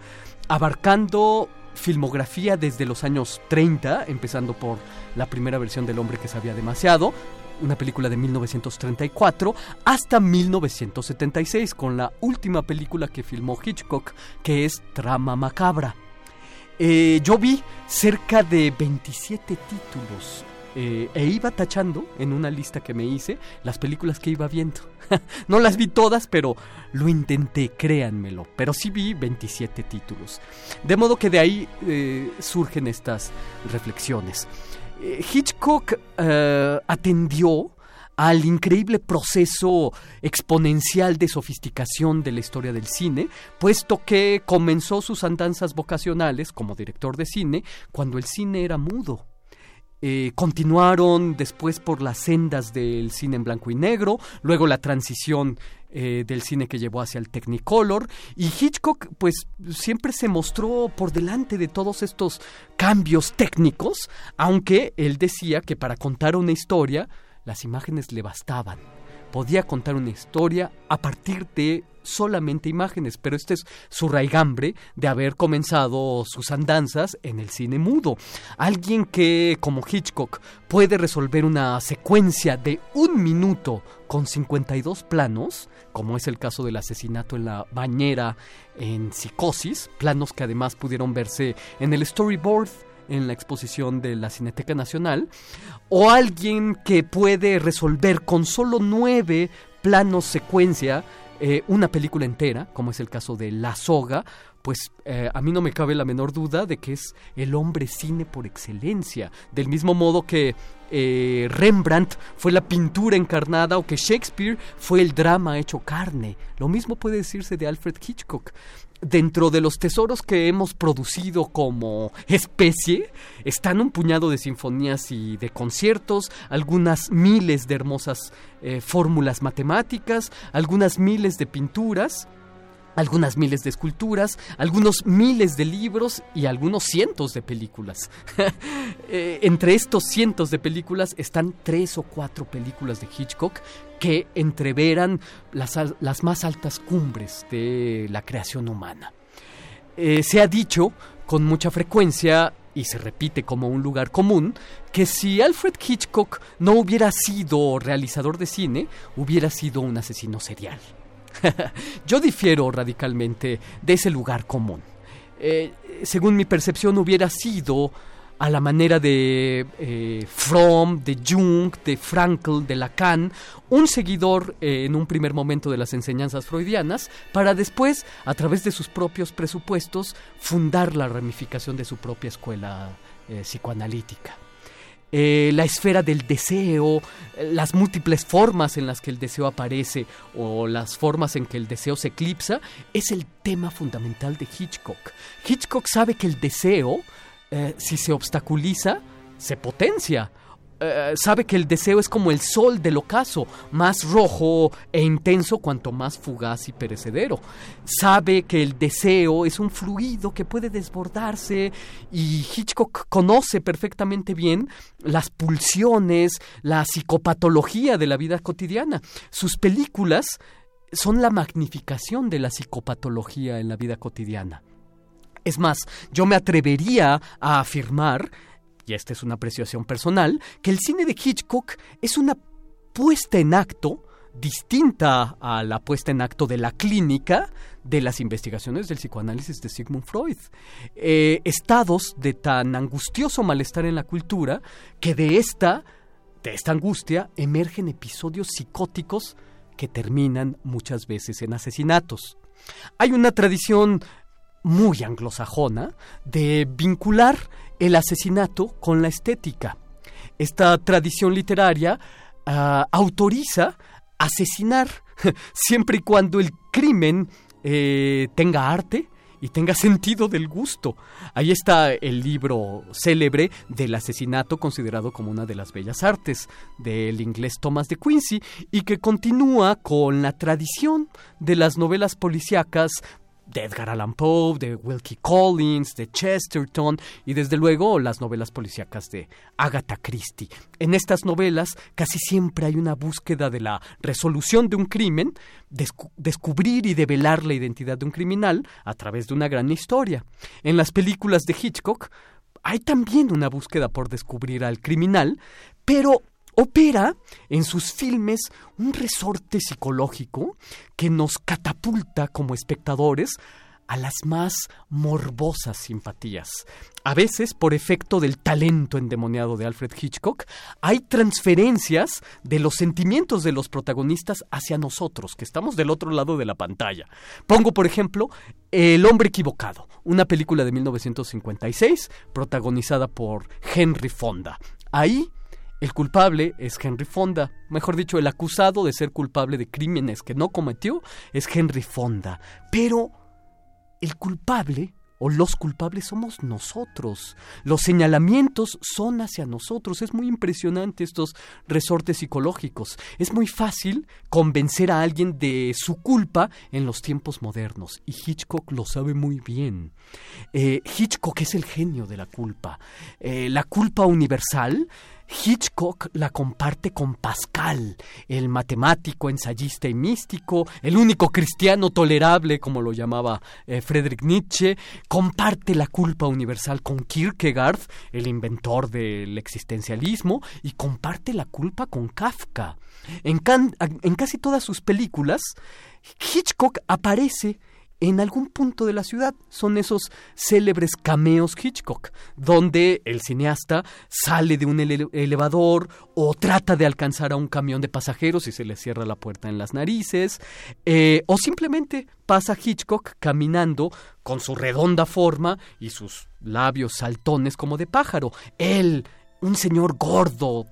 abarcando filmografía desde los años 30, empezando por la primera versión del hombre que sabía demasiado, una película de 1934, hasta 1976, con la última película que filmó Hitchcock, que es Trama Macabra. Eh, yo vi cerca de 27 títulos eh, e iba tachando en una lista que me hice las películas que iba viendo. no las vi todas, pero lo intenté, créanmelo. Pero sí vi 27 títulos. De modo que de ahí eh, surgen estas reflexiones. Hitchcock atendió al increíble proceso exponencial de sofisticación de la historia del cine, puesto que comenzó sus andanzas vocacionales como director de cine cuando el cine era mudo. Eh, continuaron después por las sendas del cine en blanco y negro, luego la transición eh, del cine que llevó hacia el Technicolor y Hitchcock pues siempre se mostró por delante de todos estos cambios técnicos, aunque él decía que para contar una historia las imágenes le bastaban. Podía contar una historia a partir de solamente imágenes, pero este es su raigambre de haber comenzado sus andanzas en el cine mudo. Alguien que, como Hitchcock, puede resolver una secuencia de un minuto con 52 planos, como es el caso del asesinato en la bañera en Psicosis, planos que además pudieron verse en el storyboard en la exposición de la Cineteca Nacional, o alguien que puede resolver con solo nueve planos secuencia eh, una película entera, como es el caso de La Soga, pues eh, a mí no me cabe la menor duda de que es el hombre cine por excelencia, del mismo modo que eh, Rembrandt fue la pintura encarnada o que Shakespeare fue el drama hecho carne. Lo mismo puede decirse de Alfred Hitchcock dentro de los tesoros que hemos producido como especie están un puñado de sinfonías y de conciertos, algunas miles de hermosas eh, fórmulas matemáticas, algunas miles de pinturas algunas miles de esculturas, algunos miles de libros y algunos cientos de películas. Eh, entre estos cientos de películas están tres o cuatro películas de Hitchcock que entreveran las, las más altas cumbres de la creación humana. Eh, se ha dicho con mucha frecuencia y se repite como un lugar común, que si Alfred Hitchcock no hubiera sido realizador de cine, hubiera sido un asesino serial. Yo difiero radicalmente de ese lugar común. Eh, según mi percepción, hubiera sido a la manera de eh, Fromm, de Jung, de Frankl, de Lacan, un seguidor eh, en un primer momento de las enseñanzas freudianas, para después, a través de sus propios presupuestos, fundar la ramificación de su propia escuela psicoanalítica. Eh, la esfera del deseo, las múltiples formas en las que el deseo aparece o las formas en que el deseo se eclipsa, es el tema fundamental de Hitchcock. Hitchcock sabe que el deseo, eh, si se obstaculiza, se potencia eh, sabe que el deseo es como el sol del ocaso, más rojo e intenso cuanto más fugaz y perecedero. Sabe que el deseo es un fluido que puede desbordarse y Hitchcock conoce perfectamente bien las pulsiones, la psicopatología de la vida cotidiana. Sus películas son la magnificación de la psicopatología en la vida cotidiana. Es más, yo me atrevería a afirmar y esta es una apreciación personal, que el cine de Hitchcock es una puesta en acto distinta a la puesta en acto de la clínica de las investigaciones del psicoanálisis de Sigmund Freud. Eh, estados de tan angustioso malestar en la cultura que de esta, de esta angustia emergen episodios psicóticos que terminan muchas veces en asesinatos. Hay una tradición muy anglosajona de vincular el asesinato con la estética. Esta tradición literaria ah, autoriza asesinar siempre y cuando el crimen eh, tenga arte y tenga sentido del gusto. Ahí está el libro célebre del asesinato considerado como una de las bellas artes del inglés Thomas de Quincy y que continúa con la tradición de las novelas policíacas de Edgar Allan Poe, de Wilkie Collins, de Chesterton y desde luego las novelas policíacas de Agatha Christie. En estas novelas casi siempre hay una búsqueda de la resolución de un crimen, descubrir y develar la identidad de un criminal a través de una gran historia. En las películas de Hitchcock hay también una búsqueda por descubrir al criminal, pero opera en sus filmes un resorte psicológico que nos catapulta como espectadores a las más morbosas simpatías. A veces, por efecto del talento endemoniado de Alfred Hitchcock, hay transferencias de los sentimientos de los protagonistas hacia nosotros, que estamos del otro lado de la pantalla. Pongo, por ejemplo, El hombre equivocado, una película de 1956 protagonizada por Henry Fonda. Ahí el culpable es Henry Fonda, mejor dicho, el acusado de ser culpable de crímenes que no cometió es Henry Fonda. Pero el culpable o los culpables somos nosotros. Los señalamientos son hacia nosotros. Es muy impresionante estos resortes psicológicos. Es muy fácil convencer a alguien de su culpa en los tiempos modernos. Y Hitchcock lo sabe muy bien. Eh, Hitchcock es el genio de la culpa. Eh, la culpa universal Hitchcock la comparte con Pascal, el matemático, ensayista y místico, el único cristiano tolerable, como lo llamaba eh, Friedrich Nietzsche, comparte la culpa universal con Kierkegaard, el inventor del existencialismo, y comparte la culpa con Kafka. En, en casi todas sus películas, Hitchcock aparece en algún punto de la ciudad. Son esos célebres cameos Hitchcock, donde el cineasta sale de un elevador o trata de alcanzar a un camión de pasajeros y se le cierra la puerta en las narices, eh, o simplemente pasa Hitchcock caminando con su redonda forma y sus labios saltones como de pájaro. Él, un señor gordo,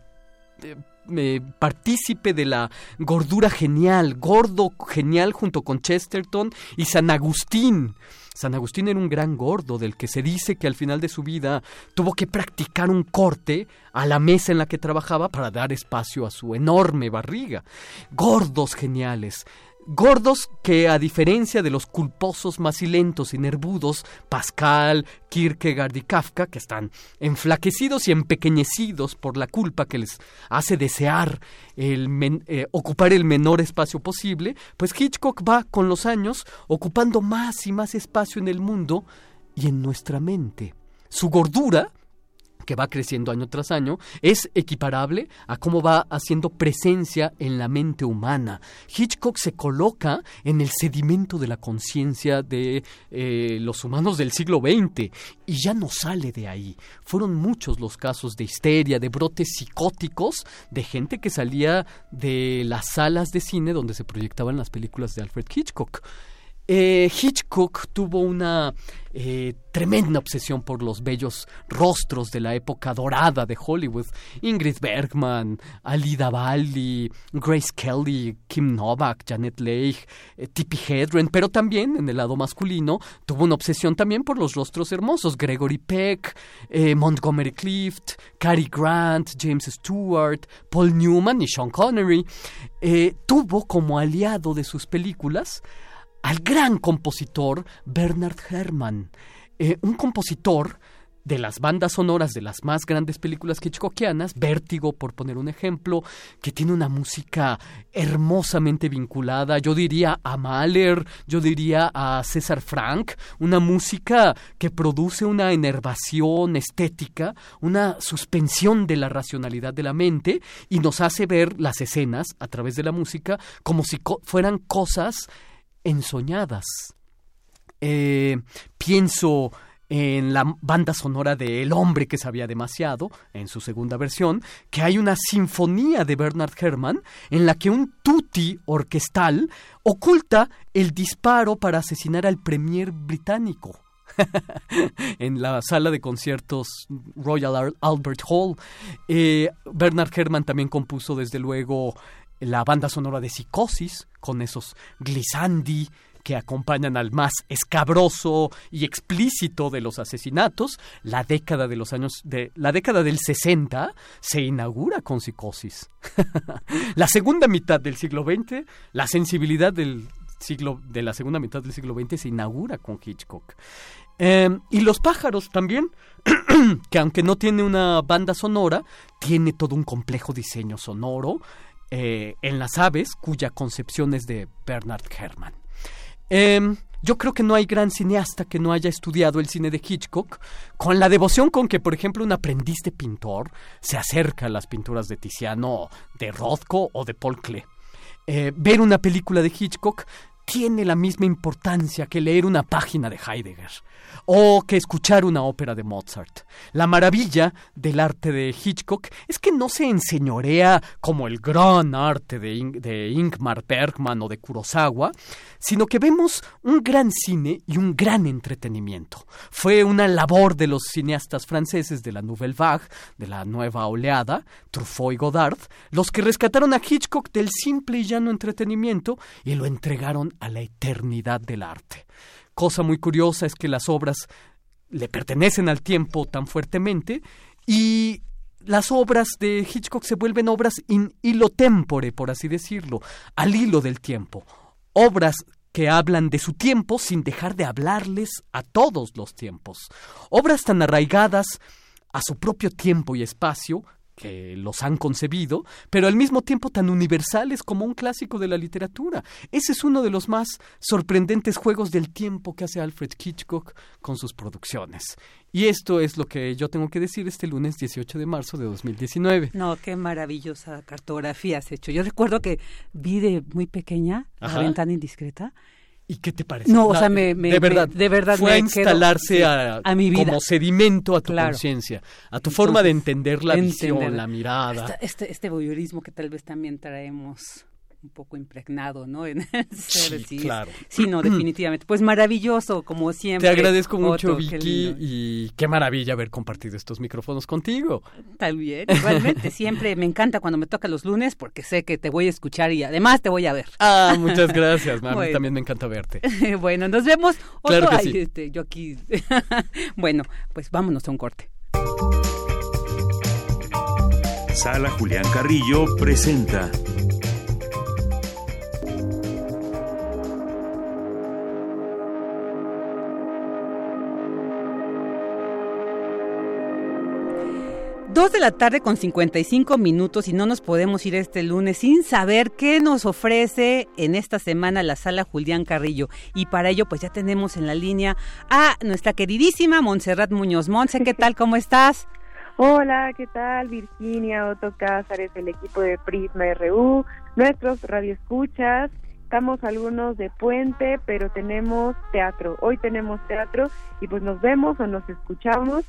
eh, partícipe de la gordura genial, gordo genial junto con Chesterton y San Agustín. San Agustín era un gran gordo del que se dice que al final de su vida tuvo que practicar un corte a la mesa en la que trabajaba para dar espacio a su enorme barriga. Gordos geniales. Gordos que, a diferencia de los culposos macilentos y nervudos, Pascal, Kierkegaard y Kafka, que están enflaquecidos y empequeñecidos por la culpa que les hace desear el eh, ocupar el menor espacio posible, pues Hitchcock va con los años ocupando más y más espacio en el mundo y en nuestra mente. Su gordura, que va creciendo año tras año, es equiparable a cómo va haciendo presencia en la mente humana. Hitchcock se coloca en el sedimento de la conciencia de eh, los humanos del siglo XX y ya no sale de ahí. Fueron muchos los casos de histeria, de brotes psicóticos, de gente que salía de las salas de cine donde se proyectaban las películas de Alfred Hitchcock. Eh, Hitchcock tuvo una eh, tremenda obsesión por los bellos rostros de la época dorada de Hollywood. Ingrid Bergman, Alida Valli, Grace Kelly, Kim Novak, Janet Leigh, eh, Tippi Hedren, pero también en el lado masculino tuvo una obsesión también por los rostros hermosos. Gregory Peck, Montgomery Clift, Cary Grant, James Stewart, Paul Newman y Sean Connery. tuvo como aliado de sus películas al gran compositor Bernard Herrmann, eh, un compositor de las bandas sonoras de las más grandes películas hitchcockianas, Vértigo, por poner un ejemplo, que tiene una música hermosamente vinculada, yo diría a Mahler, yo diría a César Frank, una música que produce una enervación estética, una suspensión de la racionalidad de la mente y nos hace ver las escenas a través de la música como si fueran cosas ensoñadas. Eh, pienso en la banda sonora de El hombre que sabía demasiado, en su segunda versión, que hay una sinfonía de Bernard Herrmann en la que un tutti orquestal oculta el disparo para asesinar al premier británico. en la sala de conciertos Royal Albert Hall. Eh, Bernard Herrmann también compuso, desde luego, la banda sonora de Psicosis, con esos glissandi que acompañan al más escabroso y explícito de los asesinatos, la década de los años de la década del 60 se inaugura con Psicosis. la segunda mitad del siglo XX, la sensibilidad del siglo de la segunda mitad del siglo XX se inaugura con Hitchcock. Em, y los pájaros también, que aunque no tiene una banda sonora, tiene todo un complejo diseño sonoro eh, en las aves, cuya concepción es de Bernard Herrmann. Em, Yo creo que no hay gran cineasta que no haya estudiado el cine de Hitchcock con la devoción con que, por ejemplo, un aprendiz de pintor se acerca a las pinturas de Tiziano, de Rothko o de Paul Klee. Eh, ver una película de Hitchcock tiene la misma importancia que leer una página de Heidegger o que escuchar una ópera de Mozart. La maravilla del arte de Hitchcock es que no se enseñorea como el gran arte de, Ingmar Bergman o de Kurosawa, sino que vemos un gran cine y un gran entretenimiento. Fue una labor de los cineastas franceses de la Nouvelle Vague, de la nueva oleada, Truffaut y Godard, los que rescataron a Hitchcock del simple y llano entretenimiento y lo entregaron a la eternidad del arte. Cosa muy curiosa es que las obras le pertenecen al tiempo tan fuertemente y las obras de Hitchcock se vuelven obras in hilo tempore, por así decirlo, al hilo del tiempo. Obras que hablan de su tiempo sin dejar de hablarles a todos los tiempos. Obras tan arraigadas a su propio tiempo y espacio que los han concebido, pero al mismo tiempo tan universales como un clásico de la literatura. Ese es uno de los más sorprendentes juegos del tiempo que hace Alfred Hitchcock con sus producciones. Y esto es lo que yo tengo que decir este lunes 18 de marzo de 2019. No, qué maravillosa cartografía has hecho. Yo recuerdo que vi de muy pequeña La ventana indiscreta ¿Y qué te parece? No, o sea, me, de verdad, de verdad fue a instalarse a, mi vida. como sedimento a tu conciencia, a tu forma de entender la visión, la mirada. Este, este voyeurismo que tal vez también traemos un poco impregnado, ¿no? En sí, claro. Sí, no, definitivamente. Pues maravilloso, como siempre. Te agradezco mucho, Vicky, y qué maravilla haber compartido estos micrófonos contigo. También, igualmente. siempre me encanta cuando me toca los lunes porque sé que te voy a escuchar y además te voy a ver. Ah, muchas gracias, mami. También me encanta verte. bueno, nos vemos. Claro que sí. Este, yo aquí. bueno, pues vámonos a un corte. Sala Julián Carrillo presenta Dos de la tarde con 55 minutos y no nos podemos ir este lunes sin saber qué nos ofrece en esta semana la sala Julián Carrillo. Y para ello pues ya tenemos en la línea a nuestra queridísima Montserrat Muñoz. Monse, ¿qué tal? ¿Cómo estás? Hola, ¿qué tal? Virginia, Otto Cázares, el equipo de Prisma RU, nuestros radioescuchas. Estamos algunos de puente, pero tenemos teatro. Hoy tenemos teatro y pues nos vemos o nos escuchamos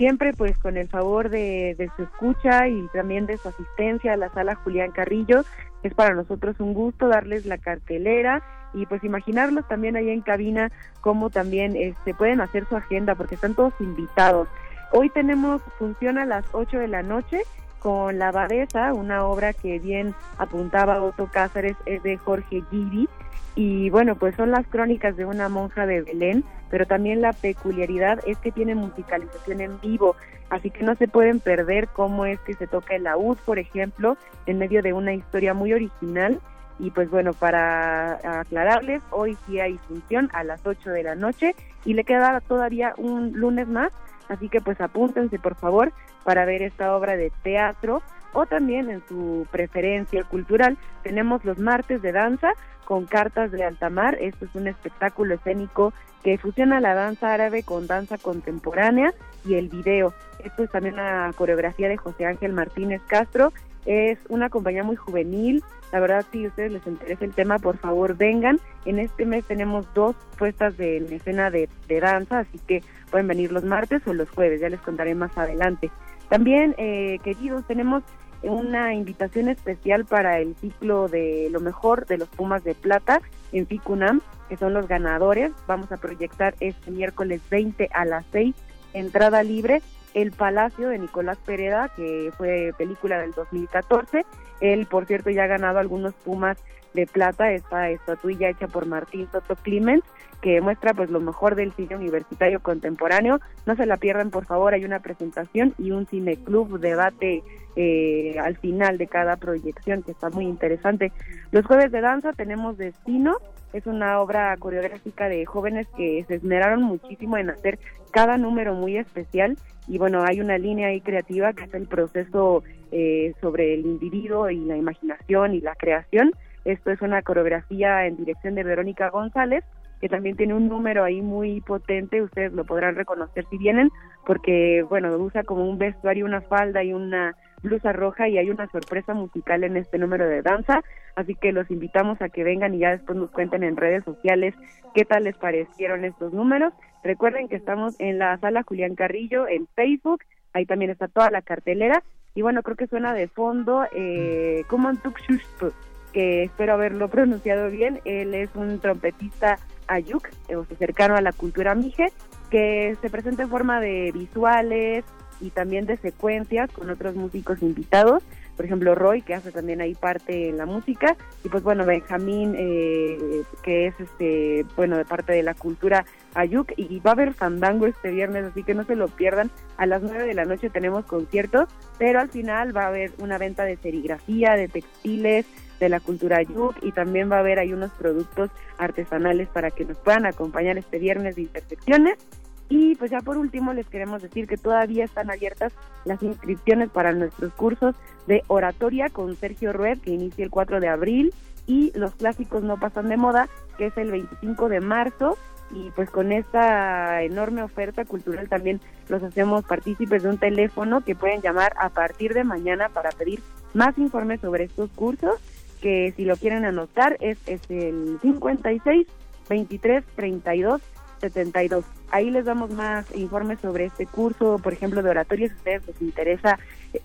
siempre pues con el favor de, su escucha y también de su asistencia a la sala Julián Carrillo. Es para nosotros un gusto darles la cartelera y pues imaginarlos también ahí en cabina cómo también este, pueden hacer su agenda porque están todos invitados. Hoy tenemos función a las 8 de la noche con La Abadesa, una obra que bien apuntaba Otto Cáceres, es de Jorge Giri y bueno, pues son las crónicas de una monja de Belén, pero también la peculiaridad es que tiene musicalización en vivo, así que no se pueden perder cómo es que se toca el laúd, por ejemplo, en medio de una historia muy original. Y pues bueno, para aclararles, hoy sí hay función a las 8 de la noche y le queda todavía un lunes más, así que pues apúntense por favor para ver esta obra de teatro o también en su preferencia cultural tenemos los martes de danza con cartas de altamar. Esto es un espectáculo escénico que fusiona la danza árabe con danza contemporánea y el video. Esto es también una coreografía de José Ángel Martínez Castro. Es una compañía muy juvenil. La verdad, si a ustedes les interesa el tema, por favor vengan. En este mes tenemos dos puestas de escena de, de danza, así que pueden venir los martes o los jueves. Ya les contaré más adelante. También, eh, queridos, tenemos una invitación especial para el ciclo de lo mejor de los Pumas de Plata en FICUNAM, que son los ganadores. Vamos a proyectar este miércoles 20 a las 6, entrada libre, El Palacio de Nicolás Pereda, que fue película del 2014. Él, por cierto, ya ha ganado algunos Pumas de Plata, esta estatuilla hecha por Martín Soto Clemens que muestra pues lo mejor del cine universitario contemporáneo. No se la pierdan, por favor, hay una presentación y un cine club debate eh, al final de cada proyección que está muy interesante. Los jueves de danza tenemos Destino, es una obra coreográfica de jóvenes que se esmeraron muchísimo en hacer cada número muy especial y bueno, hay una línea ahí creativa que es el proceso eh, sobre el individuo y la imaginación y la creación. Esto es una coreografía en dirección de Verónica González que también tiene un número ahí muy potente, ustedes lo podrán reconocer si vienen, porque bueno, usa como un vestuario, una falda y una blusa roja y hay una sorpresa musical en este número de danza, así que los invitamos a que vengan y ya después nos cuenten en redes sociales qué tal les parecieron estos números. Recuerden que estamos en la sala Julián Carrillo en Facebook, ahí también está toda la cartelera y bueno, creo que suena de fondo eh, que espero haberlo pronunciado bien, él es un trompetista ayuk, o sea, cercano a la cultura mije, que se presenta en forma de visuales y también de secuencias con otros músicos invitados por ejemplo Roy que hace también ahí parte en la música y pues bueno Benjamín eh, que es este bueno de parte de la cultura Ayuk y va a haber fandango este viernes así que no se lo pierdan. A las nueve de la noche tenemos conciertos pero al final va a haber una venta de serigrafía de textiles de la cultura Ayuk y también va a haber ahí unos productos artesanales para que nos puedan acompañar este viernes de intersecciones y pues ya por último les queremos decir que todavía están abiertas las inscripciones para nuestros cursos de oratoria con Sergio Rued, que inicia el 4 de abril, y los clásicos no pasan de moda, que es el 25 de marzo. Y pues con esta enorme oferta cultural también los hacemos partícipes de un teléfono que pueden llamar a partir de mañana para pedir más informes sobre estos cursos, que si lo quieren anotar es, es el 56 23 32 72. Ahí les damos más informes sobre este curso, por ejemplo, de oratoria, si a ustedes les interesa, eh,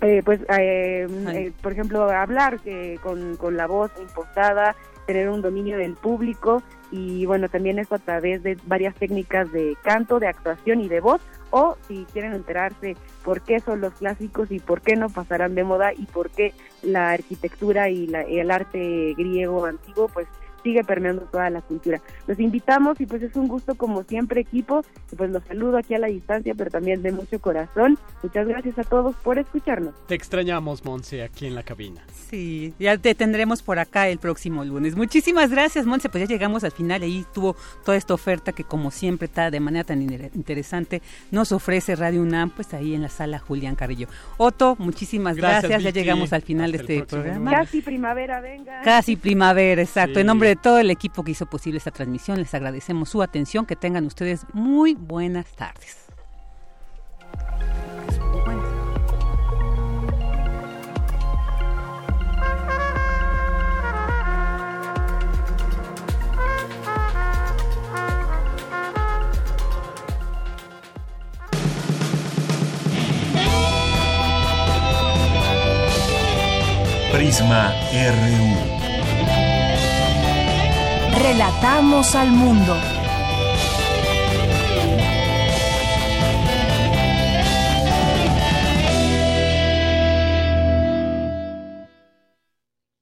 eh, pues, eh, por ejemplo, hablar con, con la voz impostada, tener un dominio del público y bueno, también esto a través de varias técnicas de canto, de actuación y de voz, o si quieren enterarse por qué son los clásicos y por qué no pasarán de moda y por qué la arquitectura y, la, y el arte griego antiguo, pues sigue permeando toda la cultura. Los invitamos y pues es un gusto como siempre equipo, y pues los saludo aquí a la distancia, pero también de mucho corazón. Muchas gracias a todos por escucharnos. Te extrañamos, Monse, aquí en la cabina. Sí, ya te tendremos por acá el próximo lunes. Muchísimas gracias, Monse, pues ya llegamos al final, ahí tuvo toda esta oferta que como siempre está de manera tan interesante nos ofrece Radio UNAM, pues ahí en la sala Julián Carrillo. Otto, muchísimas gracias, ya llegamos al final de este programa. Casi primavera, venga. Casi primavera, exacto. En de todo el equipo que hizo posible esta transmisión, les agradecemos su atención. Que tengan ustedes muy buenas tardes. Prisma RU. Relatamos al mundo.